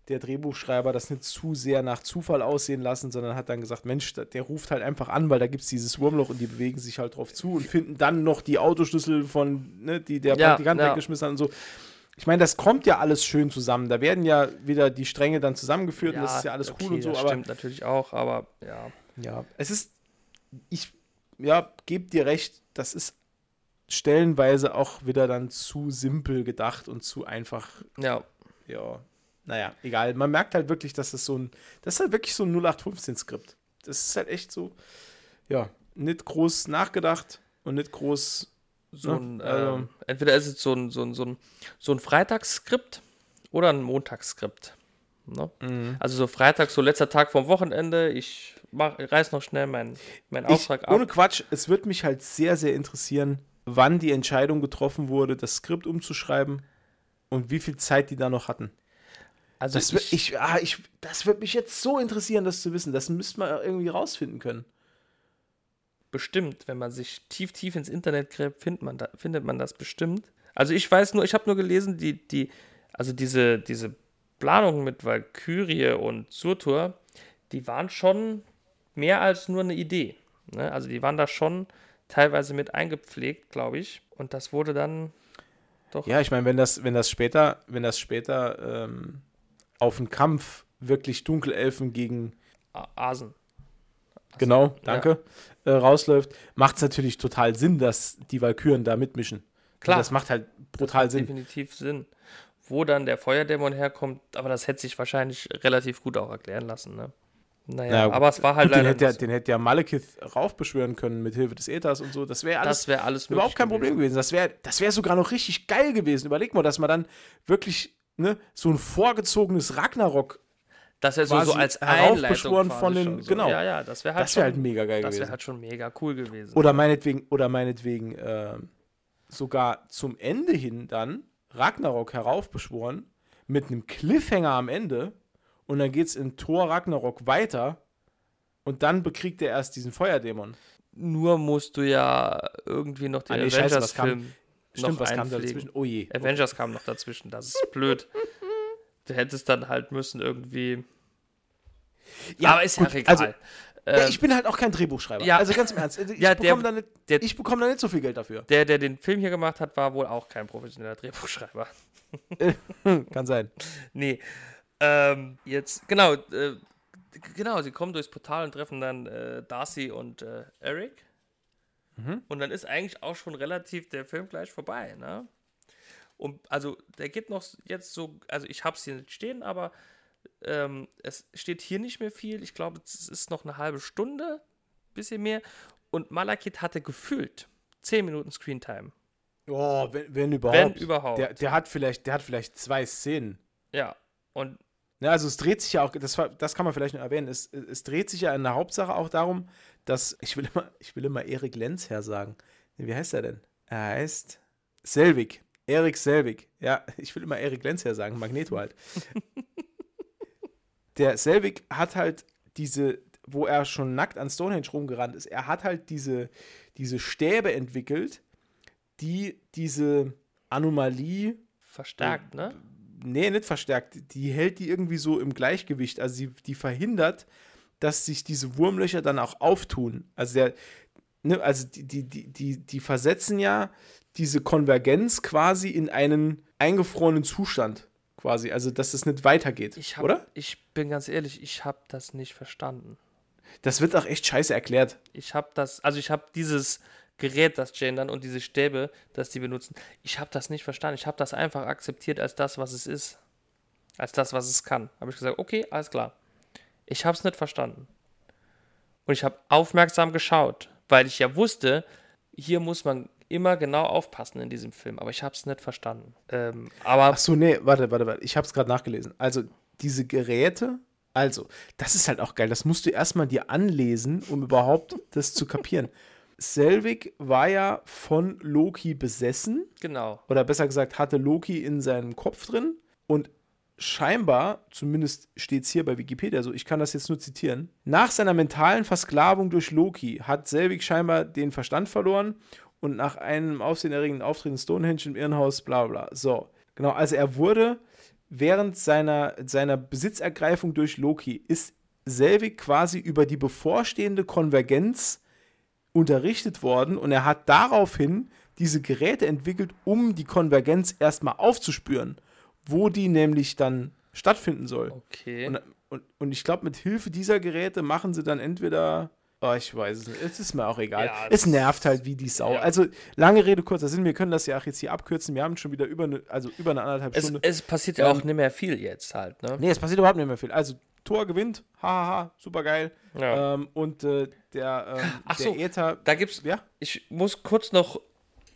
der Drehbuchschreiber das nicht zu sehr nach Zufall aussehen lassen, sondern hat dann gesagt, Mensch, der ruft halt einfach an, weil da gibt es dieses Wurmloch und die bewegen sich halt drauf zu und finden dann noch die Autoschlüssel von, ne, die der Ja, Praktikant ja. weggeschmissen hat und so. Ich meine, das kommt ja alles schön zusammen. Da werden ja wieder die Stränge dann zusammengeführt und das ist ja alles okay, cool und so, das aber stimmt natürlich auch, aber ja. ja, es ist, ich, ja, gebe dir recht, das ist stellenweise auch wieder dann zu simpel gedacht und zu einfach Ja, ja, naja, egal. Man merkt halt wirklich, dass das so ein, das ist halt wirklich so ein 0815-Skript. Das ist halt echt so, ja, nicht groß nachgedacht und nicht groß, so Ja, ein, also- ähm, entweder ist es so ein, so ein, so ein, so ein Freitagsskript oder ein Montagsskript. Ne? Also so Freitag, so letzter Tag vom Wochenende, ich mach, reiß noch schnell meinen mein ich, Auftrag ohne ab. Quatsch, es wird mich halt sehr, sehr interessieren, wann die Entscheidung getroffen wurde, das Skript umzuschreiben und wie viel Zeit die da noch hatten. Also Das, wird, ich, ah, ich, das wird mich jetzt so interessieren, das zu wissen. Das müsste man irgendwie rausfinden können. bestimmt, wenn man sich tief, tief ins Internet gräbt, findet man, da, findet man das bestimmt. Also ich weiß nur, ich habe nur gelesen, die, die, also diese, diese Planungen mit Valkyrie und Surtur, die waren schon mehr als nur eine Idee. Ne? Also die waren da schon teilweise mit eingepflegt, glaube ich. Und das wurde dann doch. Ja, ich meine, wenn das, wenn das später, wenn das später ähm, auf einen Kampf wirklich Dunkelelfen gegen, Asen. genau, danke, äh, rausläuft, macht es natürlich total Sinn, dass die Valkyren da mitmischen. Klar. Und das macht halt brutal Sinn. Definitiv Sinn. Wo dann der Feuerdämon herkommt, aber das hätte sich wahrscheinlich relativ gut auch erklären lassen. Ne? Naja, Naja, aber es war halt Gut, den, leider hätte ja, den hätte ja Malekith raufbeschwören können mit Hilfe des Äthers und so. Das wäre alles Das wäre alles überhaupt kein Problem gewesen. Das wäre das wär sogar noch richtig geil gewesen. Überleg mal, dass man dann wirklich ne, so ein vorgezogenes Ragnarok, Das wäre so, so als Einleitung von den- so. genau. Ja, ja, das wäre halt, das wäre schon- halt mega geil das gewesen. wäre halt schon mega cool gewesen. Oder meinetwegen, oder meinetwegen ähm, sogar zum Ende hin dann Ragnarok heraufbeschworen mit einem Cliffhanger am Ende und dann geht's in Thor Ragnarok weiter und dann bekriegt er erst diesen Feuerdämon. Nur musst du ja irgendwie noch den Ah, nee, Avengers-Film Stimmt, noch was kam dazwischen? Oh je. Avengers kam noch dazwischen, das ist blöd. Du hättest dann halt müssen irgendwie. Ja, aber ist gut, ja egal. also- Ja, ich bin halt auch kein Drehbuchschreiber. ja. Also ganz im Ernst. Ich Ja, bekomme da, nicht- bekomm da nicht so viel Geld dafür. der, der den Film hier gemacht hat, war wohl auch kein professioneller Drehbuchschreiber. Kann sein. Nee. Ähm, jetzt, genau, äh, genau, sie kommen durchs Portal und treffen dann äh, Darcy und äh, Eric. Mhm. Und dann ist eigentlich auch schon relativ der Film gleich vorbei, ne? Und also der geht noch jetzt so, also ich habe es hier nicht stehen, aber ähm, es steht hier nicht mehr viel. Ich glaube, es ist noch eine halbe Stunde, bisschen mehr. Und Malakit hatte gefühlt 10 Minuten Screentime. Oh, wenn, wenn überhaupt. Wenn überhaupt. Der, der, hat vielleicht, der hat vielleicht zwei Szenen. Ja, und. Ja, also es dreht sich ja auch, das, das kann man vielleicht noch erwähnen, es, es dreht sich ja in der Hauptsache auch darum, dass, ich will immer, ich will immer Erik Lenz her sagen. Wie heißt er denn? Er heißt Selvig. Erik Selvig. Ja, ich will immer Erik Lenz her sagen, Magneto halt. der Selvig hat halt diese, wo er schon nackt an Stonehenge rumgerannt ist, er hat halt diese, diese Stäbe entwickelt, die diese Anomalie verstärkt, ne? Nee, nicht verstärkt. Die hält die irgendwie so im Gleichgewicht. Also sie, die verhindert, dass sich diese Wurmlöcher dann auch auftun. Also der, ne, also die, die, die, die, die versetzen ja diese Konvergenz quasi in einen eingefrorenen Zustand quasi, also dass es nicht weitergeht, hab, oder? Ich bin ganz ehrlich, ich habe das nicht verstanden. Das wird auch echt scheiße erklärt. Ich habe das, also ich habe dieses Gerät, das gendern und diese Stäbe, das die benutzen, ich habe das nicht verstanden. Ich habe das einfach akzeptiert als das, was es ist. Als das, was es kann. Habe ich gesagt, okay, alles klar. Ich habe es nicht verstanden. Und ich habe aufmerksam geschaut, weil ich ja wusste, hier muss man immer genau aufpassen in diesem Film, aber ich habe es nicht verstanden. Ähm, aber Ach so, nee, warte, warte, warte. Ich habe es gerade nachgelesen. Also, diese Geräte, also, das ist halt auch geil. Das musst du erstmal dir anlesen, um überhaupt das zu kapieren. Selvig war ja von Loki besessen. Genau. Oder besser gesagt, hatte Loki in seinem Kopf drin. Und scheinbar, zumindest steht es hier bei Wikipedia so, ich kann das jetzt nur zitieren, nach seiner mentalen Versklavung durch Loki hat Selvig scheinbar den Verstand verloren und nach einem aufsehenerregenden Auftritt in Stonehenge im Irrenhaus, bla bla. So, genau, also er wurde während seiner, seiner Besitzergreifung durch Loki, ist Selvig quasi über die bevorstehende Konvergenz unterrichtet worden und er hat daraufhin diese Geräte entwickelt, um die Konvergenz erstmal aufzuspüren, wo die nämlich dann stattfinden soll. Okay. Und, und, und ich glaube, mit Hilfe dieser Geräte machen sie dann entweder Oh, ich weiß es nicht. Es ist mir auch egal. Ja, es nervt halt wie die Sau. Ja. Also, lange Rede, kurzer Sinn. Wir können das ja auch jetzt hier abkürzen. Wir haben schon wieder über eine, also über eine anderthalb es, Stunde. Es passiert ja ähm, auch nicht mehr viel jetzt halt, ne? Nee, es passiert überhaupt nicht mehr viel. Also, Tor gewinnt. Hahaha, super geil. Ja. Ähm, und äh, der, ähm, Ach der so, Äther. Da gibt's. Ja? Ich muss kurz noch.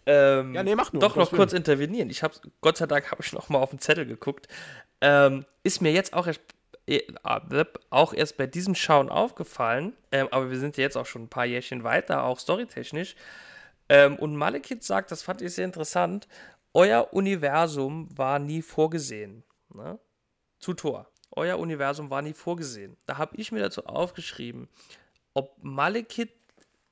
Ähm, ja, nee, mach nur. Doch noch kurz intervenieren. Ich habe, Gott sei Dank, habe ich noch mal auf den Zettel geguckt. Ähm, ist mir jetzt auch erst äh, auch erst bei diesem Schauen aufgefallen, ähm, aber wir sind jetzt auch schon ein paar Jährchen weiter, auch storytechnisch. Ähm, und Malekith sagt, das fand ich sehr interessant, euer Universum war nie vorgesehen. Ne? Zu Tor. Euer Universum war nie vorgesehen. Da habe ich mir dazu aufgeschrieben, ob Malekith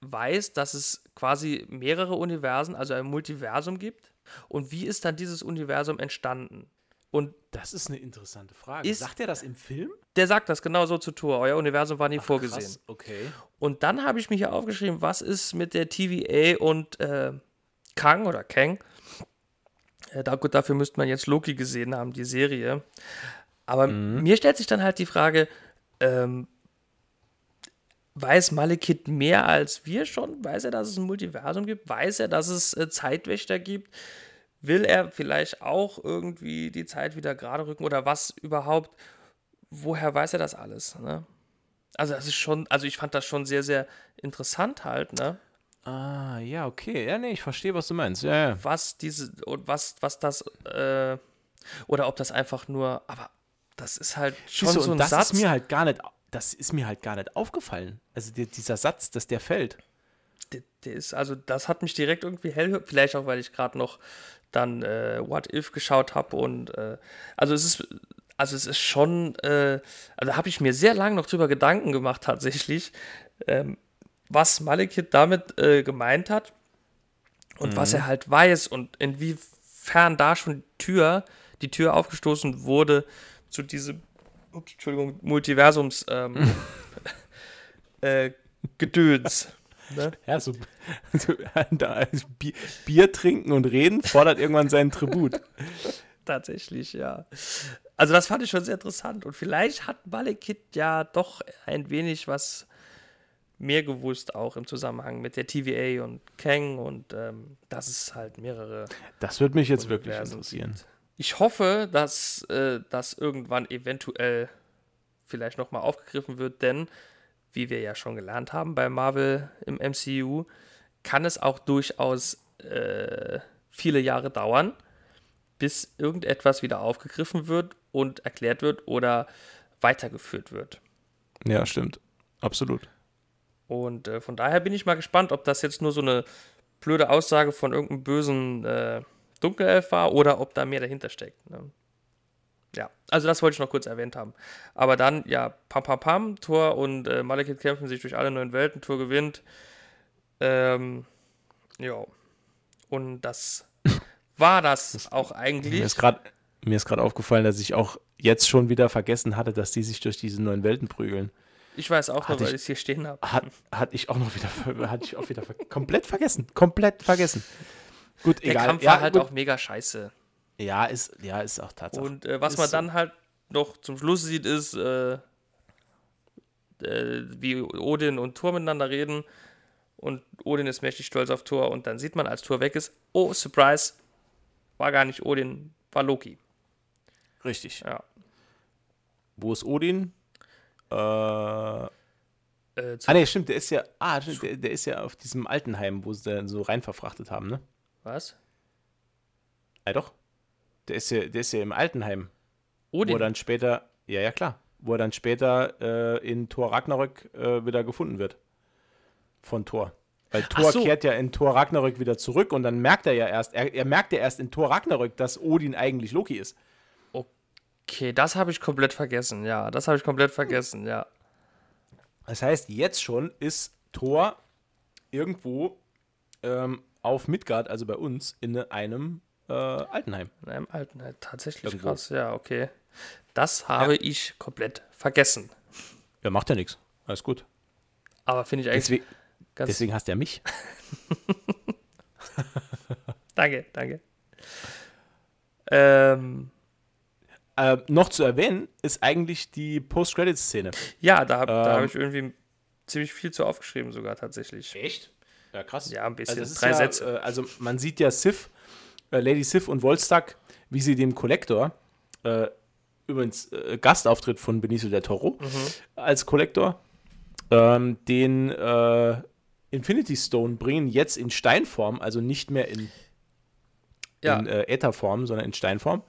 weiß, dass es quasi mehrere Universen, also ein Multiversum gibt. Und wie ist dann dieses Universum entstanden? Und das ist eine interessante Frage. Ist, sagt er das im Film? Der sagt das genau so zu Tour. Euer Universum war nie Ach, vorgesehen. Krass. Okay. Und dann habe ich mir hier aufgeschrieben, was ist mit der TVA und äh, Kang oder Kang? Äh, da, gut, dafür müsste man jetzt Loki gesehen haben, die Serie. Aber mhm. mir stellt sich dann halt die Frage, ähm, weiß Malekith mehr als wir schon? Weiß er, dass es ein Multiversum gibt? Weiß er, dass es äh, Zeitwächter gibt? will er vielleicht auch irgendwie die Zeit wieder gerade rücken oder was überhaupt? Woher weiß er das alles? Ne? Also das ist schon, also ich fand das schon sehr, sehr interessant halt, ne? Ah, ja, okay. Ja, nee, ich verstehe, was du meinst. Ja, ja. Was diese, und was, was das, äh, oder ob das einfach nur, aber das ist halt schon Siehst du, so ein das Satz. Ist mir halt gar nicht, das ist mir halt gar nicht aufgefallen. Also die, dieser Satz, dass der fällt. Der, der, ist, also das hat mich direkt irgendwie hell, vielleicht auch, weil ich gerade noch dann äh, What If geschaut habe und äh, also es ist also es ist schon äh, also habe ich mir sehr lange noch drüber Gedanken gemacht tatsächlich ähm, was Malekith damit äh, gemeint hat und mhm. was er halt weiß und inwiefern da schon Tür die Tür aufgestoßen wurde zu diesem ups, Entschuldigung Multiversums ähm, äh, Gedöns Ne? Ja, so, so da, Bier, Bier, trinken und reden fordert irgendwann seinen Tribut. Tatsächlich, ja. Also das fand ich schon sehr interessant. Und vielleicht hat Malekith ja doch ein wenig was mehr gewusst, auch im Zusammenhang mit der TVA und Kang und ähm, dass es halt mehrere. Das würde mich jetzt wirklich interessieren. Gibt. Ich hoffe, dass äh, das irgendwann eventuell vielleicht nochmal aufgegriffen wird, denn wie wir ja schon gelernt haben bei Marvel im MCU, kann es auch durchaus äh, viele Jahre dauern, bis irgendetwas wieder aufgegriffen wird und erklärt wird oder weitergeführt wird. Ja, stimmt. Absolut. Und äh, von daher bin ich mal gespannt, ob das jetzt nur so eine blöde Aussage von irgendeinem bösen äh, Dunkelelf war oder ob da mehr dahinter steckt. Ne? Ja, also das wollte ich noch kurz erwähnt haben. Aber dann, ja, pam pam pam, Tor und äh, Malekith kämpfen sich durch alle neuen Welten, Tor gewinnt. Ähm, ja. Und das war das, das auch eigentlich. Mir ist gerade aufgefallen, dass ich auch jetzt schon wieder vergessen hatte, dass die sich durch diese neuen Welten prügeln. Ich weiß auch noch, weil ich es hier stehen habe. Hat, hatte ich auch noch wieder, hatte ich auch wieder komplett vergessen. Komplett vergessen. Gut, Der egal. Kampf ja, war halt gut. auch mega scheiße. Ja, ist, ja, ist auch Tatsache. Und äh, was ist man dann so. halt noch zum Schluss sieht, ist, äh, äh, wie Odin und Thor miteinander reden. Und Odin ist mächtig stolz auf Thor. Und dann sieht man, als Thor weg ist, oh, Surprise, war gar nicht Odin, war Loki. Richtig. Ja. Wo ist Odin? Äh, äh, ah, ne, stimmt, der ist ja, ah, der, der, ist ja auf diesem Altenheim, wo sie so rein verfrachtet haben, ne? Was? Ja, doch. Der ist ja, der ist ja im Altenheim. Odin? Wo er dann später, ja, ja, klar. Wo er dann später äh, in Thor Ragnarök äh, wieder gefunden wird. Von Thor. Weil Thor so. kehrt ja in Thor Ragnarök wieder zurück und dann merkt er ja erst, er, er merkt ja erst in Thor Ragnarök, dass Odin eigentlich Loki ist. Okay, das habe ich komplett vergessen, ja. Das habe ich komplett vergessen, ja. Das heißt, jetzt schon ist Thor irgendwo ähm, auf Midgard, also bei uns, in einem äh, Altenheim. In einem Altenheim, tatsächlich irgendwo. krass, ja, okay. Das habe ja. ich komplett vergessen. Ja, macht ja nichts. Alles gut. Aber finde ich eigentlich. Deswegen, deswegen hast du ja mich. danke, danke. Ähm, äh, noch zu erwähnen ist eigentlich die Post-Credit-Szene. Ja, da, ähm, da habe ich irgendwie ziemlich viel zu aufgeschrieben, sogar tatsächlich. Echt? Ja, krass. Ja, ein bisschen. Also Drei ja, Sätze. Äh, also man sieht ja Sif, äh, Lady Sif und Volstagg, wie sie dem Kollektor, äh, übrigens äh, Gastauftritt von Benicio del Toro mhm. als Kollektor, ähm, den äh, Infinity Stone bringen, jetzt in Steinform, also nicht mehr in, ja. in Ätherform, sondern in Steinform.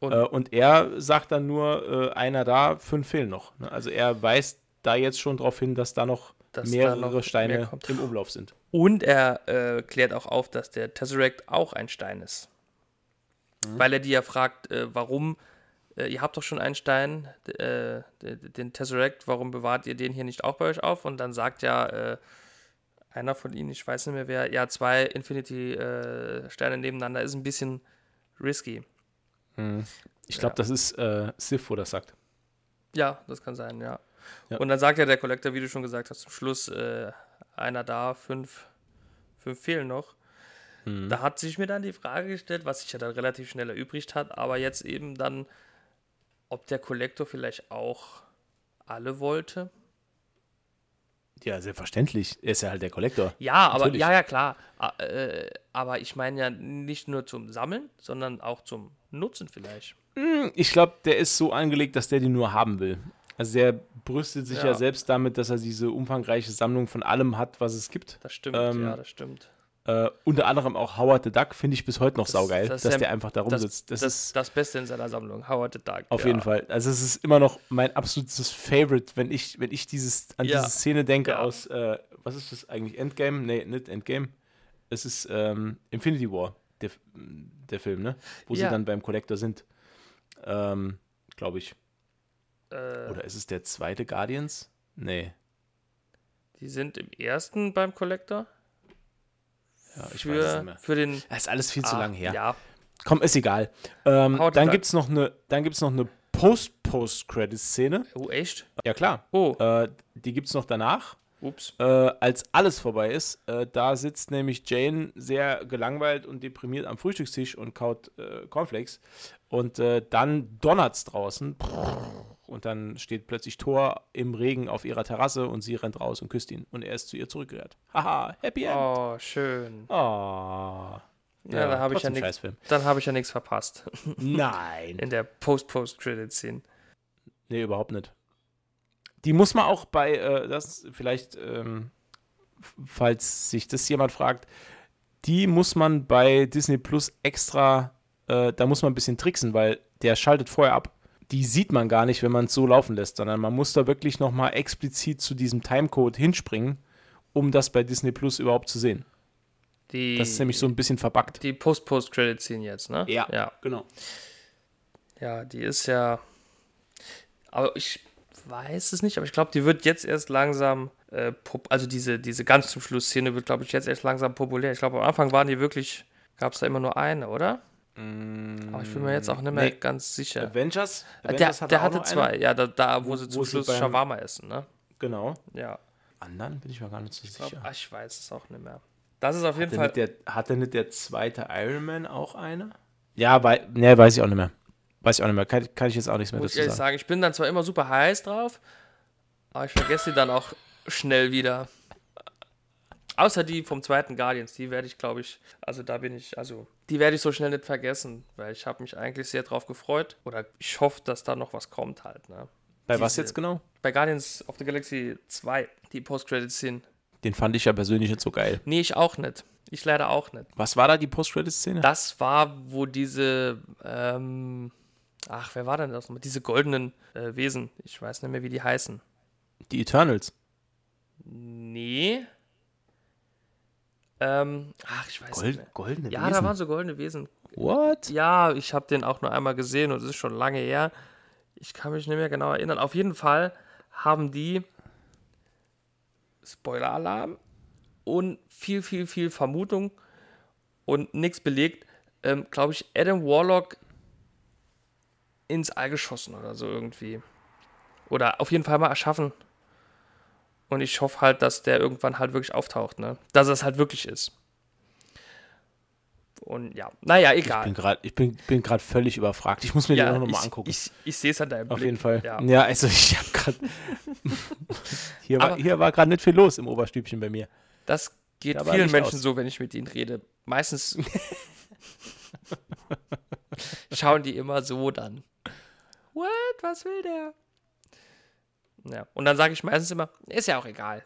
Und, äh, und er sagt dann nur, äh, einer da, fünf fehlen noch. Ne? Also er weist da jetzt schon darauf hin, dass da noch dass mehrere da noch Steine mehr im Umlauf sind. Und er äh, klärt auch auf, dass der Tesseract auch ein Stein ist. Mhm. Weil er die ja fragt, äh, warum, äh, ihr habt doch schon einen Stein, äh, den Tesseract, warum bewahrt ihr den hier nicht auch bei euch auf? Und dann sagt ja einer von ihnen, ich weiß nicht mehr wer, ja, zwei Infinity-Sterne nebeneinander ist ein bisschen risky. Mhm. Ich glaube, ja. das ist äh, Sif, wo das sagt. Ja, das kann sein, ja. ja. Und dann sagt ja der Collector, wie du schon gesagt hast, zum Schluss äh, einer da, fünf, fünf fehlen noch. Mhm. Da hat sich mir dann die Frage gestellt, was sich ja dann relativ schnell erübrigt hat, aber jetzt eben dann, ob der Collector vielleicht auch alle wollte. Ja, selbstverständlich. Er ist ja halt der Kollektor. Ja, aber ja, ja, klar. Äh, aber ich meine ja nicht nur zum Sammeln, sondern auch zum Nutzen vielleicht. Hm, ich glaube, der ist so angelegt, dass der die nur haben will. Also der brüstet sich ja. ja selbst damit, dass er diese umfangreiche Sammlung von allem hat, was es gibt. Das stimmt, ähm, ja, das stimmt. Äh, unter anderem auch Howard the Duck finde ich bis heute noch das, saugeil, das dass der, der einfach da rumsitzt. Das, das, ist das Beste in seiner Sammlung, Howard the Duck. Auf ja. jeden Fall. Also es ist immer noch mein absolutes Favorite, wenn ich, wenn ich dieses, an ja. diese Szene denke ja. aus, äh, was ist das eigentlich, Endgame? Nee, nicht Endgame. Es ist ähm, Infinity War, der, der Film, ne? Wo sie dann beim Collector sind. Ähm, Glaube ich. Äh, Oder ist es der zweite Guardians? Nee. Die sind im ersten beim Collector? Ja, ich für, weiß nicht mehr. Für den, das ist alles viel ah, zu lang her. Ja. Komm, ist egal. Ähm, dann gibt es noch eine, eine Post-Post-Credit-Szene. Oh, echt? Ja, klar. Oh. Äh, die gibt es noch danach. Ups. Äh, als alles vorbei ist, äh, da sitzt nämlich Jane sehr gelangweilt und deprimiert am Frühstückstisch und kaut äh, Cornflakes. Und äh, dann donnert es draußen. Und dann steht plötzlich Thor im Regen auf ihrer Terrasse und sie rennt raus und küsst ihn und er ist zu ihr zurückgekehrt. Haha, Happy End. Oh, schön. Oh. Ja, da habe ich ja. Scheißfilm. Dann habe ich ja nichts verpasst Nein. in der Post-Post-Credit-Scene. Nee, überhaupt nicht. Die muss man auch bei, äh, das vielleicht, ähm, falls sich das jemand fragt, die muss man bei Disney Plus extra, äh, da muss man ein bisschen tricksen, weil der schaltet vorher ab. Die sieht man gar nicht, wenn man es so laufen lässt, sondern man muss da wirklich nochmal explizit zu diesem Timecode hinspringen, um das bei Disney Plus überhaupt zu sehen. Die, Das ist nämlich so ein bisschen verbuggt. die Post-Post-Credit-Scene jetzt, ne? Ja. ja. genau. Ja, die ist ja. Aber ich weiß es nicht, aber ich glaube, die wird jetzt erst langsam. Äh, also diese, diese ganz zum Schluss Szene wird, glaube ich, jetzt erst langsam populär. Ich glaube, am Anfang waren die wirklich. Gab es da immer nur eine, oder? Aber ich bin mir jetzt auch nicht mehr Nee. ganz sicher. Avengers? der Avengers der auch hatte zwei, ja, da, da wo, Wo- sie zum wo sie Schluss beim- Shawarma essen, ne? Genau. Ja. Anderen bin ich mir gar nicht so Ich, glaub, sicher. ach, ich weiß es auch nicht mehr. Das ist auf jeden Hatte Fall. der, hatte nicht der zweite Iron Man auch eine? Ja, wei ne, weiß ich auch nicht mehr. Weiß ich auch nicht mehr. Kann, kann ich jetzt auch nichts mehr muss ich dazu ehrlich sagen. sagen, ich bin dann zwar immer super heiß drauf, aber ich vergesse die dann auch schnell wieder. Außer die vom zweiten Guardians, die werde ich, glaube ich, also da bin ich, also die werde ich so schnell nicht vergessen, weil ich habe mich eigentlich sehr drauf gefreut. Oder ich hoffe, dass da noch was kommt halt. Ne? Bei was diese- jetzt genau? Bei Guardians of the Galaxy 2, die Post-Credit-Szene. Den fand ich ja persönlich nicht so geil. Nee, ich auch nicht. Ich leider auch nicht. Was war da die Post-Credit-Szene? Das war, wo diese, ähm, ach, wer war denn das nochmal? Diese goldenen äh, Wesen. Ich weiß nicht mehr, wie die heißen. Die Eternals. Nee. Ähm, ach, ich weiß nicht Gold, mehr. goldene Ja, Wesen. da waren so goldene Wesen. What? Ja, ich habe den auch nur einmal gesehen und es ist schon lange her. Ich kann mich nicht mehr genau erinnern. Auf jeden Fall haben die Spoiler-Alarm und viel, viel, viel Vermutung und nichts belegt. Ähm, Glaube ich, Adam Warlock ins All geschossen oder so irgendwie. Oder auf jeden Fall mal erschaffen. Und ich hoffe halt, dass der irgendwann halt wirklich auftaucht, ne? Dass es halt wirklich ist. Und ja, naja, Ich egal. bin gerade ich bin, bin grad völlig überfragt. Ich muss mir den auch noch mal ich, angucken. Ich, ich sehe es an deinem Auf Blick. jeden Fall. Ja. Ja, also ich habe gerade. hier war, hier war gerade nicht viel los im Oberstübchen bei mir. Das geht Da vielen Menschen aus. so, wenn ich mit ihnen rede. Meistens schauen die immer so dann. What? Was will der? Ja. Und dann sage ich meistens immer, ist ja auch egal.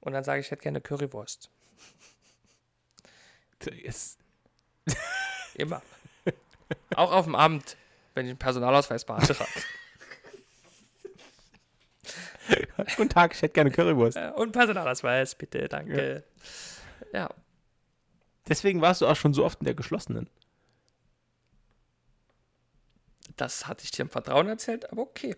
Und dann sage ich, ich hätte gerne Currywurst. Ist, Immer. auch auf dem Amt, wenn ich einen Personalausweis beantrage. Guten Tag, ich hätte gerne Currywurst. Und Personalausweis, bitte, danke. Ja. Deswegen warst du auch schon so oft in der geschlossenen. Das hatte ich dir im Vertrauen erzählt, aber okay.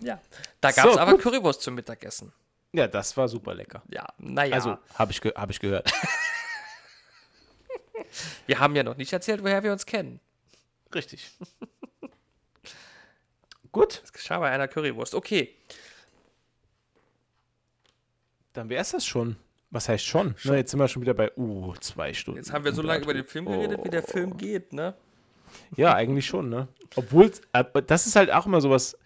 Ja, da gab es So, aber gut. Currywurst zum Mittagessen. Ja, das war super lecker. Ja, naja, Also, habe ich, ge hab ich gehört. wir haben ja noch nicht erzählt, woher wir uns kennen. Richtig. Gut, Das geschah bei einer Currywurst. Okay, dann wäre es das schon. Was heißt schon? Na, jetzt sind wir schon wieder bei, uh, zwei Stunden. jetzt haben wir so lange über den Film geredet, wie der Oh. Film geht, ne? Ja, eigentlich schon, ne? Obwohl, aber das ist halt auch immer sowas.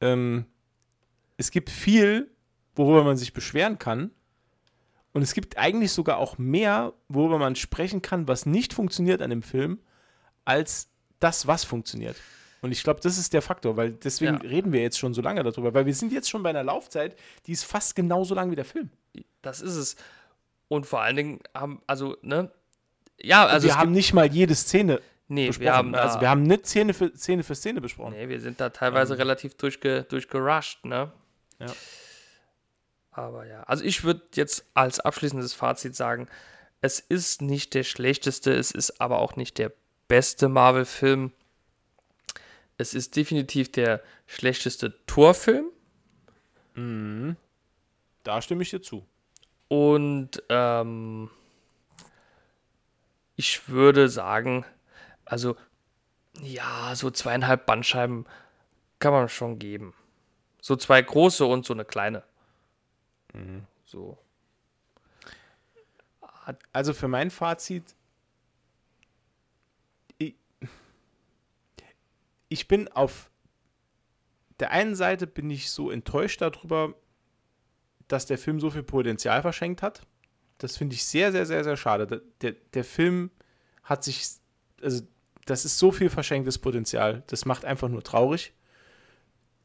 Ähm, es gibt viel, worüber man sich beschweren kann. Und es gibt eigentlich sogar auch mehr, worüber man sprechen kann, was nicht funktioniert an dem Film, als das, was funktioniert. Und ich glaube, das ist der Faktor, weil deswegen Ja. reden wir jetzt schon so lange darüber, weil wir sind jetzt schon bei einer Laufzeit, die ist fast genauso lang wie der Film. Das ist es. Und vor allen Dingen haben, also, ne? Ja, also wir haben nicht mal jede Szene nee, besprochen. wir haben also wir haben nicht Szene für Szene, für Szene besprochen. nee, wir sind da teilweise relativ durchge, durchgerusht, ne? Ja. Aber ja, also ich würde jetzt als abschließendes Fazit sagen, es ist nicht der schlechteste, es ist aber auch nicht der beste Marvel-Film. Es ist definitiv der schlechteste Torfilm Da stimme ich dir zu. und ähm, ich würde sagen, also ja, so zweieinhalb Bandscheiben kann man schon geben. So zwei große und so eine kleine. Mhm. So. Also für mein Fazit, ich, ich bin auf der einen Seite bin ich so enttäuscht darüber, dass der Film so viel Potenzial verschenkt hat. Das finde ich sehr, sehr, sehr, sehr schade. Der, der, Film hat sich, also das ist so viel verschenktes Potenzial. Das macht einfach nur traurig.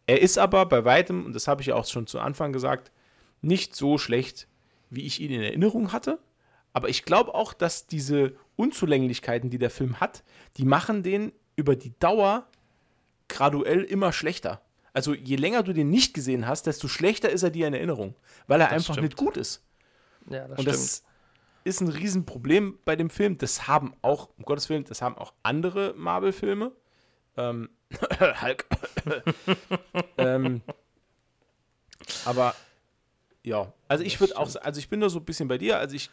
Er ist aber bei weitem, und das habe ich ja auch schon zu Anfang gesagt, nicht so schlecht, wie ich ihn in Erinnerung hatte. Aber ich glaube auch, dass diese Unzulänglichkeiten, die der Film hat, die machen den über die Dauer graduell immer schlechter. Also je länger du den nicht gesehen hast, desto schlechter ist er dir in Erinnerung, weil er das einfach stimmt. nicht gut ist. Ja, das Und stimmt. das ist ein Riesenproblem bei dem Film. Das haben auch, um Gottes Willen, das haben auch andere Marvel-Filme. Ähm, Hulk. ähm, aber ja, also ich würde auch, also ich bin da so ein bisschen bei dir. Also ich,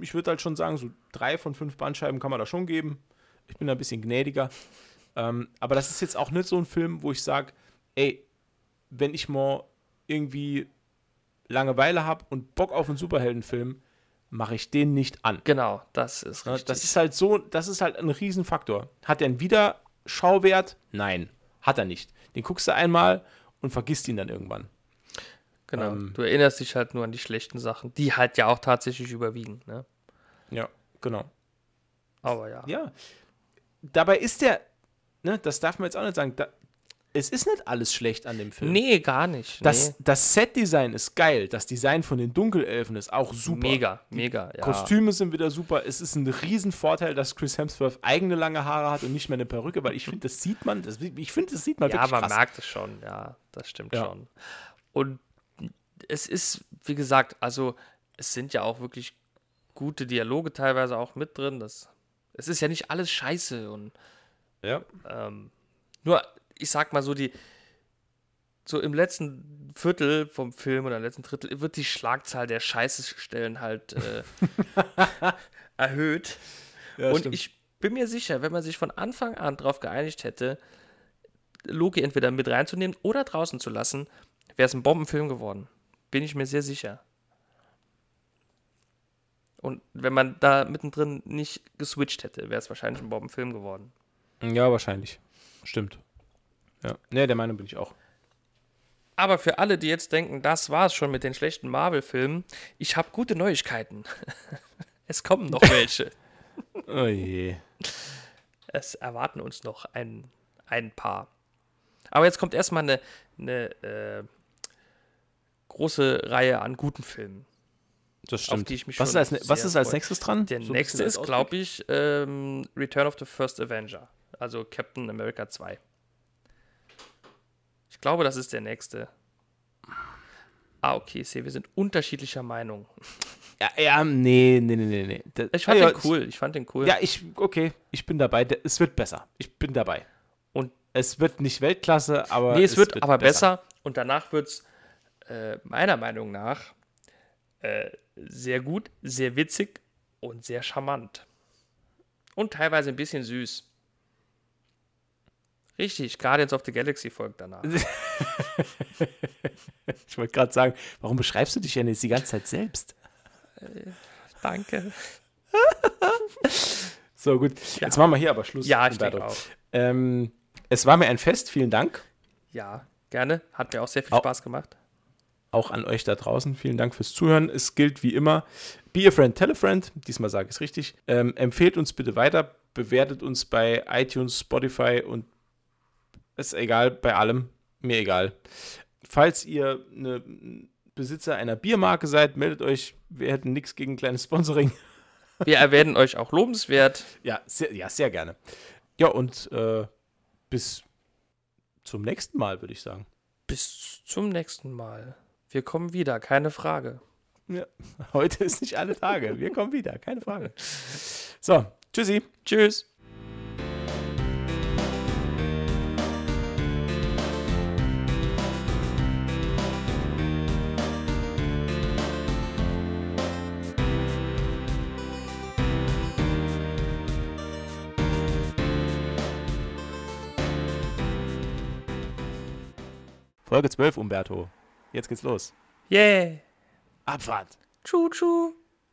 ich würde halt schon sagen, so drei von fünf Bandscheiben kann man da schon geben. Ich bin da ein bisschen gnädiger. Ähm, aber das ist jetzt auch nicht so ein Film, wo ich sage, ey, wenn ich mal irgendwie Langeweile habe und Bock auf einen Superheldenfilm, mache ich den nicht an. Genau, das ist richtig. Das ist halt so, das ist halt ein Riesenfaktor. Hat er einen Wiederschauwert? Nein, hat er nicht. Den guckst du einmal und vergisst ihn dann irgendwann. Genau. Ähm, du erinnerst dich halt nur an die schlechten Sachen, die halt ja auch tatsächlich überwiegen. Ne? Ja, genau. Aber ja. Ja. Dabei ist der, ne, das darf man jetzt auch nicht sagen, da, es ist nicht alles schlecht an dem Film. Nee, gar nicht. Das, nee. das Set-Design ist geil. Das Design von den Dunkelelfen ist auch super. Mega, mega, ja. Kostüme sind wieder super. Es ist ein Riesenvorteil, dass Chris Hemsworth eigene lange Haare hat und nicht mehr eine Perücke, weil ich finde, das sieht man, das, ich finde, das sieht man ja, wirklich Ja, man krass. merkt es schon, ja, das stimmt ja. schon. Und es ist, wie gesagt, also es sind ja auch wirklich gute Dialoge teilweise auch mit drin. Das, es ist ja nicht alles scheiße und ja. Ähm, nur ich sag mal so, die, so im letzten Viertel vom Film oder im letzten Drittel wird die Schlagzahl der Scheißestellen halt äh, erhöht. Ja, und stimmt. ich bin mir sicher, wenn man sich von Anfang an darauf geeinigt hätte, Loki entweder mit reinzunehmen oder draußen zu lassen, wäre es ein Bombenfilm geworden. Bin ich mir sehr sicher. Und wenn man da mittendrin nicht geswitcht hätte, wäre es wahrscheinlich ein Bombenfilm geworden. Ja, wahrscheinlich. Stimmt. Ja, ne, der Meinung bin ich auch. Aber für alle, die jetzt denken, das war es schon mit den schlechten Marvel-Filmen, ich habe gute Neuigkeiten. es kommen noch welche. oh je. Es erwarten uns noch ein, ein paar. Aber jetzt kommt erstmal eine, eine äh, große Reihe an guten Filmen. Das stimmt. was, ist als, was ist als, nächstes dran? Der so nächste ist, glaube ich, ähm, Return of the First Avenger. Also Captain America 2. Ich glaube, das ist der nächste. Ah, okay, ich sehe, wir sind unterschiedlicher Meinung. Ja, ja, nee, nee, nee, nee. nee. Ich fand ja, den cool, ich fand den cool. Ja, ich, okay, ich bin dabei. Es wird besser. Ich bin dabei. Und es wird nicht Weltklasse, aber. Nee, es, es wird, wird, aber besser. besser. Und danach wird es äh, meiner Meinung nach äh, sehr gut, sehr witzig und sehr charmant. Und teilweise ein bisschen süß. Richtig, Guardians of the Galaxy folgt danach. ich wollte gerade sagen, warum beschreibst du dich denn jetzt die ganze Zeit selbst? Äh, danke. so, gut. Ja. Jetzt machen wir hier aber Schluss. Ja, ich denke auch. Ähm, es war mir ein Fest, vielen Dank. Ja, gerne. Hat mir auch sehr viel Spaß gemacht. Auch an euch da draußen, vielen Dank fürs Zuhören. Es gilt wie immer, be a friend, tell a friend. Diesmal sage ich es richtig. Ähm, empfehlt uns bitte weiter, bewertet uns bei iTunes, Spotify und ist egal, bei allem, mir egal. Falls ihr eine Besitzer einer Biermarke seid, meldet euch. Wir hätten nichts gegen kleines Sponsoring. Wir erwähnen euch auch lobenswert. Ja, sehr, ja, sehr gerne. Ja, und äh, bis zum nächsten Mal, würde ich sagen. Bis zum nächsten Mal. Wir kommen wieder, keine Frage. Ja, heute ist nicht alle Tage. Wir kommen wieder, keine Frage. So, tschüssi. Tschüss. Folge 12, Umberto. Jetzt geht's los. Yeah. Abfahrt. Tschu, tschu.